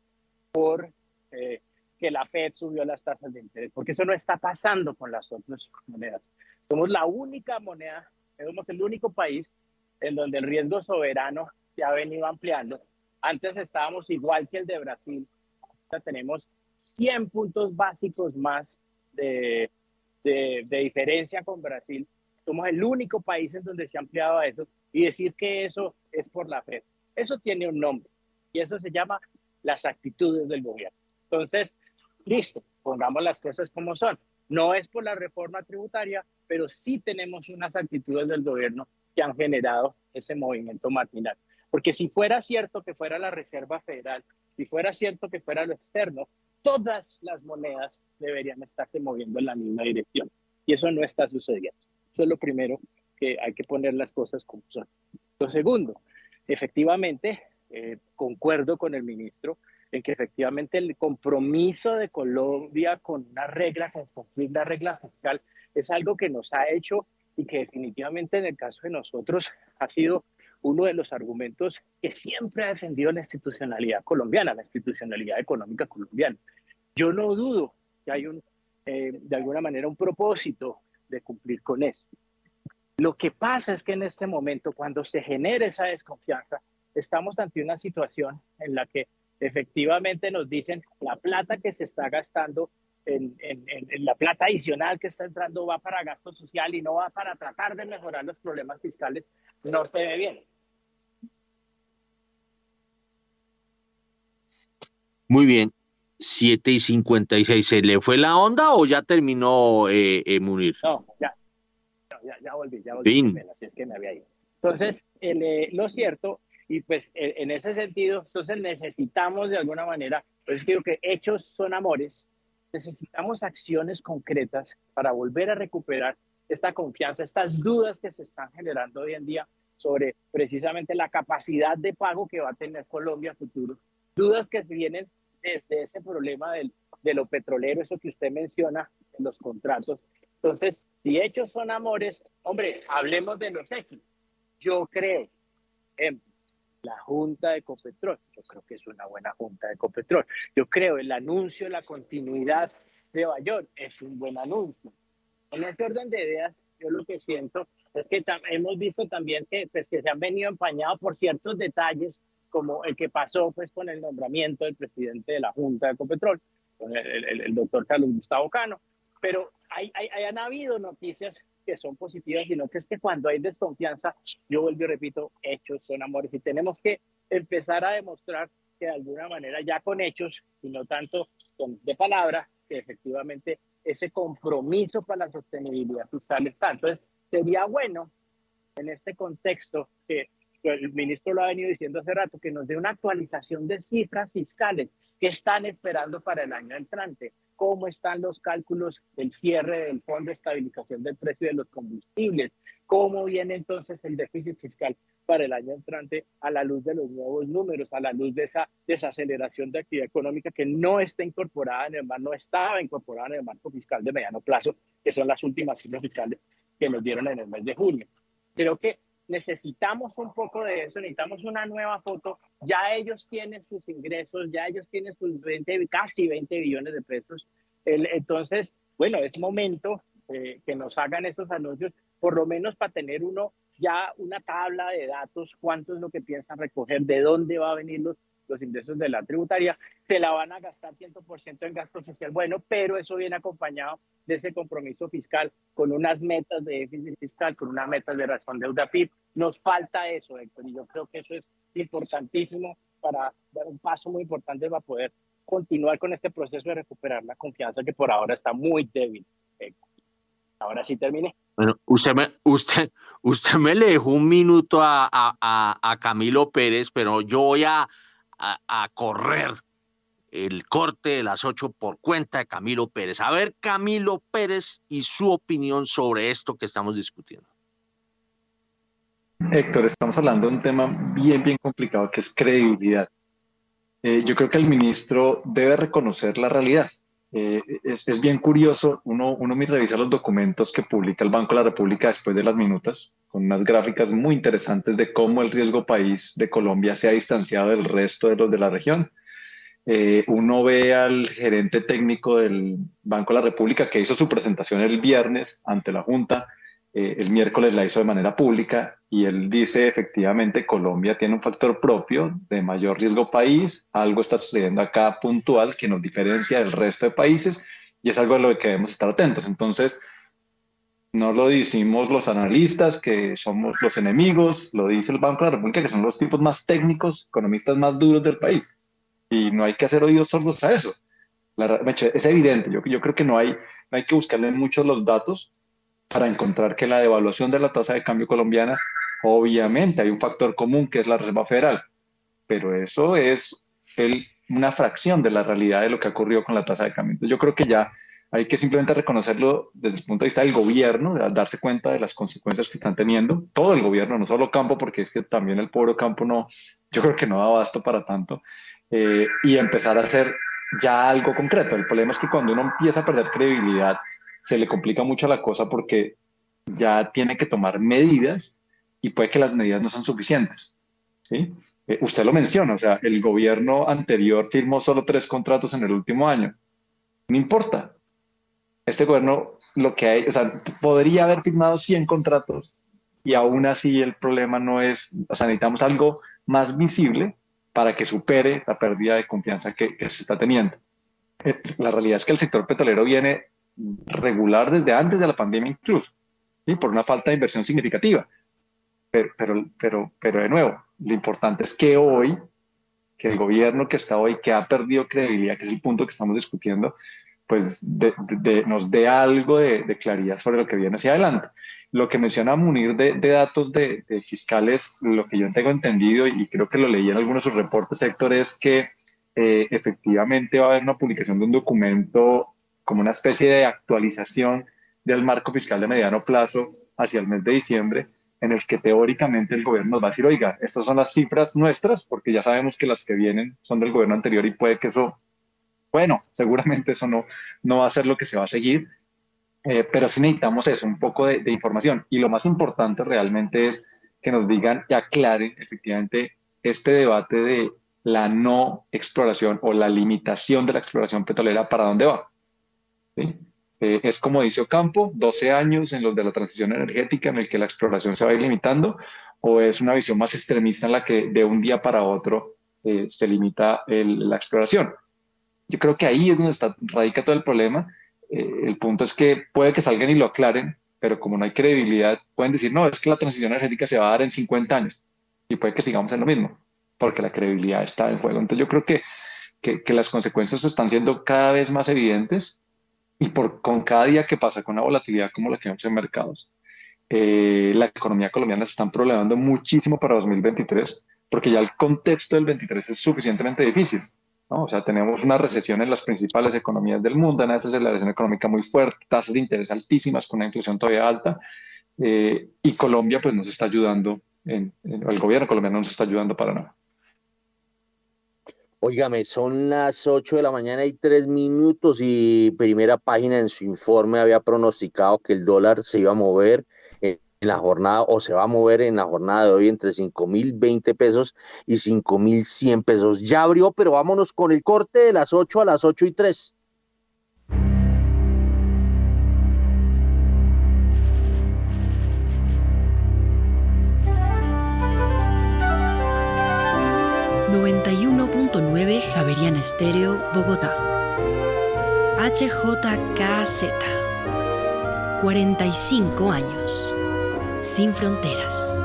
por eh, que la Fed subió las tasas de interés, porque eso no está pasando con las otras monedas. Somos la única moneda, somos el único país en donde el riesgo soberano se ha venido ampliando. Antes estábamos igual que el de Brasil, ahora tenemos 100 puntos básicos más de, de, diferencia con Brasil. Somos el único país en donde se ha ampliado a eso y decir que eso es por la Fed. Eso tiene un nombre y eso se llama las actitudes del gobierno. Entonces, listo, pongamos las cosas como son. No es por la reforma tributaria, pero sí tenemos unas actitudes del gobierno que han generado ese movimiento matinal. Porque si fuera cierto que fuera la Reserva Federal, si fuera cierto que fuera lo externo, todas las monedas deberían estarse moviendo en la misma dirección. Y eso no está sucediendo. Eso es lo primero que hay que poner las cosas como son. Lo segundo, efectivamente, eh, concuerdo con el ministro en que efectivamente el compromiso de Colombia con una regla, con construir la regla fiscal, es algo que nos ha hecho y que definitivamente en el caso de nosotros ha sido uno de los argumentos que siempre ha defendido la institucionalidad colombiana, la institucionalidad económica colombiana. Yo no dudo que hay un, eh, de alguna manera un propósito de cumplir con eso. Lo que pasa es que en este momento, cuando se genera esa desconfianza, estamos ante una situación en la que efectivamente nos dicen la plata que se está gastando en, la plata adicional que está entrando va para gasto social y no va para tratar de mejorar los problemas fiscales, no se ve bien. Muy bien. 7 y 56. ¿Se le fue la onda o ya terminó eh, eh Munir? No, ya. ya, ya, volví, ya volví. Así es que me había ido. Entonces, eh, lo cierto, y pues e, en ese sentido, entonces necesitamos de alguna manera, pues creo que hechos son amores, necesitamos acciones concretas para volver a recuperar esta confianza, estas dudas que se están generando hoy en día sobre precisamente la capacidad de pago que va a tener Colombia a futuro. Dudas que vienen desde ese problema del, de lo petrolero, eso que usted menciona en los contratos. Entonces, si hechos son amores, hombre, hablemos de los hechos. Yo creo, ejemplo, la Junta de Ecopetrol. Yo creo que es una buena Junta de Ecopetrol. Yo creo el anuncio, la continuidad de Bayón es un buen anuncio. En ese orden de ideas, yo lo que siento es que hemos visto también que, pues, que se han venido empañados por ciertos detalles, como el que pasó pues, con el nombramiento del presidente de la Junta de Ecopetrol, con el, doctor Carlos Gustavo Cano. Pero hay, hay, han habido noticias que son positivas, sino que es que cuando hay desconfianza, yo vuelvo y repito, hechos son amores y tenemos que empezar a demostrar que de alguna manera ya con hechos y no tanto con, de palabra, que efectivamente ese compromiso para la sostenibilidad fiscal está. Entonces, sería bueno en este contexto que el ministro lo ha venido diciendo hace rato, que nos dé una actualización de cifras fiscales que están esperando para el año entrante cómo están los cálculos del cierre del Fondo de Estabilización del Precio de los Combustibles, cómo viene entonces el déficit fiscal para el año entrante a la luz de los nuevos números, a la luz de esa desaceleración de actividad económica que no está incorporada en el marco, no estaba incorporada en el marco fiscal de mediano plazo, que son las últimas cifras fiscales que nos dieron en el mes de junio. Creo que necesitamos un poco de eso, necesitamos una nueva foto. Ya ellos tienen sus ingresos, ya ellos tienen sus 20, casi 20 billones de pesos. entonces, bueno, es momento eh, que nos hagan estos anuncios, por lo menos para tener uno ya una tabla de datos, cuánto es lo que piensan recoger, de dónde va a venir los, los ingresos de la tributaria, se la van a gastar 100% en gasto social. Bueno, pero eso viene acompañado de ese compromiso fiscal con unas metas de déficit fiscal, con unas metas de razón deuda PIB. Nos falta eso, Héctor, y yo creo que eso es importantísimo para dar un paso muy importante para poder continuar con este proceso de recuperar la confianza que por ahora está muy débil. Ahora sí terminé. Bueno, usted me, usted, usted me le dejó un minuto a, a, a Camilo Pérez, pero yo voy a, a, correr el corte de las ocho por cuenta de Camilo Pérez. A ver, Camilo Pérez y su opinión sobre esto que estamos discutiendo. Héctor, estamos hablando de un tema bien, bien complicado que es credibilidad. Eh, yo creo que el ministro debe reconocer la realidad. Eh, es, es, bien curioso, uno, uno me revisa los documentos que publica el Banco de la República después de las minutas, con unas gráficas muy interesantes de cómo el riesgo país de Colombia se ha distanciado del resto de los de la región. Eh, uno ve al gerente técnico del Banco de la República que hizo su presentación el viernes ante la Junta, eh, el miércoles la hizo de manera pública y él dice efectivamente Colombia tiene un factor propio de mayor riesgo país, algo está sucediendo acá puntual que nos diferencia del resto de países y es algo a lo que debemos estar atentos. Entonces, no lo decimos los analistas, que somos los enemigos, lo dice el Banco de la República, que son los tipos más técnicos, economistas más duros del país. Y no hay que hacer oídos sordos a eso. es evidente, yo, creo que no hay, no hay que buscarle muchos los datos para encontrar que la devaluación de la tasa de cambio colombiana, obviamente hay un factor común que es la Reserva Federal, pero eso es una fracción de la realidad de lo que ocurrió con la tasa de cambio. Entonces yo creo que ya hay que simplemente reconocerlo desde el punto de vista del gobierno, darse cuenta de las consecuencias que están teniendo, todo el gobierno, no solo campo, porque es que también el pobre campo no, yo creo que no da abasto para tanto, eh, y empezar a hacer ya algo concreto. El problema es que cuando uno empieza a perder credibilidad, se le complica mucho la cosa porque ya tiene que tomar medidas y puede que las medidas no sean suficientes. ¿sí? Eh, usted lo menciona, o sea, el gobierno anterior firmó solo tres contratos en el último año. No importa. Este gobierno lo que hay, o sea, podría haber firmado 100 contratos y aún así el problema no es, o sea, necesitamos algo más visible para que supere la pérdida de confianza que, se está teniendo. Eh, la realidad es que el sector petrolero viene regular desde antes de la pandemia incluso, ¿sí? por una falta de inversión significativa. Pero, pero, pero, pero de nuevo, lo importante es que hoy, que el gobierno que está hoy, que ha perdido credibilidad, que es el punto que estamos discutiendo, pues nos dé algo de, claridad sobre lo que viene hacia adelante. Lo que menciona Munir de, datos de, fiscales, lo que yo tengo entendido y creo que lo leí en algunos de sus reportes, Héctor, es que eh, efectivamente va a haber una publicación de un documento como una especie de actualización del marco fiscal de mediano plazo hacia el mes de diciembre, en el que teóricamente el gobierno va a decir, oiga, estas son las cifras nuestras, porque ya sabemos que las que vienen son del gobierno anterior y puede que eso bueno, seguramente eso no, no va a ser lo que se va a seguir, eh, pero sí necesitamos eso, un poco de, información. Y lo más importante realmente es que nos digan y aclaren efectivamente este debate de la no exploración o la limitación de la exploración petrolera, ¿para dónde va? Eh, es como dice Ocampo, 12 años en los de la transición energética en el que la exploración se va a ir limitando, o es una visión más extremista en la que de un día para otro eh, se limita la exploración. Yo creo que ahí es donde está, radica todo el problema. Eh, el punto es que puede que salgan y lo aclaren, pero como no hay credibilidad, pueden decir, no, es que la transición energética se va a dar en 50 años y puede que sigamos en lo mismo, porque la credibilidad está en juego. Entonces yo creo que, que, las consecuencias están siendo cada vez más evidentes y por, con cada día que pasa con una volatilidad como la que vemos en mercados, eh, la economía colombiana se está problemando muchísimo para 2023, porque ya el contexto del 23 es suficientemente difícil. O sea, tenemos una recesión en las principales economías del mundo, una desaceleración económica muy fuerte, tasas de interés altísimas con una inflación todavía alta, eh, y Colombia pues nos está ayudando, en, el gobierno colombiano nos está ayudando para nada. Óigame, son las 8 de la mañana y 3 minutos y primera página en su informe había pronosticado que el dólar se iba a mover en la jornada o se va a mover en la jornada de hoy entre 5.020 pesos y 5.100 pesos. Ya abrió, pero vámonos con el corte de las 8 a las 8 y 3. ...91.9 Javeriana Estéreo, Bogotá. HJKZ. 45 años sin fronteras.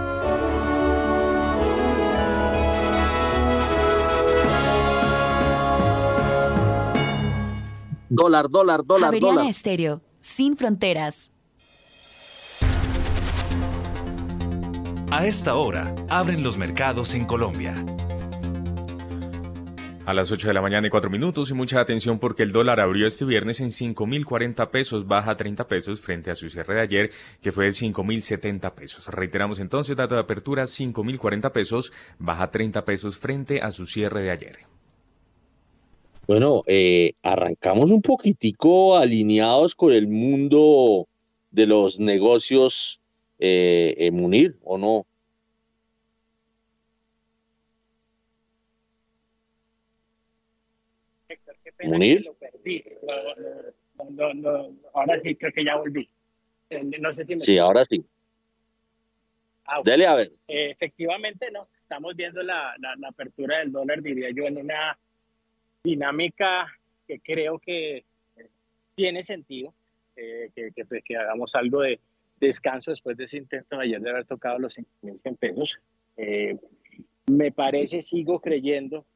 Dólar, dólar, dólar, Javeriana dólar. Estéreo, sin fronteras. A esta hora, abren los mercados en Colombia. A las 8 de la mañana y 4 minutos y mucha atención porque el dólar abrió este viernes en 5.040 pesos, baja 30 pesos frente a su cierre de ayer que fue de 5.070 pesos. Reiteramos entonces, dato de apertura 5.040 pesos, baja 30 pesos frente a su cierre de ayer. Bueno, eh, arrancamos un poquitico alineados con el mundo de los negocios eh, eh Munir, ¿o no? ¿Munir? ahora sí, creo que ya volví. Eh, no sé si Sí, ahora sí. Ah, Dele a ver. Eh, efectivamente, no. Estamos viendo la, la, apertura del dólar, diría yo, en una dinámica que creo que tiene sentido, eh, que, que, pues, que, hagamos algo de descanso después de ese intento de ayer de haber tocado los 5.100 pesos. me parece, sigo creyendo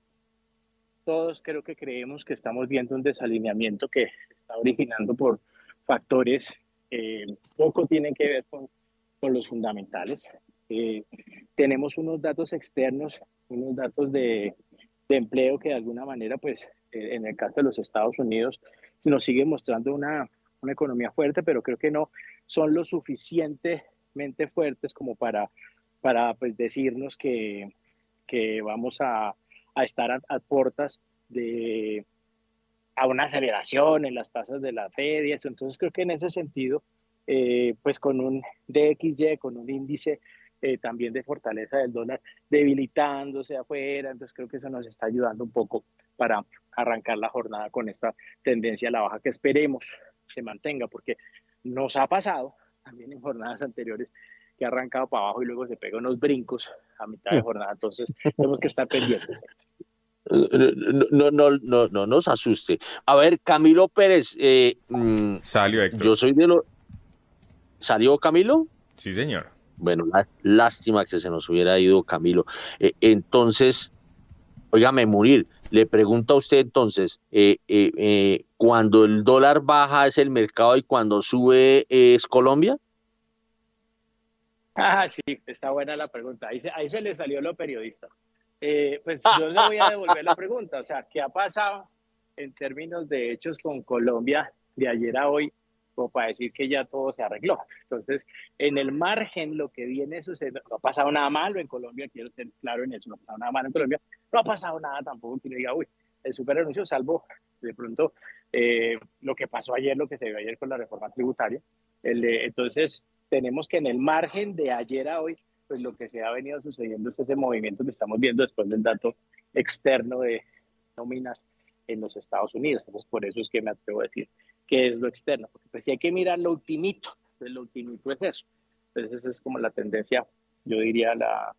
todos creo que creemos que estamos viendo un desalineamiento que está originando por factores que poco tienen que ver con, con los fundamentales. Eh, tenemos unos datos externos, unos datos de, de, empleo que de alguna manera, pues eh, en el caso de los Estados Unidos, nos sigue mostrando una, una economía fuerte, pero creo que no son lo suficientemente fuertes como para, para pues, decirnos que, que vamos a, a estar a, a, puertas de a una aceleración en las tasas de la Fed y eso. Entonces creo que en ese sentido, eh, pues con un DXY, con un índice eh, también de fortaleza del dólar debilitándose afuera, entonces creo que eso nos está ayudando un poco para arrancar la jornada con esta tendencia a la baja que esperemos se mantenga, porque nos ha pasado también en jornadas anteriores que ha arrancado para abajo y luego se pega unos brincos a mitad de jornada, entonces tenemos que estar pendientes. No, no, no, no, nos asuste. A ver, Camilo Pérez. Eh, Salió Héctor. Yo soy de lo. ¿Salió Camilo? Sí, señor. Bueno, la, lástima que se nos hubiera ido Camilo. Eh, entonces, óigame, morir. Le pregunto a usted entonces, eh, eh, cuando el dólar baja es el mercado y cuando sube es Colombia? Ah, sí, está buena la pregunta. Ahí se, ahí se le salió lo periodista. Eh, pues yo le voy a devolver la pregunta. O sea, ¿qué ha pasado en términos de hechos con Colombia de ayer a hoy? Como para decir que ya todo se arregló. Entonces, en el margen, lo que viene sucediendo, no ha pasado nada malo en Colombia, quiero ser claro en eso, no ha pasado nada malo en Colombia, no ha pasado nada tampoco que diga, uy, el super anuncio, salvo de pronto eh, lo que pasó ayer, lo que se vio ayer con la reforma tributaria. El de, entonces, tenemos que en el margen de ayer a hoy, pues lo que se ha venido sucediendo es ese movimiento que estamos viendo después del dato externo de nóminas en los Estados Unidos. Entonces, por eso es que me atrevo a decir que es lo externo, porque pues si hay que mirar lo ultimito, pues lo ultimito es eso. Entonces, esa es como la tendencia, yo diría, la,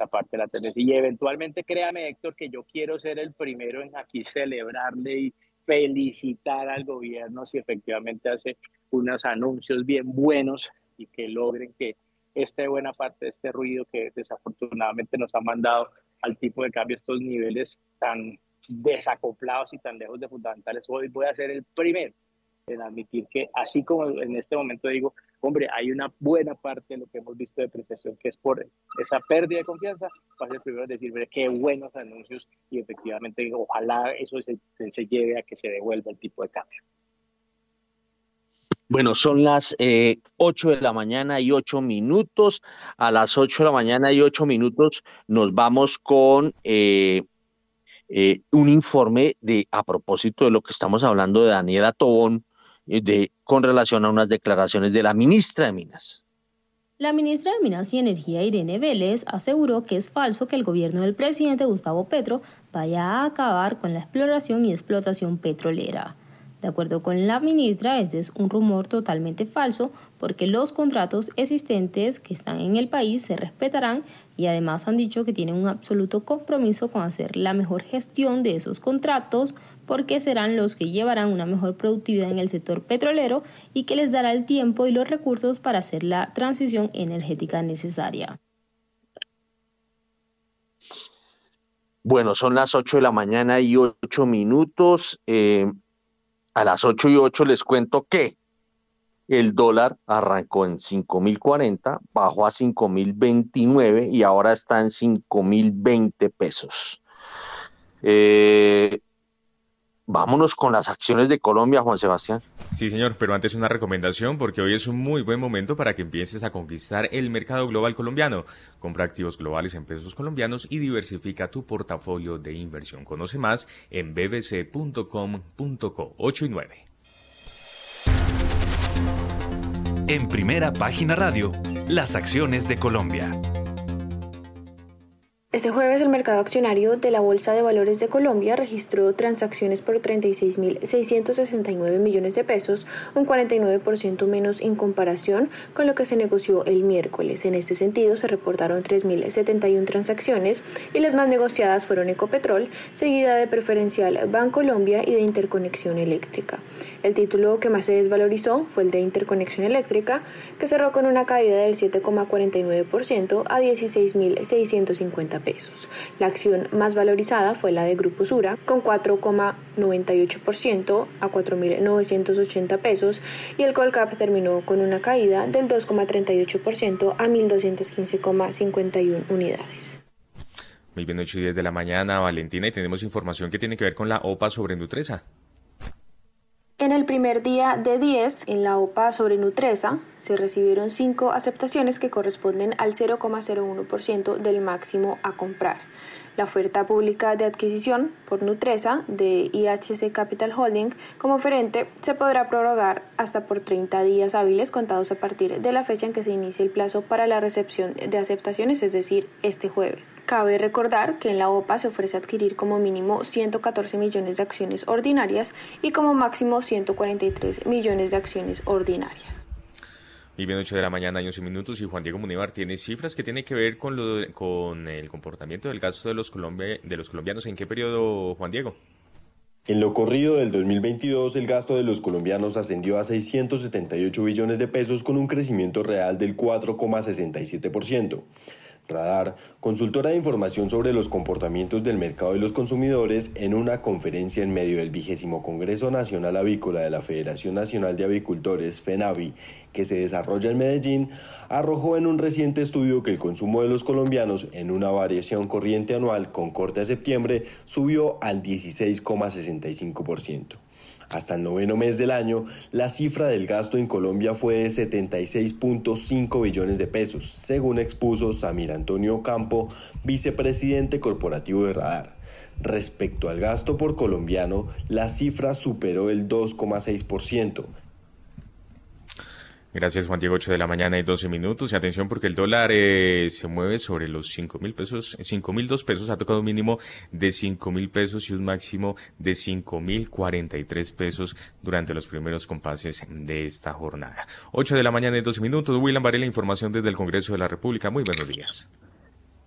la parte de la tendencia. Y eventualmente, créame, Héctor, que yo quiero ser el primero en aquí celebrarle y felicitar al gobierno si efectivamente hace unos anuncios bien buenos y que logren que esta buena parte de este ruido que desafortunadamente nos ha mandado al tipo de cambio estos niveles tan desacoplados y tan lejos de fundamentales. Hoy voy a ser el primero en admitir que, así como en este momento digo, hombre, hay una buena parte de lo que hemos visto de depreciación que es por esa pérdida de confianza, va a ser el primero en decir, qué buenos anuncios y efectivamente ojalá eso se, se lleve a que se devuelva el tipo de cambio. Bueno, son las eh, 8 de la mañana y 8 minutos. A las 8 de la mañana y 8 minutos nos vamos con eh, eh, un informe de a propósito de lo que estamos hablando de Daniela Tobón, eh, de, con relación a unas declaraciones de la ministra de Minas. La ministra de Minas y Energía, Irene Vélez, aseguró que es falso que el gobierno del presidente Gustavo Petro vaya a acabar con la exploración y explotación petrolera. De acuerdo con la ministra, este es un rumor totalmente falso porque los contratos existentes que están en el país se respetarán y además han dicho que tienen un absoluto compromiso con hacer la mejor gestión de esos contratos porque serán los que llevarán una mejor productividad en el sector petrolero y que les dará el tiempo y los recursos para hacer la transición energética necesaria. Bueno, son las 8 de la mañana y 8 minutos. Eh, a las 8 y 8 les cuento que el dólar arrancó en 5.040, bajó a 5.029 y ahora está en 5.020 pesos. Eh, vámonos con las acciones de Colombia, Juan Sebastián. Sí, señor, pero antes una recomendación porque hoy es un muy buen momento para que empieces a conquistar el mercado global colombiano. Compra activos globales en pesos colombianos y diversifica tu portafolio de inversión. Conoce más en bbc.com.co 8 y 9. En primera página radio, las acciones de Colombia. Este jueves el mercado accionario de la Bolsa de Valores de Colombia registró transacciones por 36.669 millones de pesos, un 49% menos en comparación con lo que se negoció el miércoles. En este sentido se reportaron 3.071 transacciones y las más negociadas fueron Ecopetrol, seguida de Preferencial Bancolombia y de Interconexión Eléctrica. El título que más se desvalorizó fue el de Interconexión Eléctrica, que cerró con una caída del 7,49% a 16.650 pesos. La acción más valorizada fue la de Grupo Sura, con 4,98% a 4.980 pesos, y el Colcap terminó con una caída del 2,38% a 1.215,51 unidades. Muy bien, 8 y 10 de la mañana, Valentina, y tenemos información que tiene que ver con la OPA sobre Nutresa. En el primer día de 10 en la OPA sobre Nutresa se recibieron 5 aceptaciones que corresponden al 0,01% del máximo a comprar. La oferta pública de adquisición por Nutresa de IHC Capital Holding como oferente se podrá prorrogar hasta por 30 días hábiles contados a partir de la fecha en que se inicie el plazo para la recepción de aceptaciones, es decir, este jueves. Cabe recordar que en la OPA se ofrece adquirir como mínimo 114 millones de acciones ordinarias y como máximo 143 millones de acciones ordinarias. Y bien, 8 de la mañana, años y minutos, y Juan Diego Munívar tiene cifras que tienen que ver con, lo, con el comportamiento del gasto de los, de los colombianos. ¿En qué periodo, Juan Diego? En lo corrido del 2022, el gasto de los colombianos ascendió a 678 billones de pesos con un crecimiento real del 4,67%. Radar, consultora de información sobre los comportamientos del mercado de los consumidores, en una conferencia en medio del vigésimo Congreso Nacional Avícola de la Federación Nacional de Avicultores, FENAVI, que se desarrolla en Medellín, arrojó en un reciente estudio que el consumo de los colombianos en una variación corriente anual con corte a septiembre subió al 16,65%. Hasta el noveno mes del año, la cifra del gasto en Colombia fue de 76.5 billones de pesos, según expuso Samir Antonio Campo, vicepresidente corporativo de Radar. Respecto al gasto por colombiano, la cifra superó el 2,6%, Gracias Juan Diego, 8 de la mañana y 12 minutos. Y atención porque el dólar eh, se mueve sobre los 5 mil pesos, 5 mil dos pesos, ha tocado un mínimo de 5 mil pesos y un máximo de 5 mil 43 pesos durante los primeros compases de esta jornada. 8 de la mañana y 12 minutos. William Varela, información desde el Congreso de la República. Muy buenos días.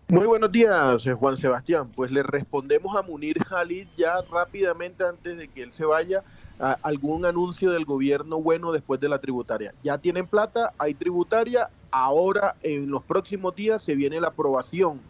Muy buenos días, eh, Juan Sebastián. Pues le respondemos a Munir Jalid ya rápidamente antes de que él se vaya algún anuncio del gobierno bueno después de la tributaria. Ya tienen plata, hay tributaria, ahora en los próximos días se viene la aprobación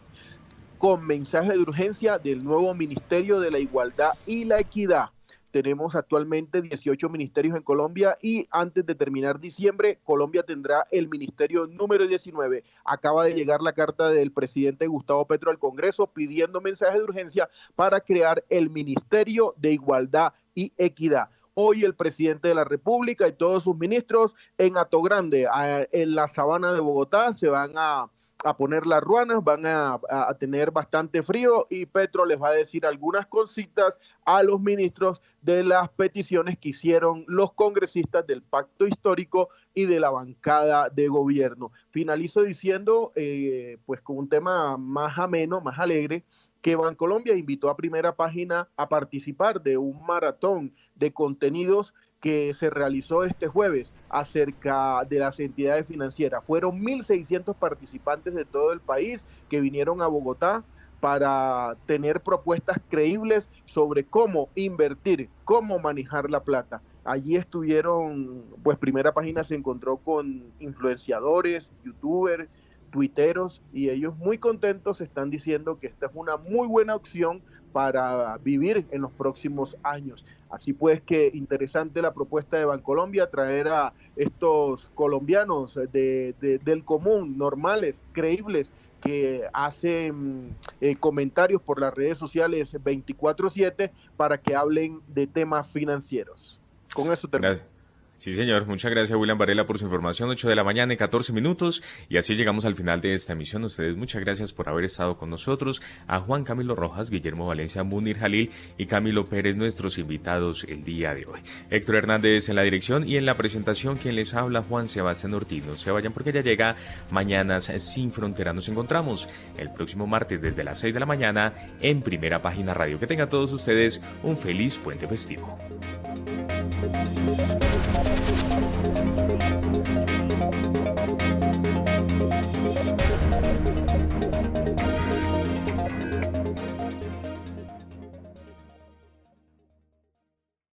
con mensaje de urgencia del nuevo Ministerio de la Igualdad y la Equidad. Tenemos actualmente 18 ministerios en Colombia y antes de terminar diciembre, Colombia tendrá el ministerio número 19. Acaba de llegar la carta del presidente Gustavo Petro al Congreso pidiendo mensaje de urgencia para crear el Ministerio de Igualdad y Equidad. Hoy el presidente de la República y todos sus ministros en Atogrande, en la sabana de Bogotá, se van a, poner las ruanas, van a, tener bastante frío y Petro les va a decir algunas cositas a los ministros de las peticiones que hicieron los congresistas del pacto histórico y de la bancada de gobierno. Finalizo diciendo, eh, pues con un tema más ameno, más alegre, que Bancolombia invitó a primera página a participar de un maratón de contenidos que se realizó este jueves acerca de las entidades financieras. Fueron 1.600 participantes de todo el país que vinieron a Bogotá para tener propuestas creíbles sobre cómo invertir, cómo manejar la plata. Allí estuvieron, pues primera página se encontró con influenciadores, youtubers, tuiteros y ellos muy contentos están diciendo que esta es una muy buena opción para vivir en los próximos años. Así pues que interesante la propuesta de Bancolombia, traer a estos colombianos de, del común, normales, creíbles, que hacen eh, comentarios por las redes sociales 24/7 para que hablen de temas financieros. Con eso termino. Sí, señor. Muchas gracias, William Varela, por su información. 8 de la mañana y 14 minutos. Y así llegamos al final de esta emisión. Ustedes, muchas gracias por haber estado con nosotros. A Juan Camilo Rojas, Guillermo Valencia, Munir Jalil y Camilo Pérez, nuestros invitados el día de hoy. Héctor Hernández en la dirección y en la presentación, quien les habla, Juan Sebastián Ortiz. No se vayan porque ya llega Mañanas Sin Frontera. Nos encontramos el próximo martes desde las 6 de la mañana en Primera Página Radio. Que tengan todos ustedes un feliz puente festivo. Thank you.